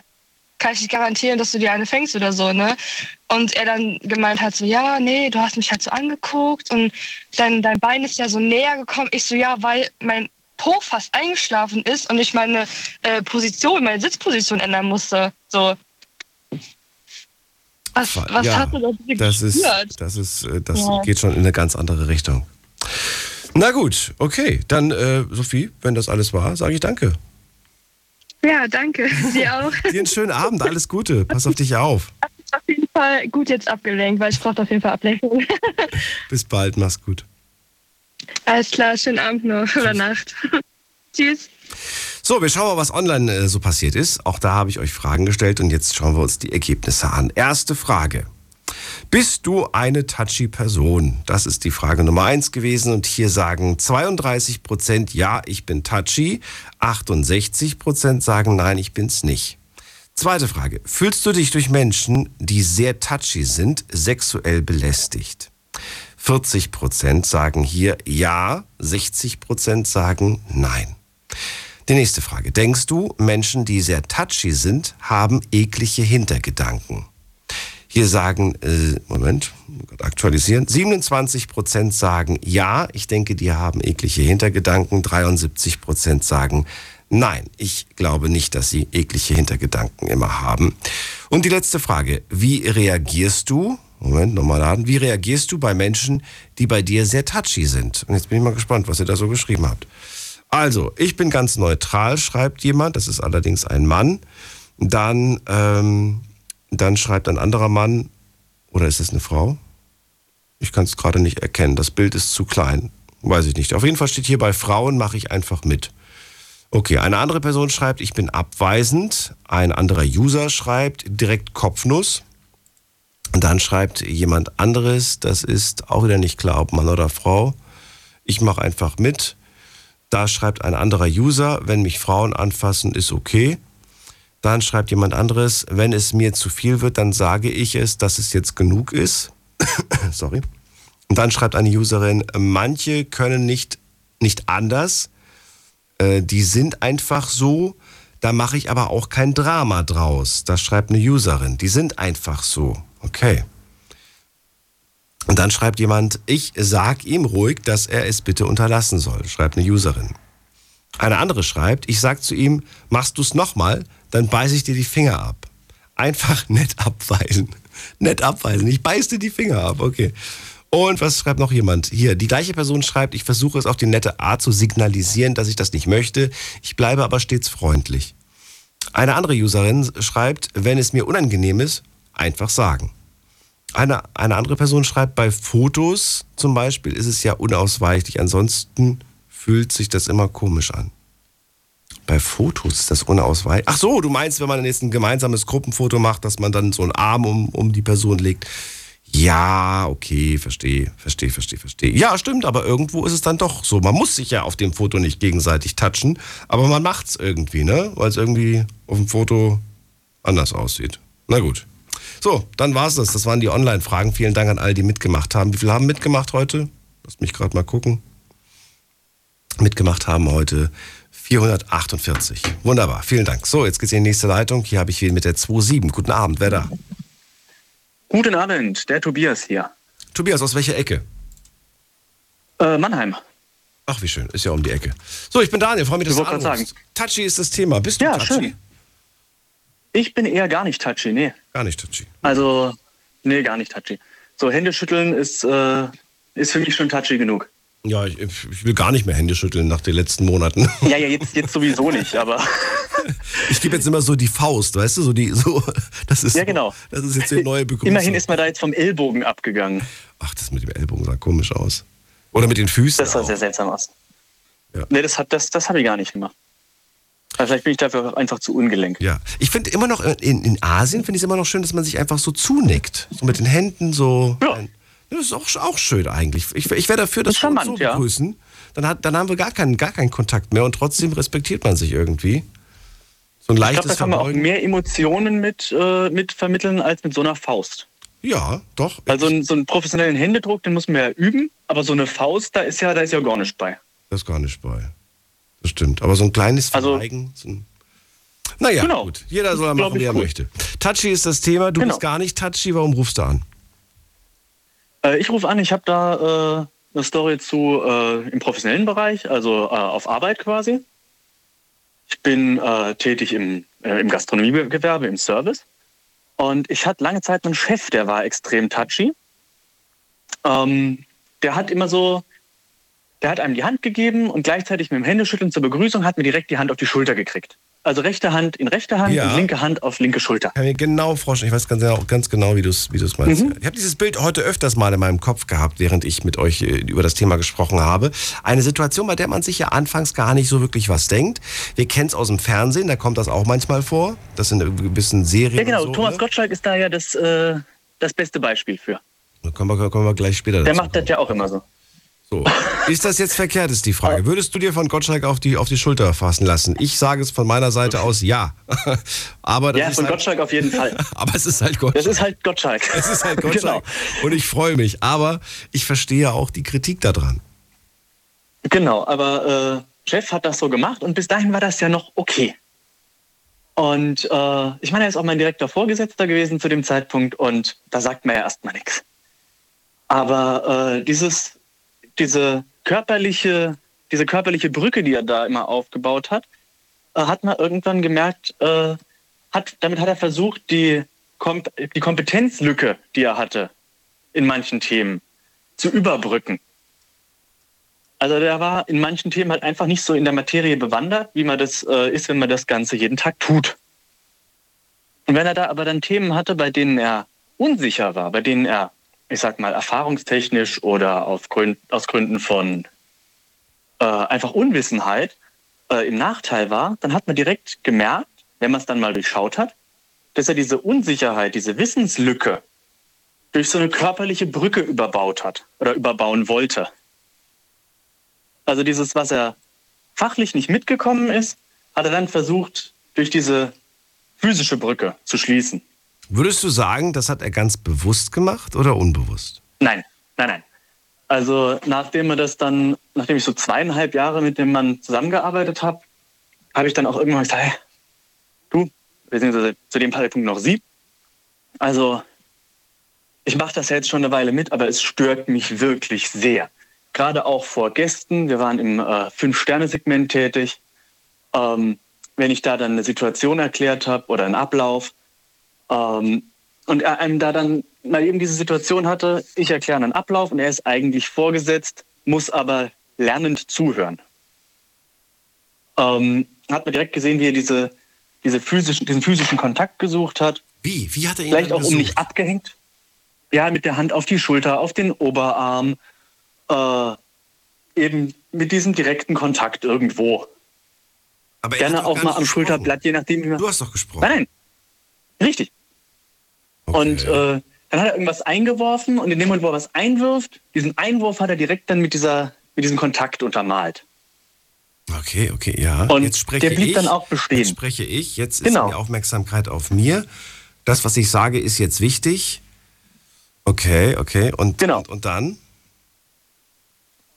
kann ich nicht garantieren, dass du dir eine fängst oder so, ne? Und er dann gemeint hat so, ja, nee, du hast mich halt so angeguckt und dann dein Bein ist ja so näher gekommen. Ich so, ja, weil mein Po fast eingeschlafen ist und ich meine äh, Position, meine Sitzposition ändern musste. So. Was, was ja, hast du da das ist, das ist, äh, das ja. geht schon in eine ganz andere Richtung. Na gut, okay. Dann, äh, Sophie, wenn das alles war, sage ich danke. Ja, danke. Dir auch. Dir einen schönen Abend, alles Gute. Pass auf dich auf. Auf jeden Fall gut jetzt abgelenkt, weil ich brauche auf jeden Fall Ablenkung. Bis bald, mach's gut. Alles klar, schönen Abend noch Tschüss. oder Nacht. Tschüss. So, wir schauen mal, was online äh, so passiert ist. Auch da habe ich euch Fragen gestellt und jetzt schauen wir uns die Ergebnisse an. Erste Frage. Bist du eine touchy Person? Das ist die Frage Nummer eins gewesen. Und hier sagen 32 Prozent, ja, ich bin touchy. 68 Prozent sagen, nein, ich bin's nicht. Zweite Frage. Fühlst du dich durch Menschen, die sehr touchy sind, sexuell belästigt? 40 Prozent sagen hier ja, 60 Prozent sagen nein. Die nächste Frage. Denkst du, Menschen, die sehr touchy sind, haben eklige Hintergedanken? Hier sagen, äh, Moment, aktualisieren, 27 Prozent sagen ja, ich denke, die haben eklige Hintergedanken. 73 Prozent sagen nein, ich glaube nicht, dass sie eklige Hintergedanken immer haben. Und die letzte Frage, wie reagierst du, Moment, nochmal laden, wie reagierst du bei Menschen, die bei dir sehr touchy sind? Und jetzt bin ich mal gespannt, was ihr da so geschrieben habt. Also, ich bin ganz neutral, schreibt jemand, das ist allerdings ein Mann. Dann, ähm, dann schreibt ein anderer Mann, oder ist es eine Frau? Ich kann es gerade nicht erkennen. Das Bild ist zu klein. Weiß ich nicht. Auf jeden Fall steht hier bei Frauen mache ich einfach mit. Okay, eine andere Person schreibt, ich bin abweisend. Ein anderer User schreibt direkt Kopfnuss. Und dann schreibt jemand anderes, das ist auch wieder nicht klar, ob Mann oder Frau. Ich mache einfach mit. Da schreibt ein anderer User, wenn mich Frauen anfassen, ist okay. Dann schreibt jemand anderes, wenn es mir zu viel wird, dann sage ich es, dass es jetzt genug ist. Sorry. Und dann schreibt eine Userin, manche können nicht, nicht anders. Äh, die sind einfach so. Da mache ich aber auch kein Drama draus. Das schreibt eine Userin. Die sind einfach so. Okay. Und dann schreibt jemand, ich sag ihm ruhig, dass er es bitte unterlassen soll, schreibt eine Userin. Eine andere schreibt, ich sag zu ihm, machst du es nochmal, dann beiße ich dir die Finger ab. Einfach nett abweisen. Nett abweisen. Ich beiße dir die Finger ab. Okay. Und was schreibt noch jemand? Hier, die gleiche Person schreibt, ich versuche es auf die nette Art zu signalisieren, dass ich das nicht möchte. Ich bleibe aber stets freundlich. Eine andere Userin schreibt, wenn es mir unangenehm ist, einfach sagen. Eine, eine andere Person schreibt, bei Fotos zum Beispiel ist es ja unausweichlich. Ansonsten fühlt sich das immer komisch an. Bei Fotos ist das unausweichlich. Ach so, du meinst, wenn man jetzt ein gemeinsames Gruppenfoto macht, dass man dann so einen Arm um, um die Person legt. Ja, okay, verstehe, verstehe, verstehe, verstehe. Ja, stimmt, aber irgendwo ist es dann doch so. Man muss sich ja auf dem Foto nicht gegenseitig touchen, aber man macht's irgendwie, ne? Weil es irgendwie auf dem Foto anders aussieht. Na gut. So, dann war's das. Das waren die Online-Fragen. Vielen Dank an all die mitgemacht haben. Wie viele haben mitgemacht heute? Lass mich gerade mal gucken. Mitgemacht haben heute 448. Wunderbar, vielen Dank. So, jetzt geht's in die nächste Leitung. Hier habe ich wen mit der 27. Guten Abend, wer da? Guten Abend, der Tobias hier. Tobias, aus welcher Ecke? Äh, Mannheim. Ach, wie schön, ist ja um die Ecke. So, ich bin Daniel, freue mich, dass du anrufst. Touchy ist das Thema. Bist du Ja, touchy? schön. Ich bin eher gar nicht touchy, nee. Gar nicht touchy. Also, nee, gar nicht touchy. So, Hände schütteln ist, äh, ist für mich schon touchy genug. Ja, ich, ich will gar nicht mehr Hände schütteln nach den letzten Monaten. Ja, ja, jetzt, jetzt sowieso nicht, aber. Ich gebe jetzt immer so die Faust, weißt du, so die, so, das ist, Ja, genau. das ist jetzt die neue Begrüßung. Immerhin ist man da jetzt vom Ellbogen abgegangen. Ach, das mit dem Ellbogen sah komisch aus. Oder mit den Füßen. Das sah auch. sehr seltsam aus. Ja. Nee, das, hat- das, das habe ich gar nicht gemacht. Aber vielleicht bin ich dafür einfach zu ungelenk. Ja, ich finde immer noch in, in Asien finde ich es immer noch schön, dass man sich einfach so zunickt, so mit den Händen so. Ja. Das ist auch, auch schön eigentlich. Ich, ich wäre dafür, dass Das wir uns so ja. begrüßen. Dann, hat, dann haben wir gar keinen, gar keinen Kontakt mehr und trotzdem respektiert man sich irgendwie. So ein Ich leichtes glaube, da kann man auch mehr Emotionen mit, äh, mit vermitteln als mit so einer Faust. Ja, doch. Also ein- so einen professionellen Händedruck, den muss man ja üben, aber so eine Faust, da ist ja, da ist ja gar nichts bei. Das ist gar nicht bei. Das stimmt. Aber so ein kleines Also- Verweigen. So ein naja, Genau. gut. Jeder soll machen, ich wie er möchte. Touchy ist das Thema. Du Genau. bist gar nicht touchy. Warum rufst du an? Äh, ich rufe an, ich habe da äh, eine Story zu äh, im professionellen Bereich, also äh, auf Arbeit quasi. Ich bin äh, tätig im, äh, im Gastronomiegewerbe, im Service. Und ich hatte lange Zeit einen Chef, der war extrem touchy. Ähm, der hat immer so, der hat einem die Hand gegeben und gleichzeitig mit dem Händeschütteln zur Begrüßung hat mir direkt die Hand auf die Schulter gekriegt. Also rechte Hand in rechte Hand Ja. und linke Hand auf linke Schulter. kann mir genau vorstellen. Ich weiß ganz genau, ganz genau wie du es wie du's meinst. Mhm. Ich habe dieses Bild heute öfters mal in meinem Kopf gehabt, während ich mit euch äh, über das Thema gesprochen habe. Eine Situation, bei der man sich ja anfangs gar nicht so wirklich was denkt. Wir kennen es aus dem Fernsehen, da kommt das auch manchmal vor. Das sind ein bisschen Serien. Ja, genau. so, Thomas ne? Gottschalk ist da ja das, äh, das beste Beispiel für. Da kommen wir, kommen wir gleich später Der macht das ja auch immer so. So. Ist das jetzt verkehrt, ist die Frage. Würdest du dir von Gottschalk auf die, auf die Schulter fassen lassen? Ich sage es von meiner Seite aus ja. aber das Ja, ist von halt, Gottschalk auf jeden Fall. Aber es ist halt Gottschalk. Das ist halt Gottschalk. Es ist halt Gottschalk. Genau. Und ich freue mich. Aber ich verstehe auch die Kritik daran. Genau, aber äh, Jeff hat das so gemacht und bis dahin war das ja noch okay. Und äh, ich meine, er ist auch mein direkter Vorgesetzter gewesen zu dem Zeitpunkt und da sagt man ja erstmal nichts. Aber äh, dieses, diese körperliche, diese körperliche Brücke, die er da immer aufgebaut hat, äh, hat man irgendwann gemerkt, äh, hat, damit hat er versucht, die, Kom die Kompetenzlücke, die er hatte in manchen Themen, zu überbrücken. Also der war in manchen Themen halt einfach nicht so in der Materie bewandert, wie man das äh, ist, wenn man das Ganze jeden Tag tut. Und wenn er da aber dann Themen hatte, bei denen er unsicher war, bei denen er, ich sag mal, erfahrungstechnisch oder auf Grün, aus Gründen von äh, einfach Unwissenheit äh, im Nachteil war, dann hat man direkt gemerkt, wenn man es dann mal durchschaut hat, dass er diese Unsicherheit, diese Wissenslücke durch so eine körperliche Brücke überbaut hat oder überbauen wollte. Also dieses, was er fachlich nicht mitgekommen ist, hat er dann versucht, durch diese physische Brücke zu schließen. Würdest du sagen, das hat er ganz bewusst gemacht oder unbewusst? Nein, nein, nein. Also nachdem er das dann, nachdem ich so zweieinhalb Jahre mit dem Mann zusammengearbeitet habe, habe ich dann auch irgendwann gesagt, hey, du, beziehungsweise zu dem Zeitpunkt noch sie. Also ich mache das jetzt schon eine Weile mit, aber es stört mich wirklich sehr. Gerade auch vor Gästen. Wir waren im äh, Fünf-Sterne-Segment tätig. Ähm, wenn ich da dann eine Situation erklärt habe oder einen Ablauf ähm, und er einem da dann mal eben diese Situation hatte, ich erkläre einen Ablauf und er ist eigentlich vorgesetzt, muss aber lernend zuhören. Ähm, hat man direkt gesehen, wie er diese, diese physischen, diesen physischen Kontakt gesucht hat. Wie? Wie hat er ihn Vielleicht auch, um gesucht? nicht abgehängt. Ja, mit der Hand auf die Schulter, auf den Oberarm. Äh, eben mit diesem direkten Kontakt irgendwo. Aber er Gerne auch mal am. Schulterblatt, je nachdem, wie man. Du hast doch gesprochen. Nein, nein. Richtig. Und äh, dann hat er irgendwas eingeworfen und in dem Moment, wo er was einwirft, diesen Einwurf hat er direkt dann mit, dieser, mit diesem Kontakt untermalt. Okay, okay, ja. Und jetzt spreche der blieb ich, dann auch bestehen. Jetzt spreche ich, jetzt Genau. ist die Aufmerksamkeit auf mir. Das, was ich sage, ist jetzt wichtig. Okay, okay. Und, Genau. und, und dann?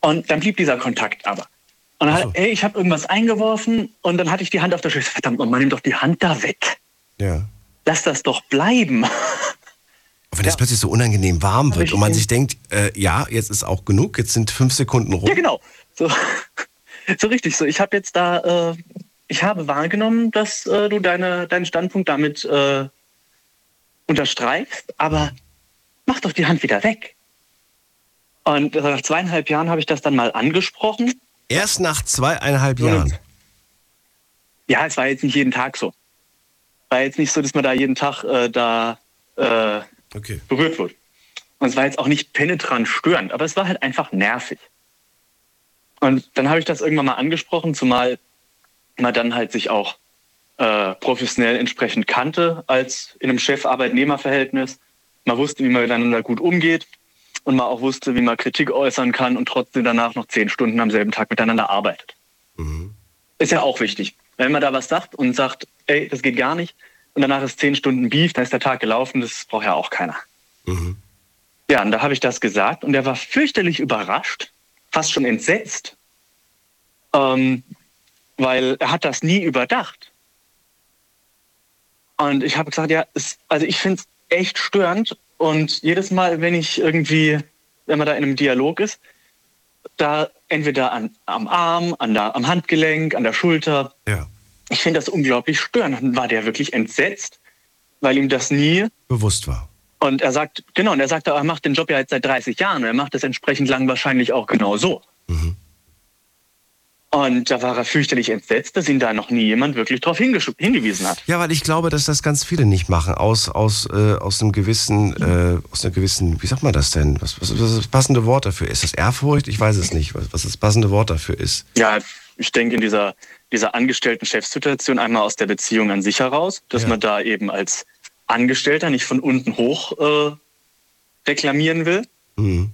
Und dann blieb dieser Kontakt aber. Und dann, hat, ey, ich habe irgendwas eingeworfen und dann hatte ich die Hand auf der Schulter. Verdammt, man nimm doch die Hand da weg. Ja. Lass das doch bleiben. Wenn es plötzlich so unangenehm warm wird und man sich denkt, äh, ja, jetzt ist auch genug, jetzt sind fünf Sekunden rum. Ja, genau. So, so richtig. So, ich habe jetzt da, äh, ich habe wahrgenommen, dass äh, du deine, deinen Standpunkt damit äh, unterstreichst, aber mach doch die Hand wieder weg. Und äh, nach zweieinhalb Jahren habe ich das dann mal angesprochen. Erst nach zweieinhalb Jahren. Ja, es war jetzt nicht jeden Tag so. War jetzt nicht so, dass man da jeden Tag äh, da äh, Okay. berührt wird. Und es war jetzt auch nicht penetrant störend, aber es war halt einfach nervig. Und dann habe ich das irgendwann mal angesprochen, zumal man dann halt sich auch äh, professionell entsprechend kannte als in einem Chef-Arbeitnehmer-Verhältnis. Man wusste, wie man miteinander gut umgeht und man auch wusste, wie man Kritik äußern kann und trotzdem danach noch zehn Stunden am selben Tag miteinander arbeitet. Ist ja auch wichtig. Wenn man da was sagt und sagt, ey, das geht gar nicht, und danach ist zehn Stunden Beef, dann ist der Tag gelaufen, das braucht ja auch keiner. Ja, und da habe ich das gesagt und er war fürchterlich überrascht, fast schon entsetzt, ähm, weil er hat das nie überdacht. Und ich habe gesagt, ja, es, also ich finde es echt störend und jedes Mal, wenn ich irgendwie, wenn man da in einem Dialog ist, da entweder an, am Arm, an der, am Handgelenk, an der Schulter. Ja. Ich finde das unglaublich störend. Und dann war der wirklich entsetzt, weil ihm das nie Bewusst war. und er sagt, genau, und er sagte, er macht den Job ja jetzt seit 30 Jahren und er macht das entsprechend lang wahrscheinlich auch genau so. Und da war er fürchterlich entsetzt, dass ihn da noch nie jemand wirklich darauf hingewiesen hat. Ja, weil ich glaube, dass das ganz viele nicht machen. Aus, aus, äh, aus einem gewissen, äh, aus einer gewissen, wie sagt man das denn? Was, was, was ist das passende Wort dafür? Ist das Ehrfurcht? Ich weiß es nicht, was, was das passende Wort dafür ist. Ja, ich denke in dieser, dieser Angestellten-Chefsituation einmal aus der Beziehung an sich heraus, dass man da eben als Angestellter nicht von unten hoch äh, reklamieren will. Mhm.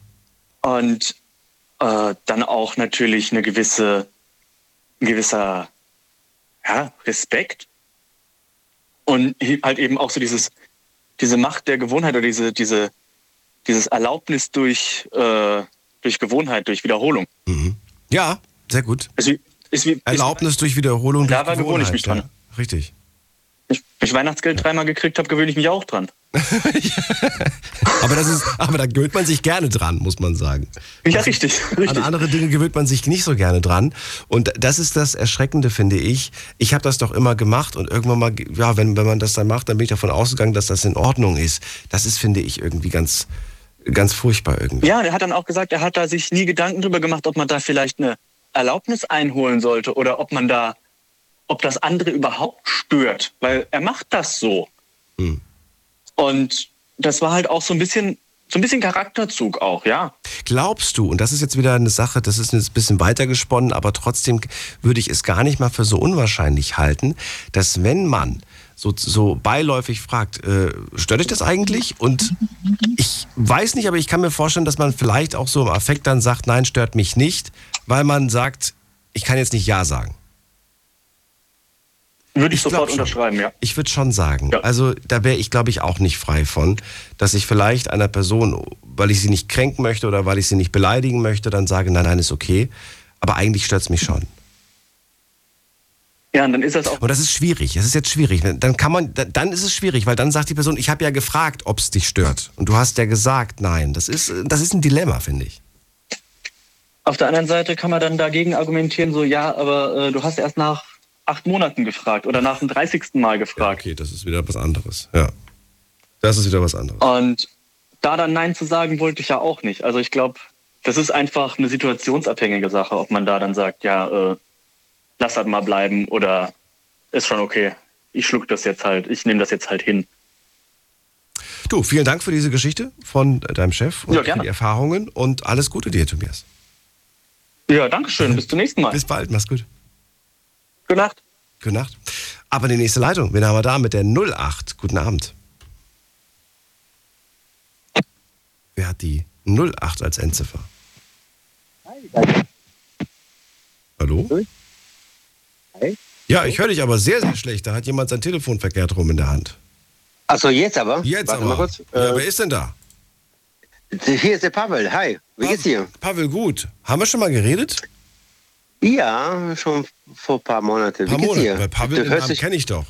Und äh, dann auch natürlich eine gewisse, ein gewisser ja, Respekt und halt eben auch so dieses, diese Macht der Gewohnheit oder diese, diese, dieses Erlaubnis durch, äh, durch Gewohnheit, durch Wiederholung. Ja, sehr gut. Wie, ist wie, Erlaubnis durch Wiederholung. Da durch gewöhne ich mich dran. Ja, richtig. Wenn ich Weihnachtsgeld dreimal gekriegt habe, gewöhne ich mich auch dran. Aber, das ist, aber da gewöhnt man sich gerne dran, muss man sagen. Ja, richtig. richtig. An andere Dinge gewöhnt man sich nicht so gerne dran. Und das ist das Erschreckende, finde ich. Ich habe das doch immer gemacht und irgendwann mal, ja, wenn, wenn man das dann macht, dann bin ich davon ausgegangen, dass das in Ordnung ist. Das ist, finde ich, irgendwie ganz, ganz furchtbar irgendwie. Ja, der hat dann auch gesagt, er hat da sich nie Gedanken drüber gemacht, ob man da vielleicht eine Erlaubnis einholen sollte oder ob man da, ob das andere überhaupt stört, weil er macht das so. Und das war halt auch so ein bisschen, so ein bisschen Charakterzug auch, ja. Glaubst du, und das ist jetzt wieder eine Sache, das ist ein bisschen weitergesponnen, aber trotzdem würde ich es gar nicht mal für so unwahrscheinlich halten, dass wenn man so, so beiläufig fragt, äh, stört dich das eigentlich? Und ich weiß nicht, aber ich kann mir vorstellen, dass man vielleicht auch so im Affekt dann sagt, nein, stört mich nicht, weil man sagt, ich kann jetzt nicht Ja sagen. Würde ich, glaub sofort unterschreiben, ja. Ich würde schon sagen. Also da wäre ich, glaube ich, auch nicht frei von, dass ich vielleicht einer Person, weil ich sie nicht kränken möchte oder weil ich sie nicht beleidigen möchte, dann sage, nein, nein, ist okay. Aber eigentlich stört es mich schon. Ja, und dann ist das auch. Und das ist schwierig. Das ist jetzt schwierig. Dann kann man, da- dann ist es schwierig, weil dann sagt die Person, ich habe ja gefragt, ob es dich stört. Und du hast ja gesagt, nein. Das ist, das ist ein Dilemma, finde ich. Auf der anderen Seite kann man dann dagegen argumentieren, so, ja, aber äh, du hast erst nach acht Monaten gefragt oder nach dem 30. Mal gefragt. okay, das ist wieder was anderes. Ja. Das ist wieder was anderes. Und da dann Nein zu sagen, wollte ich ja auch nicht. Also ich glaube, das ist einfach eine situationsabhängige Sache, ob man da dann sagt, ja, äh, lass das mal bleiben oder ist schon okay. Ich schluck das jetzt halt, ich nehme das jetzt halt hin. Du, vielen Dank für diese Geschichte von deinem Chef und Ja, für die Erfahrungen und alles Gute dir, Tobias. Ja, danke schön. Bis zum nächsten Mal. Bis bald, mach's gut. Gute Nacht. Gute Nacht. Aber die nächste Leitung, wen haben wir da mit der 08? Guten Abend. Wer hat die 08 als Endziffer? Hallo? Hi. Ja, ich höre dich aber sehr, sehr schlecht. Da hat jemand sein Telefon verkehrt rum in der Hand. Achso, jetzt aber? Jetzt Warte aber. Mal kurz. Ja, Äh, wer ist denn da? hier ist der Pavel. Hi, wie geht's dir? Pavel, gut. Haben wir schon mal geredet? Ja, schon vor ein paar Monaten. Paar wie geht's Monate. dir? Pavel, du den hörst Namen dich, kenne ich doch.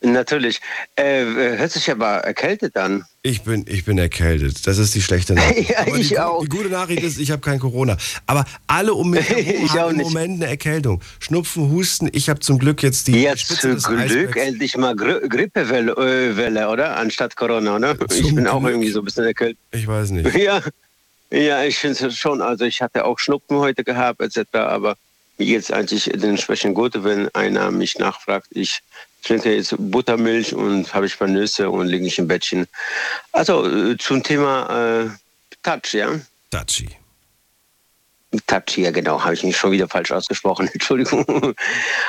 Natürlich. Äh, hört sich aber erkältet an. Ich bin, ich bin erkältet. Das ist die schlechte Nachricht. Ja, Aber ich die, auch. Die gute Nachricht ist, ich habe kein Corona. Aber alle um mich herum auch haben im. Moment eine Erkältung. Schnupfen, Husten. Ich habe zum Glück jetzt die Jetzt Spitze zum Glück endlich mal Gri Grippewelle, äh, Welle, oder? Anstatt Corona, oder? ich bin auch Glück. irgendwie so ein bisschen erkältet. Ich weiß nicht. Ja, ja, ich finde es schon. Also ich hatte auch Schnupfen heute gehabt etc. Aber mir geht's eigentlich dementsprechend gut, wenn einer mich nachfragt. Ich trinke jetzt Buttermilch und habe ich paar Nüsse und liege ich im Bettchen. Also äh, zum Thema äh, Touch, ja? Touchy. Touch, ja genau, habe ich mich schon wieder falsch ausgesprochen, Entschuldigung.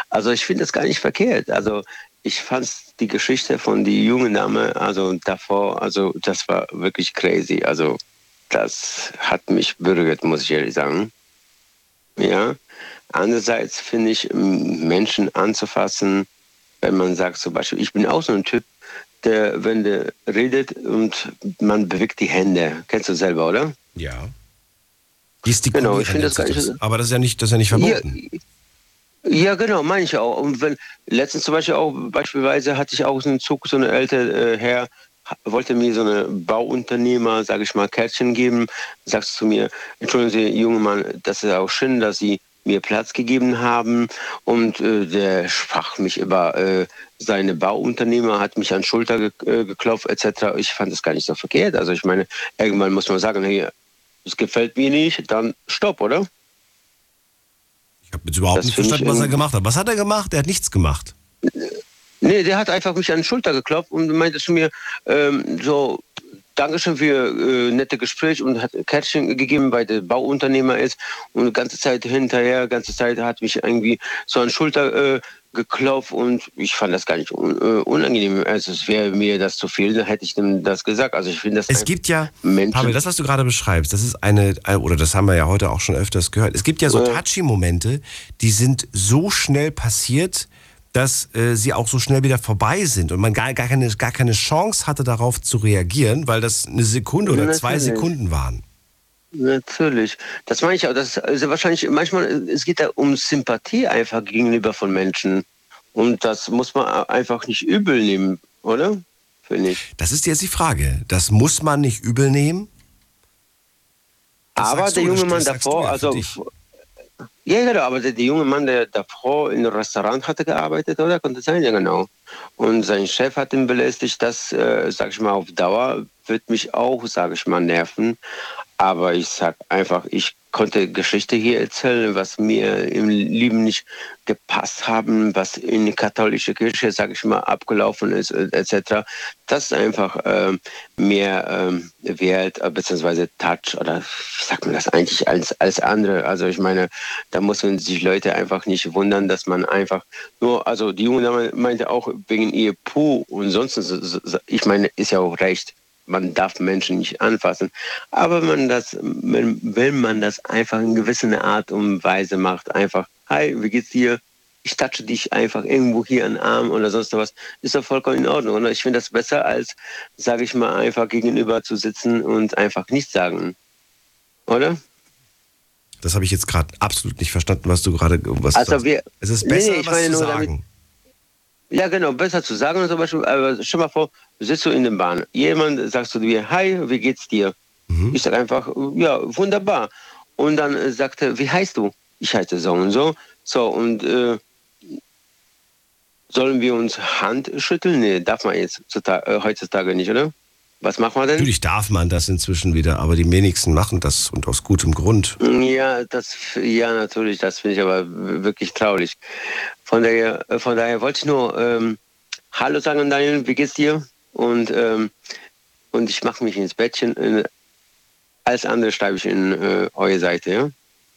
Also ich finde das gar nicht verkehrt. Also ich fand die Geschichte von die jungen Dame, also davor, also das war wirklich crazy. Also das hat mich berührt, muss ich ehrlich sagen. Ja. Andererseits finde ich, Menschen anzufassen, wenn man sagt zum Beispiel, ich bin auch so ein Typ, der, wenn der redet und man bewegt die Hände. Kennst du selber, oder? Ja. Die Genau, ich finde das gar nicht. Aber das ist ja nicht, das ist ja nicht verboten. Ja, genau, meine ich auch. Und wenn letztens zum Beispiel auch, beispielsweise hatte ich auch so einen Zug, so eine ältere äh, Herr, wollte mir so eine Bauunternehmer, sage ich mal, Kärtchen geben. Sagst zu mir, entschuldigen Sie, junger Mann, das ist auch schön, dass Sie mir Platz gegeben haben. Und äh, der sprach mich über äh, seine Bauunternehmer, hat mich an die Schulter ge äh, geklopft etc. Ich fand das gar nicht so verkehrt. Also ich meine, irgendwann muss man sagen, hey, es gefällt mir nicht, dann stopp, oder? Ich habe jetzt überhaupt Das nicht verstanden, was er gemacht hat. Was hat er gemacht? Er hat nichts gemacht. Nee, der hat einfach mich an die Schulter geklopft und meinte zu mir, ähm, so, Dankeschön für äh, nette Gespräch und hat Kärtchen gegeben, weil der Bauunternehmer ist und die ganze Zeit hinterher, ganze Zeit hat mich irgendwie so an die Schulter äh, geklopft und ich fand das gar nicht un äh, unangenehm. Also es wäre mir das zu viel, dann hätte ich ihm das gesagt. Also ich finde das Es gibt ja, Menschen- Pavel, das, was du gerade beschreibst, das ist eine, oder das haben wir ja heute auch schon öfters gehört. Es gibt ja so touchy-Momente, die sind so schnell passiert, dass äh, sie auch so schnell wieder vorbei sind und man gar, gar, keine, gar keine Chance hatte, darauf zu reagieren, weil das eine Sekunde oder zwei Natürlich. Sekunden waren. Natürlich. Das meine ich auch. Das ist wahrscheinlich, manchmal, es geht da um Sympathie einfach gegenüber von Menschen. Und das muss man einfach nicht übel nehmen, oder? Finde ich. Das ist jetzt die Frage. Das muss man nicht übel nehmen. Das aber der junge Mann davor, ja also. dich. Ja, genau, aber der, der junge Mann, der davor in einem Restaurant hatte gearbeitet, oder? Konnte sein, ja, genau. Und sein Chef hat ihn belästigt, das, äh, sag ich mal, auf Dauer wird mich auch, sag ich mal, nerven. Aber ich sag einfach, ich konnte Geschichte hier erzählen, was mir im Leben nicht gepasst haben, was in die katholische Kirche, sag ich mal, abgelaufen ist, äh, etc. Das ist einfach ähm, mehr ähm, Wert, äh, beziehungsweise Touch oder wie sagt man das eigentlich als, als andere. Also ich meine, da muss man sich Leute einfach nicht wundern, dass man einfach nur, also die junge meinte auch wegen ihr Puh und sonst, so- so- so- ich meine, ist ja auch recht. Man darf Menschen nicht anfassen. Aber man das, wenn, wenn man das einfach in gewisser Art und Weise macht, einfach, hi, wie geht's dir? Ich touche dich einfach irgendwo hier an den Arm oder sonst was, ist doch vollkommen in Ordnung. Und ich finde das besser, als, sage ich mal, einfach gegenüber zu sitzen und einfach nichts sagen. Oder? Das habe ich jetzt gerade absolut nicht verstanden, was du gerade was Also wir- Es ist Nee, besser, nee, ich was zu sagen. damit- Ja, genau, besser zu sagen zum Beispiel. Aber stell mal vor, sitzt du in der Bahn. Jemand sagt zu dir, hi, wie geht's dir? Ich sage einfach, ja, wunderbar. Und dann äh, sagt er, wie heißt du? Ich heiße so und so. So, und äh, sollen wir uns Hand schütteln? Nee, darf man jetzt äh, heutzutage nicht, oder? Was macht man denn? Natürlich darf man das inzwischen wieder, aber die wenigsten machen das und aus gutem Grund. Ja, das, ja, natürlich, das finde ich aber wirklich traurig. Von daher, äh, von daher wollte ich nur ähm, Hallo sagen, Daniel, wie geht's dir? Und, ähm, und ich mache mich ins Bettchen. Äh, alles andere schreibe ich in äh, eure Seite, ja?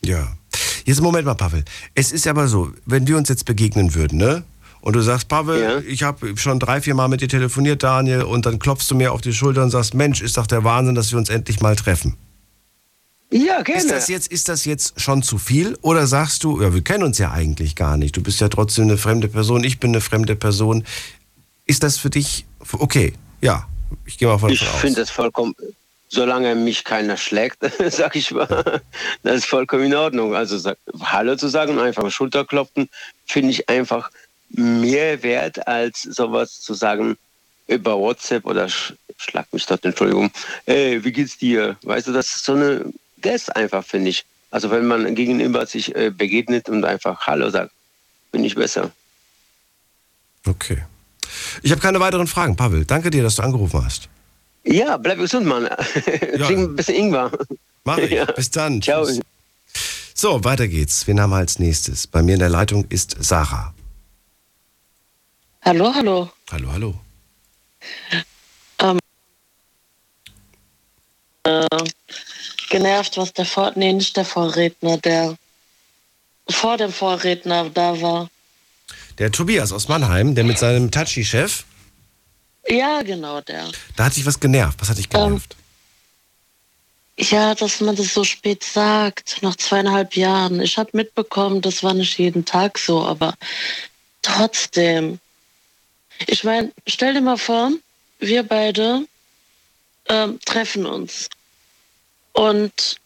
Ja. Jetzt Moment mal, Pavel. Es ist aber so, wenn wir uns jetzt begegnen würden, ne? und du sagst, Pavel, ich habe schon drei, vier Mal mit dir telefoniert, Daniel, und dann klopfst du mir auf die Schulter und sagst, Mensch, ist doch der Wahnsinn, dass wir uns endlich mal treffen. Ja, gerne. Ist das jetzt, ist das jetzt schon zu viel oder sagst du, ja, wir kennen uns ja eigentlich gar nicht. Du bist ja trotzdem eine fremde Person, ich bin eine fremde Person. Ist das für dich okay? Ja, ich gehe mal von Ich finde das vollkommen, solange mich keiner schlägt, sag ich mal, das ist vollkommen in Ordnung. Also sag, Hallo zu sagen und einfach Schulter klopfen, finde ich einfach mehr wert, als sowas zu sagen über WhatsApp oder sch schlag mich dort, Entschuldigung, ey, wie geht's dir? Weißt du, das ist so eine Gest einfach, finde ich. Also wenn man gegenüber sich äh, begegnet und einfach Hallo sagt, bin ich besser. Okay. Ich habe keine weiteren Fragen, Pavel. Danke dir, dass du angerufen hast. Ja, bleib gesund, Mann. Trink ein bisschen Ingwer. Mach ich. Bis dann. Ciao. So, weiter geht's. Wen haben wir als nächstes? Bei mir in der Leitung ist Sarah. Hallo, hallo. Hallo, hallo. Ähm, äh, genervt, was der Vor... Nee, nicht der Vorredner, der vor dem Vorredner da war. Der Tobias aus Mannheim, der mit seinem Tachi-Chef, Ja, genau, der. da hat sich was genervt. Was hat dich genervt? Ja, dass man das so spät sagt, nach zweieinhalb Jahren. Ich habe mitbekommen, das war nicht jeden Tag so, aber trotzdem. Ich meine, stell dir mal vor, wir beide ähm, treffen uns und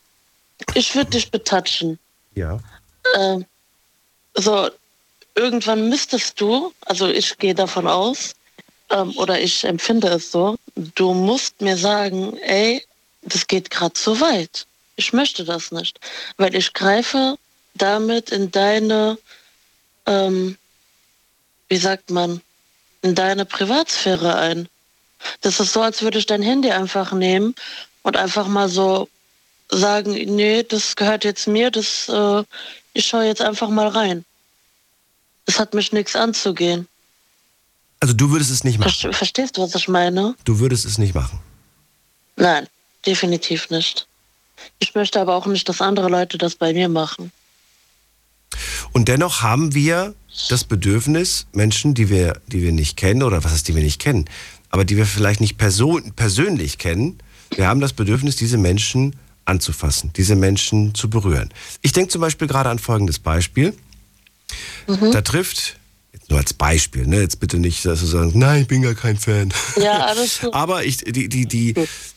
ich würde dich betatschen. Ja. Ähm, so, irgendwann müsstest du, also ich gehe davon aus, ähm, oder ich empfinde es so, du musst mir sagen, ey, das geht gerade zu weit. Ich möchte das nicht, weil ich greife damit in deine, ähm, wie sagt man, in deine Privatsphäre ein. Das ist so, als würde ich dein Handy einfach nehmen und einfach mal so sagen, nee, das gehört jetzt mir, das, äh, ich schaue jetzt einfach mal rein. Es hat mich nichts anzugehen. Also du würdest es nicht machen. Verste- Verstehst du, was ich meine? Du würdest es nicht machen. Nein, definitiv nicht. Ich möchte aber auch nicht, dass andere Leute das bei mir machen. Und dennoch haben wir das Bedürfnis, Menschen, die wir, die wir nicht kennen, oder was heißt, die wir nicht kennen, aber die wir vielleicht nicht person persönlich kennen, wir haben das Bedürfnis, diese Menschen anzufassen, diese Menschen zu berühren. Ich denke zum Beispiel gerade an folgendes Beispiel. Da trifft, nur als Beispiel, ne, jetzt bitte nicht, dass du sagst, nein, ich bin gar kein Fan. Ja, alles gut. Aber ich, die, die, die,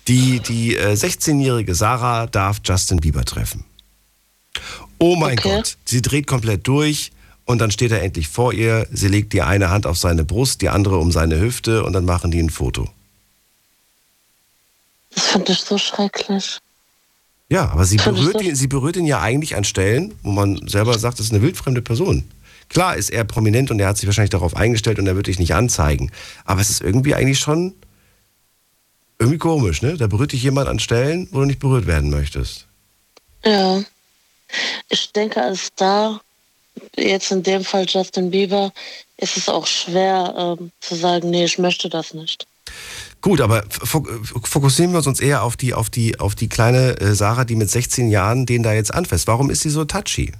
die, die äh, 16-jährige Sarah darf Justin Bieber treffen. Oh mein Okay. Gott, sie dreht komplett durch und dann steht er endlich vor ihr. Sie legt die eine Hand auf seine Brust, die andere um seine Hüfte und dann machen die ein Foto. Das finde ich so schrecklich. Ja, aber sie berührt, ihn, sie berührt ihn ja eigentlich an Stellen, wo man selber sagt, das ist eine wildfremde Person. Klar ist er prominent und er hat sich wahrscheinlich darauf eingestellt und er wird dich nicht anzeigen. Aber es ist irgendwie eigentlich schon irgendwie komisch, ne? Da berührt dich jemand an Stellen, wo du nicht berührt werden möchtest. Ja. Ich denke, als Star, jetzt in dem Fall Justin Bieber, ist es auch schwer ähm, zu sagen, nee, ich möchte das nicht. Gut, aber fok fokussieren wir uns eher auf die, auf die, auf die kleine äh, Sarah, die mit 16 Jahren den da jetzt anfasst. Warum ist sie so touchy?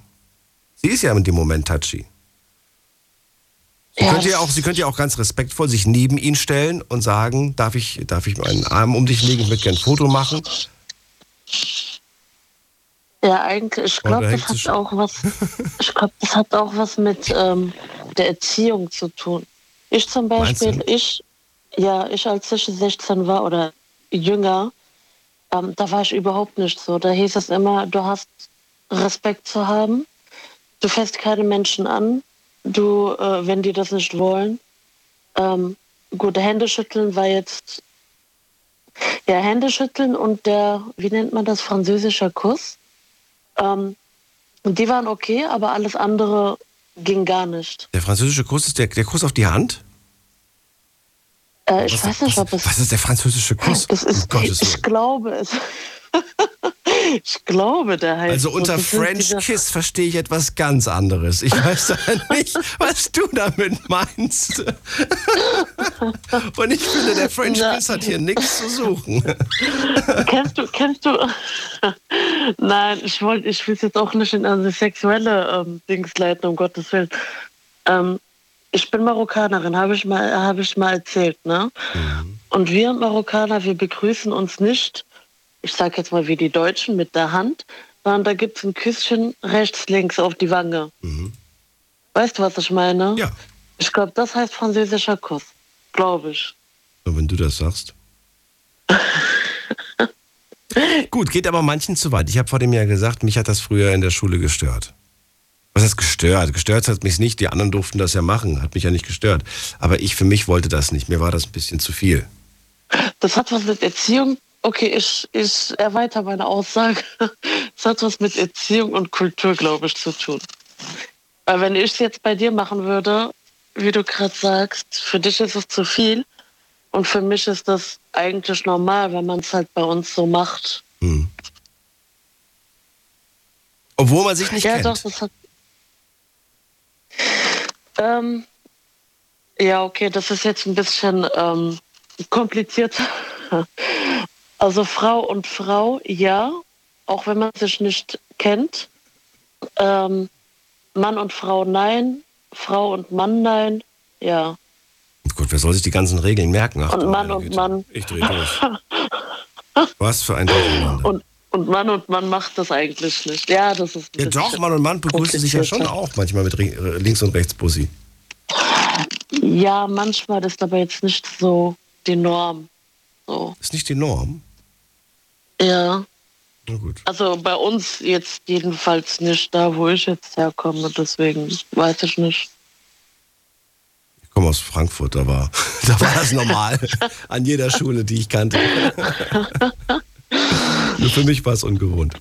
Sie ist ja in dem Moment touchy. Sie, Ja, könnte ja auch, sie könnte ja auch ganz respektvoll sich neben ihn stellen und sagen, darf ich, darf ich meinen Arm um dich legen, ich möchte gerne ein Foto machen. Ja, eigentlich, ich glaube, das hat schon. auch was, ich glaube, das hat auch was mit ähm, der Erziehung zu tun. Ich zum Beispiel, ich, ja, ich als ich 16 war oder jünger, ähm, da war ich überhaupt nicht so. Da hieß es immer, du hast Respekt zu haben, du fährst keine Menschen an, du, äh, wenn die das nicht wollen. Ähm, gut, Händeschütteln war jetzt, ja, Händeschütteln und der, wie nennt man das, französischer Kuss. Ähm, die waren okay, aber alles andere ging gar nicht. Der französische Kuss ist der, der Kuss auf die Hand? Äh, ich Was- weiß nicht, ob es. Was ist der französische Kuss? Das ist, um ich Willen. glaube es. ich glaube, der heißt. Also so. unter French Kiss verstehe ich etwas ganz anderes. Ich weiß ja nicht, was du damit meinst. Und ich finde, der French Na. Kiss hat hier nichts zu suchen. kennst du, kennst du? Nein, ich wollte, ich will es jetzt auch nicht in eine sexuelle ähm, Dings leiten, um Gottes Willen. Ähm, ich bin Marokkanerin, habe ich, mal, hab ich mal erzählt, ne? Und wir Marokkaner, wir begrüßen uns nicht, ich sage jetzt mal wie die Deutschen, mit der Hand, sondern da gibt es ein Küsschen rechts, links auf die Wange. Weißt du, was ich meine? Ja. Ich glaube, das heißt französischer Kuss. Glaube ich. So, wenn du das sagst. Gut, geht aber manchen zu weit. Ich habe vor dem Jahr gesagt, mich hat das früher in der Schule gestört. Was heißt gestört? Gestört hat mich nicht. Die anderen durften das ja machen. Hat mich ja nicht gestört. Aber ich für mich wollte das nicht. Mir war das ein bisschen zu viel. Das hat was mit Erziehung. Okay, ich, ich erweitere meine Aussage. Das hat was mit Erziehung und Kultur, glaube ich, zu tun. Weil wenn ich es jetzt bei dir machen würde, wie du gerade sagst, für dich ist es zu viel. Und für mich ist das eigentlich normal, wenn man es halt bei uns so macht. Obwohl man sich nicht ja, kennt. Doch, das hat ähm, ja, okay, das ist jetzt ein bisschen ähm, kompliziert. Also Frau und Frau, ja, auch wenn man sich nicht kennt. Ähm, Mann und Frau, nein. Frau und Mann, nein. Ja. Gut, wer soll sich die ganzen Regeln merken? Ach, und Mann und Güte. Mann. Ich dreh durch. Was für ein Durcheinander. Und, und Mann und Mann macht das eigentlich nicht. Ja, das ist. Ja, doch, Mann und Mann begrüßen sich ja schon auch manchmal mit Ring- links und rechts Bussi. Ja, manchmal ist aber jetzt nicht so die Norm. So. Ist nicht die Norm. Ja. Na gut. Also bei uns jetzt jedenfalls nicht da, wo ich jetzt herkomme. Deswegen weiß ich nicht. Ich komme aus Frankfurt, da war, da war das normal. An jeder Schule, die ich kannte. Nur für mich war es ungewohnt.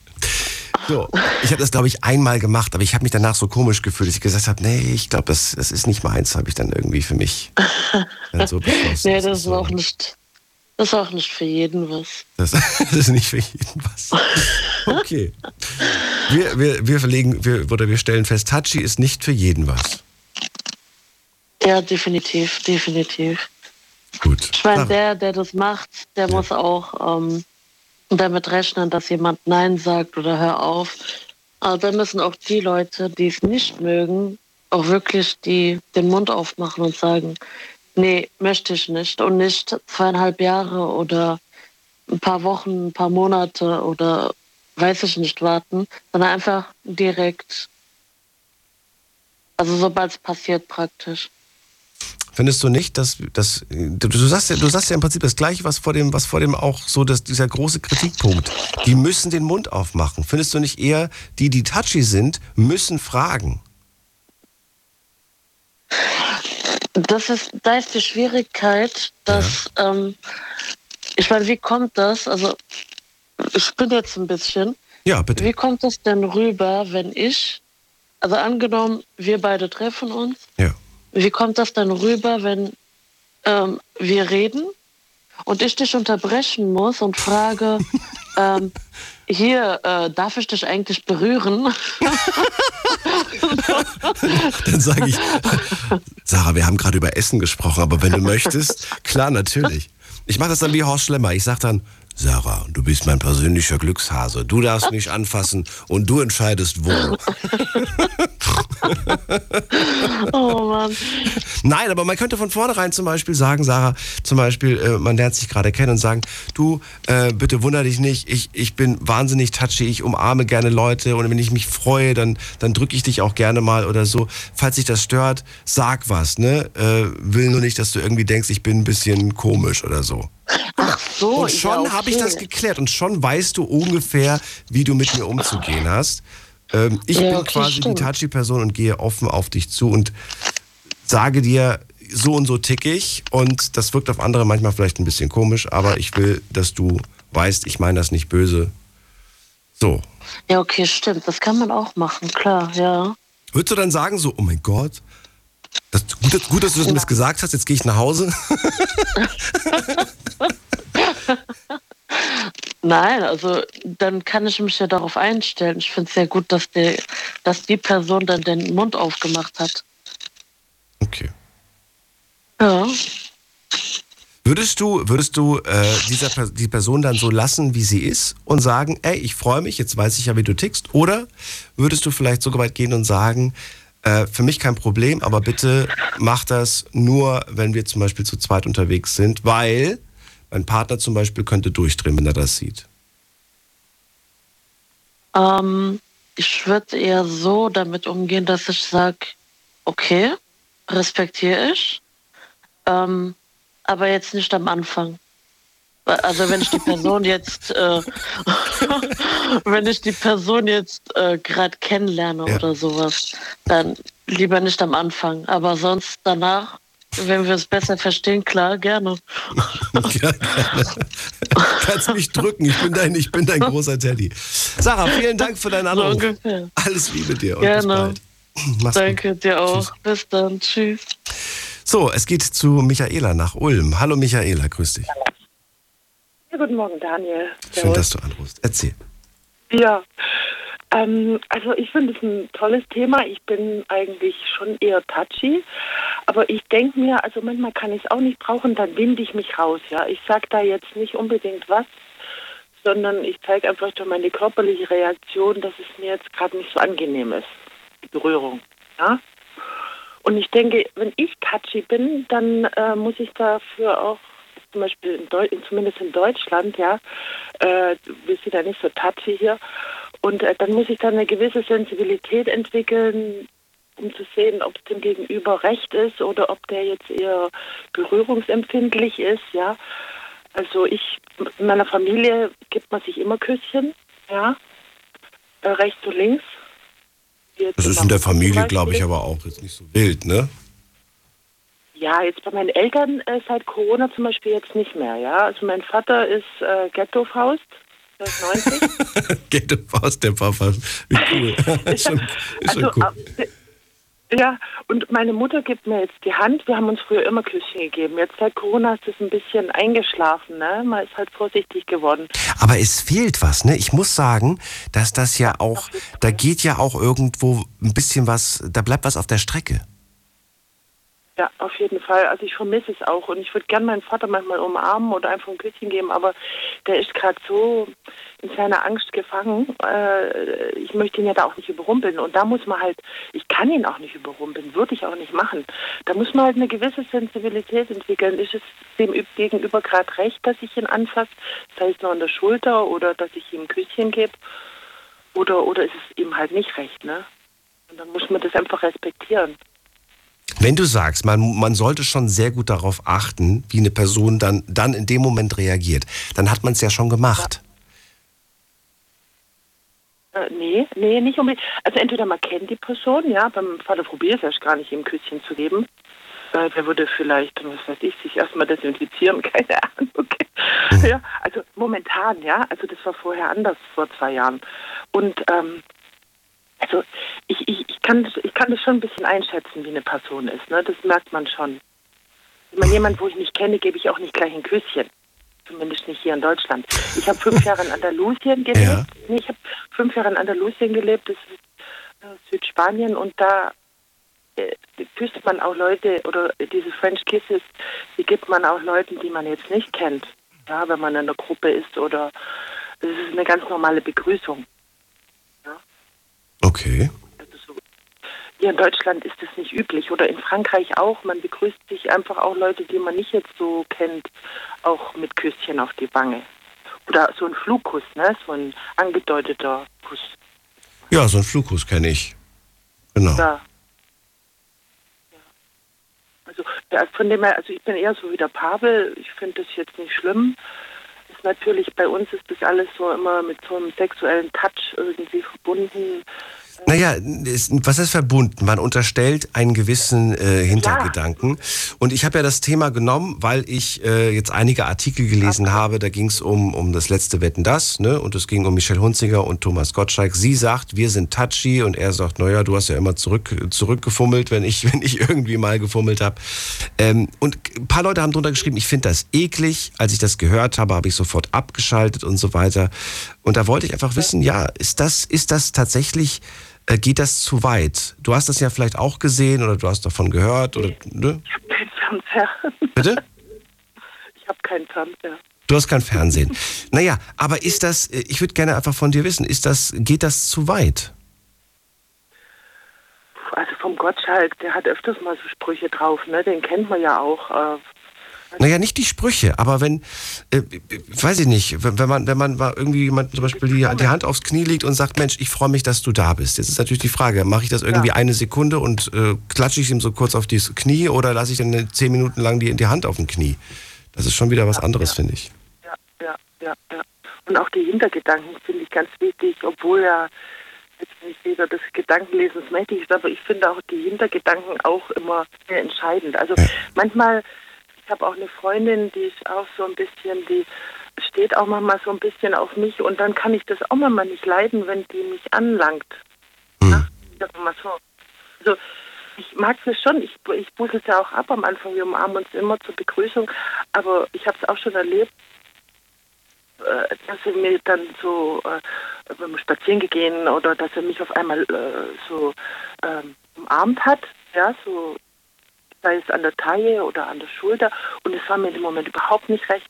So, ich habe das, glaube ich, einmal gemacht, aber ich habe mich danach so komisch gefühlt, dass ich gesagt habe, nee, ich glaube, das, das ist nicht meins, habe ich dann irgendwie für mich dann so beschlossen. nee, das ist auch nicht. Das ist auch nicht für jeden was. Das, das ist nicht für jeden was. Okay. Wir, wir, wir verlegen, wir, oder wir stellen fest, Tachi ist nicht für jeden was. Ja, definitiv, definitiv. Gut. Ich meine, der, der das macht, der muss auch ähm, damit rechnen, dass jemand Nein sagt oder hör auf. Aber dann müssen auch die Leute, die es nicht mögen, auch wirklich die, den Mund aufmachen und sagen, nee, möchte ich nicht. Und nicht zweieinhalb Jahre oder ein paar Wochen, ein paar Monate oder weiß ich nicht warten, sondern einfach direkt, also sobald es passiert praktisch. Findest du nicht, dass, dass du, du, sagst ja, du sagst ja im Prinzip das Gleiche, was vor dem, was vor dem auch so, dass dieser große Kritikpunkt. Die müssen den Mund aufmachen. Findest du nicht eher, die, die touchy sind, müssen fragen? Das ist, da ist die Schwierigkeit, dass, ähm, ich meine, wie kommt das? Also, ich bin jetzt ein bisschen. Ja, bitte. Wie kommt das denn rüber, wenn ich, also angenommen, wir beide treffen uns, Ja. Wie kommt das dann rüber, wenn ähm, wir reden und ich dich unterbrechen muss und frage, ähm, hier, äh, darf ich dich eigentlich berühren? Dann sage ich, Sarah, wir haben gerade über Essen gesprochen, aber wenn du möchtest, klar, natürlich. Ich mache das dann wie Horst Schlemmer. Ich sage dann, Sarah, du bist mein persönlicher Glückshase. Du darfst mich anfassen und du entscheidest wo. oh Mann. Nein, aber man könnte von vornherein zum Beispiel sagen, Sarah, zum Beispiel, äh, man lernt sich gerade kennen und sagen, du, äh, bitte wunder dich nicht, ich, ich bin wahnsinnig touchy, ich umarme gerne Leute und wenn ich mich freue, dann, dann drücke ich dich auch gerne mal oder so. Falls dich das stört, sag was, ne? Äh, will nur nicht, dass du irgendwie denkst, ich bin ein bisschen komisch oder so. Ach so, Und schon ja, habe ich okay. das geklärt und schon weißt du ungefähr, wie du mit mir umzugehen hast. Ähm, ich Ja, bin okay, quasi stimmt. die Touchy-Person und gehe offen auf dich zu und sage dir, so und so tick ich und das wirkt auf andere manchmal vielleicht ein bisschen komisch, aber ich will, dass du weißt, ich meine das nicht böse. So. Ja, okay, stimmt. Das kann man auch machen, klar, ja. Würdest du dann sagen so, oh mein Gott, das, gut, dass- gut, dass du das mir das gesagt hast, jetzt gehe ich nach Hause? Nein, also dann kann ich mich ja darauf einstellen. Ich finde es sehr gut, dass, die, dass die Person dann den Mund aufgemacht hat. Okay. Ja. Würdest du, würdest du äh, dieser, die Person dann so lassen, wie sie ist und sagen, ey, ich freue mich, jetzt weiß ich ja, wie du tickst? Oder würdest du vielleicht so weit gehen und sagen, Äh, für mich kein Problem, aber bitte mach das nur, wenn wir zum Beispiel zu zweit unterwegs sind, weil mein Partner zum Beispiel könnte durchdrehen, wenn er das sieht. Ähm, ich würde eher so damit umgehen, dass ich sage, okay, respektiere ich, ähm, aber jetzt nicht am Anfang. Also wenn ich die Person jetzt, äh, wenn ich die Person jetzt äh, gerade kennenlerne ja. oder sowas, dann lieber nicht am Anfang. Aber sonst danach, wenn wir es besser verstehen, klar, gerne. ja, gerne. Kannst mich drücken, ich bin dein, ich bin dein großer Teddy. Sarah, vielen Dank für deinen Anruf. So Alles Liebe dir und gerne. bis bald. Mach's Danke gut. dir auch. Tschüss. Bis dann. Tschüss. So, es geht zu Michaela nach Ulm. Hallo Michaela, grüß dich. Ja, guten Morgen, Daniel. Schön, dass du anrufst. Erzähl. Ja, ähm, also ich finde es ein tolles Thema. Ich bin eigentlich schon eher touchy, aber ich denke mir, also manchmal kann ich es auch nicht brauchen, dann winde ich mich raus. Ja, ich sage da jetzt nicht unbedingt was, sondern ich zeige einfach durch meine körperliche Reaktion, dass es mir jetzt gerade nicht so angenehm ist, die Berührung. Ja. Und ich denke, wenn ich touchy bin, dann äh, muss ich dafür auch zum Beispiel in Deu zumindest in Deutschland, ja, äh, wir sind ja nicht so touchy hier. Und äh, dann muss ich dann eine gewisse Sensibilität entwickeln, um zu sehen, ob es dem Gegenüber recht ist oder ob der jetzt eher berührungsempfindlich ist, ja. Also ich, in meiner Familie gibt man sich immer Küsschen, ja, äh, rechts und links. Jetzt das ist in der Familie, glaube ich, aber auch jetzt nicht so wild, ne? Ja, jetzt bei meinen Eltern äh, seit Corona zum Beispiel jetzt nicht mehr, ja. Also mein Vater ist äh, Ghetto-Faust, der ist 90. Ghetto-Faust, der Papa. Wie cool. ist schon, ist schon also, cool. Äh, ja, und meine Mutter gibt mir jetzt die Hand. Wir haben uns früher immer Küsschen gegeben. Jetzt seit Corona ist es ein bisschen eingeschlafen, ne? Man ist halt vorsichtig geworden. Aber es fehlt was, ne? Ich muss sagen, dass das ja auch, da geht ja auch irgendwo ein bisschen was, da bleibt was auf der Strecke. Ja, auf jeden Fall. Also ich vermisse es auch und ich würde gerne meinen Vater manchmal umarmen oder einfach ein Küsschen geben, aber der ist gerade so in seiner Angst gefangen. Äh, ich möchte ihn ja da auch nicht überrumpeln und da muss man halt, ich kann ihn auch nicht überrumpeln, würde ich auch nicht machen. Da muss man halt eine gewisse Sensibilität entwickeln. Ist es dem Gegenüber gerade recht, dass ich ihn anfasse, sei es nur an der Schulter oder dass ich ihm ein Küsschen gebe oder, oder ist es ihm halt nicht recht, ne? Und dann muss man das einfach respektieren. Wenn du sagst, man, man sollte schon sehr gut darauf achten, wie eine Person dann, dann in dem Moment reagiert, dann hat man es ja schon gemacht. Äh, nee, nee, nicht unbedingt. Also entweder man kennt die Person, ja, beim Falle probiert es gar nicht, ihm ein Küsschen zu geben. Äh, der würde vielleicht, was weiß ich, sich erstmal desinfizieren, keine Ahnung. Okay. Mhm. Ja, also momentan, ja, also das war vorher anders vor zwei Jahren. Und ähm, also ich, ich, ich, kann, ich kann das schon ein bisschen einschätzen, wie eine Person ist. Ne? Das merkt man schon. Wenn man jemanden, wo ich nicht kenne, gebe ich auch nicht gleich ein Küsschen. Zumindest nicht hier in Deutschland. Ich habe fünf Jahre in Andalusien gelebt. Ja. Nee, ich habe fünf Jahre in Andalusien gelebt, das ist äh, Südspanien. Und da äh, küsst man auch Leute, oder diese French Kisses, die gibt man auch Leuten, die man jetzt nicht kennt. Ja, wenn man in einer Gruppe ist oder das ist eine ganz normale Begrüßung. Okay. Hier in Deutschland ist das nicht üblich oder in Frankreich auch. Man begrüßt sich einfach auch Leute, die man nicht jetzt so kennt, auch mit Küsschen auf die Wange. Oder so ein Flugkuss, ne? so ein angedeuteter Kuss. Ja, so ein Flugkuss kenne ich. Genau. Ja. Also ja, von dem her, also ich bin eher so wie der Pavel. Ich finde das jetzt nicht schlimm. Natürlich bei uns ist das alles so immer mit so einem sexuellen Touch irgendwie verbunden. Naja, was ist verbunden? Man unterstellt einen gewissen äh, Hintergedanken. Ja. Und ich habe ja das Thema genommen, weil ich äh, jetzt einige Artikel gelesen okay. habe. Da ging es um, um das letzte Wetten das, ne? Und es ging um Michelle Hunziger und Thomas Gottschalk. Sie sagt, wir sind touchy und er sagt, naja, du hast ja immer zurück, zurückgefummelt, wenn ich, wenn ich irgendwie mal gefummelt habe. Ähm, und ein paar Leute haben drunter geschrieben, ich finde das eklig. Als ich das gehört habe, habe ich sofort abgeschaltet und so weiter. Und da wollte ich einfach wissen, ja, ist das, ist das tatsächlich äh, geht das zu weit? Du hast das ja vielleicht auch gesehen oder du hast davon gehört oder ne? Ich habe keinen Fernseher. Bitte? Ich habe keinen Fernseher. Du hast kein Fernsehen. Naja, aber ist das, äh, ich würde gerne einfach von dir wissen, ist das, geht das zu weit? also vom Gottschalk, der hat öfters mal so Sprüche drauf, ne? Den kennt man ja auch. Äh, Naja, nicht die Sprüche, aber wenn, äh, weiß ich nicht, wenn, wenn man, wenn man mal irgendwie jemand zum Beispiel die, die Hand aufs Knie legt und sagt, Mensch, ich freue mich, dass du da bist. Jetzt ist natürlich die Frage, mache ich das irgendwie eine Sekunde und äh, klatsche ich ihm so kurz auf das Knie oder lasse ich dann zehn Minuten lang die, die Hand auf dem Knie? Das ist schon wieder was anderes, finde ich. ja, ja, ja, ja. Und auch die Hintergedanken finde ich ganz wichtig, obwohl ja jetzt nicht jeder des Gedankenlesens mächtig ist, aber ich finde auch die Hintergedanken auch immer sehr entscheidend. Also manchmal, ich habe auch eine Freundin, die ist auch so ein bisschen, die steht auch manchmal so ein bisschen auf mich und dann kann ich das auch manchmal nicht leiden, wenn die mich anlangt. Ja, sag mal so. Also ich mag es schon, ich, ich buße es ja auch ab am Anfang, wir umarmen uns immer zur Begrüßung, aber ich habe es auch schon erlebt, äh, dass er mir dann so, äh, wenn wir spazieren gehen oder dass er mich auf einmal äh, so ähm, umarmt hat, ja, so sei es an der Taille oder an der Schulter und es war mir im Moment überhaupt nicht recht,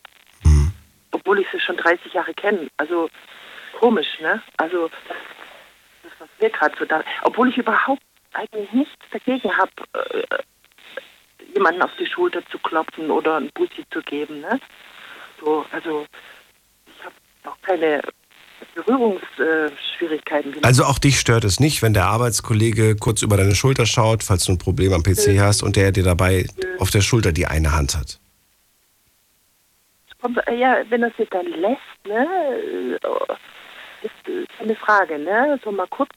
obwohl ich sie schon 30 Jahre kenne. Also komisch, ne? Also das, was mir gerade so da, obwohl ich überhaupt eigentlich nichts dagegen habe, äh, jemanden auf die Schulter zu klopfen oder einen Bussi zu geben, ne? So, also ich habe auch keine Berührungsschwierigkeiten. Also auch dich stört es nicht, wenn der Arbeitskollege kurz über deine Schulter schaut, falls du ein Problem am PC hast und der dir dabei auf der Schulter die eine Hand hat. Kommt, äh, ja, wenn er sich dann lässt, ne, äh, ist, ist eine Frage, ne? So mal kurz,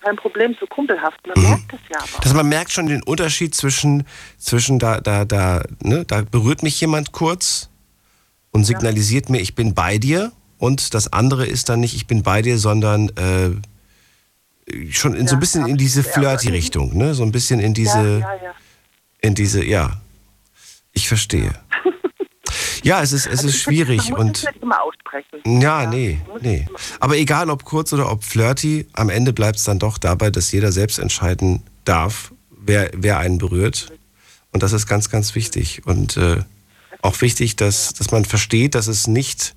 kein Problem, so kumpelhaft. Man merkt das ja aber. Dass man merkt schon den Unterschied zwischen, zwischen da, da, da, ne, da berührt mich jemand kurz und signalisiert mir, ich bin bei dir. Und das andere ist dann nicht, ich bin bei dir, sondern äh, schon in, so ein bisschen in diese Flirty-Richtung, ne? So ein bisschen in diese, Ja, ja, ja. in diese, ja. Ich verstehe. Ja, es ist, es ist schwierig Man muss und es immer aussprechen. ja, nee, nee. Aber egal ob kurz oder ob flirty, am Ende bleibt es dann doch dabei, dass jeder selbst entscheiden darf, wer, wer einen berührt. Und das ist ganz, ganz wichtig. Und äh, auch wichtig, dass, dass man versteht, dass es nicht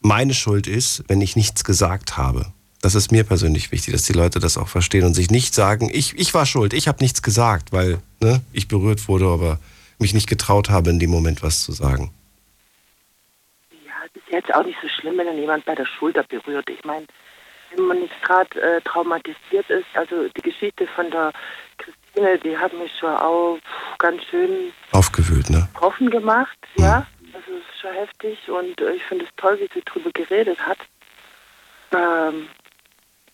meine Schuld ist, wenn ich nichts gesagt habe. Das ist mir persönlich wichtig, dass die Leute das auch verstehen und sich nicht sagen, ich, ich war schuld, ich habe nichts gesagt, weil ne, ich berührt wurde, aber mich nicht getraut habe, in dem Moment was zu sagen. Ja, es ist jetzt auch nicht so schlimm, wenn dann jemand bei der Schulter berührt. Ich meine, wenn man nicht gerade äh, traumatisiert ist, also die Geschichte von der Christine, die hat mich schon auch ganz schön Aufgewühlt, ne? offen gemacht, ja. Das ist schon heftig und äh, ich finde es toll, wie sie darüber geredet hat. Ähm,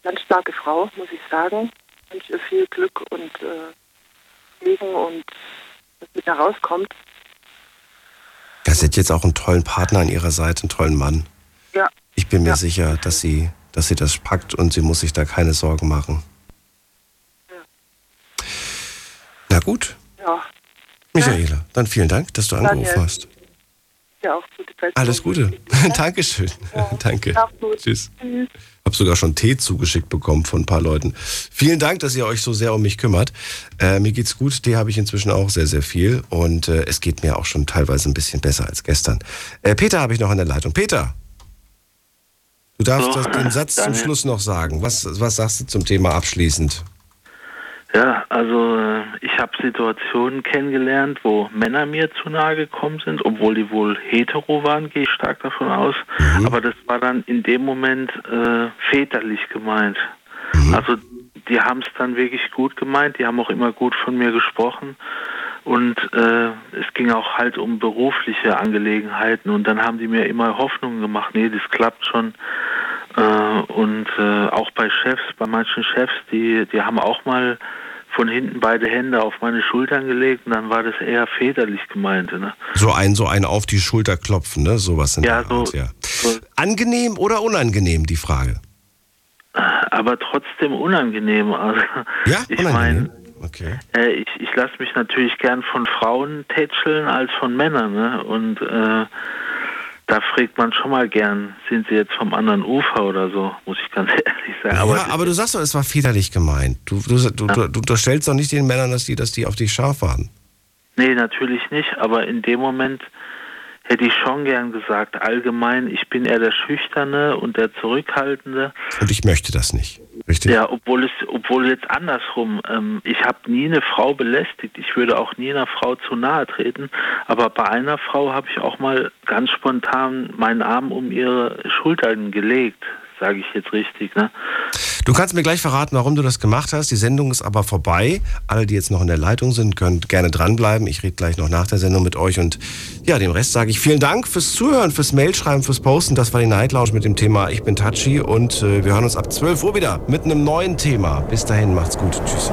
ganz starke Frau, muss ich sagen. Ich wünsche ihr viel Glück und äh, Segen und dass sie da rauskommt. Ja, sie hat jetzt auch einen tollen Partner an ihrer Seite, einen tollen Mann. Ja. Ich bin mir sicher, dass sie, dass sie das packt und sie muss sich da keine Sorgen machen. Na gut, Ja. Michaela, dann vielen Dank, dass du angerufen Daniel. hast. Ja, auch gute Zeit. Alles Gute. Dankeschön. Danke. Auch gut. Tschüss. Tschüss. Hab sogar schon Tee zugeschickt bekommen von ein paar Leuten. Vielen Dank, dass ihr euch so sehr um mich kümmert. Äh, mir geht's gut. Tee habe ich inzwischen auch sehr, sehr viel. Und äh, es geht mir auch schon teilweise ein bisschen besser als gestern. Äh, Peter habe ich noch an der Leitung. Peter, du darfst So, das, den Satz zum Daniel. Schluss noch sagen. Was, was sagst du zum Thema abschließend? Ja, also äh, ich habe Situationen kennengelernt, wo Männer mir zu nahe gekommen sind, obwohl die wohl hetero waren, gehe ich stark davon aus. Aber das war dann in dem Moment äh, väterlich gemeint. Also die haben es dann wirklich gut gemeint, die haben auch immer gut von mir gesprochen. Und äh, es ging auch halt um berufliche Angelegenheiten und dann haben die mir immer Hoffnungen gemacht, nee, das klappt schon. Äh, und äh, auch bei Chefs, bei manchen Chefs, die, die haben auch mal von hinten beide Hände auf meine Schultern gelegt und dann war das eher väterlich gemeint. Ne? So ein, so ein auf die Schulter klopfen, ne? Sowas in Ja, der Art, so- ja. Angenehm oder unangenehm, die Frage? Aber trotzdem unangenehm. Also, Ja, ich unangenehm. meine, Okay. äh, ich, ich lasse mich natürlich gern von Frauen tätscheln als von Männern. Ne? Und äh, da fragt man schon mal gern, sind sie jetzt vom anderen Ufer oder so, muss ich ganz ehrlich sagen. Aber ja, aber du sagst doch, es war väterlich gemeint. Du, du, du, du, du unterstellst doch nicht den Männern, dass die, dass die auf dich scharf waren. Nee, natürlich nicht, aber in dem Moment hätte ich schon gern gesagt, allgemein, ich bin eher der Schüchterne und der Zurückhaltende. Und ich möchte das nicht. Richtig? Ja, obwohl es, obwohl jetzt andersrum, ähm, ich habe nie eine Frau belästigt. Ich würde auch nie einer Frau zu nahe treten. Aber bei einer Frau habe ich auch mal ganz spontan meinen Arm um ihre Schultern gelegt sage ich jetzt richtig. Ne? Du kannst mir gleich verraten, warum du das gemacht hast. Die Sendung ist aber vorbei. Alle, die jetzt noch in der Leitung sind, können gerne dranbleiben. Ich rede gleich noch nach der Sendung mit euch. Und ja, dem Rest sage ich vielen Dank fürs Zuhören, fürs Mailschreiben, fürs Posten. Das war die Night Lounge mit dem Thema Ich bin Touchy. Und äh, wir hören uns ab 12 Uhr wieder mit einem neuen Thema. Bis dahin, macht's gut. Tschüss.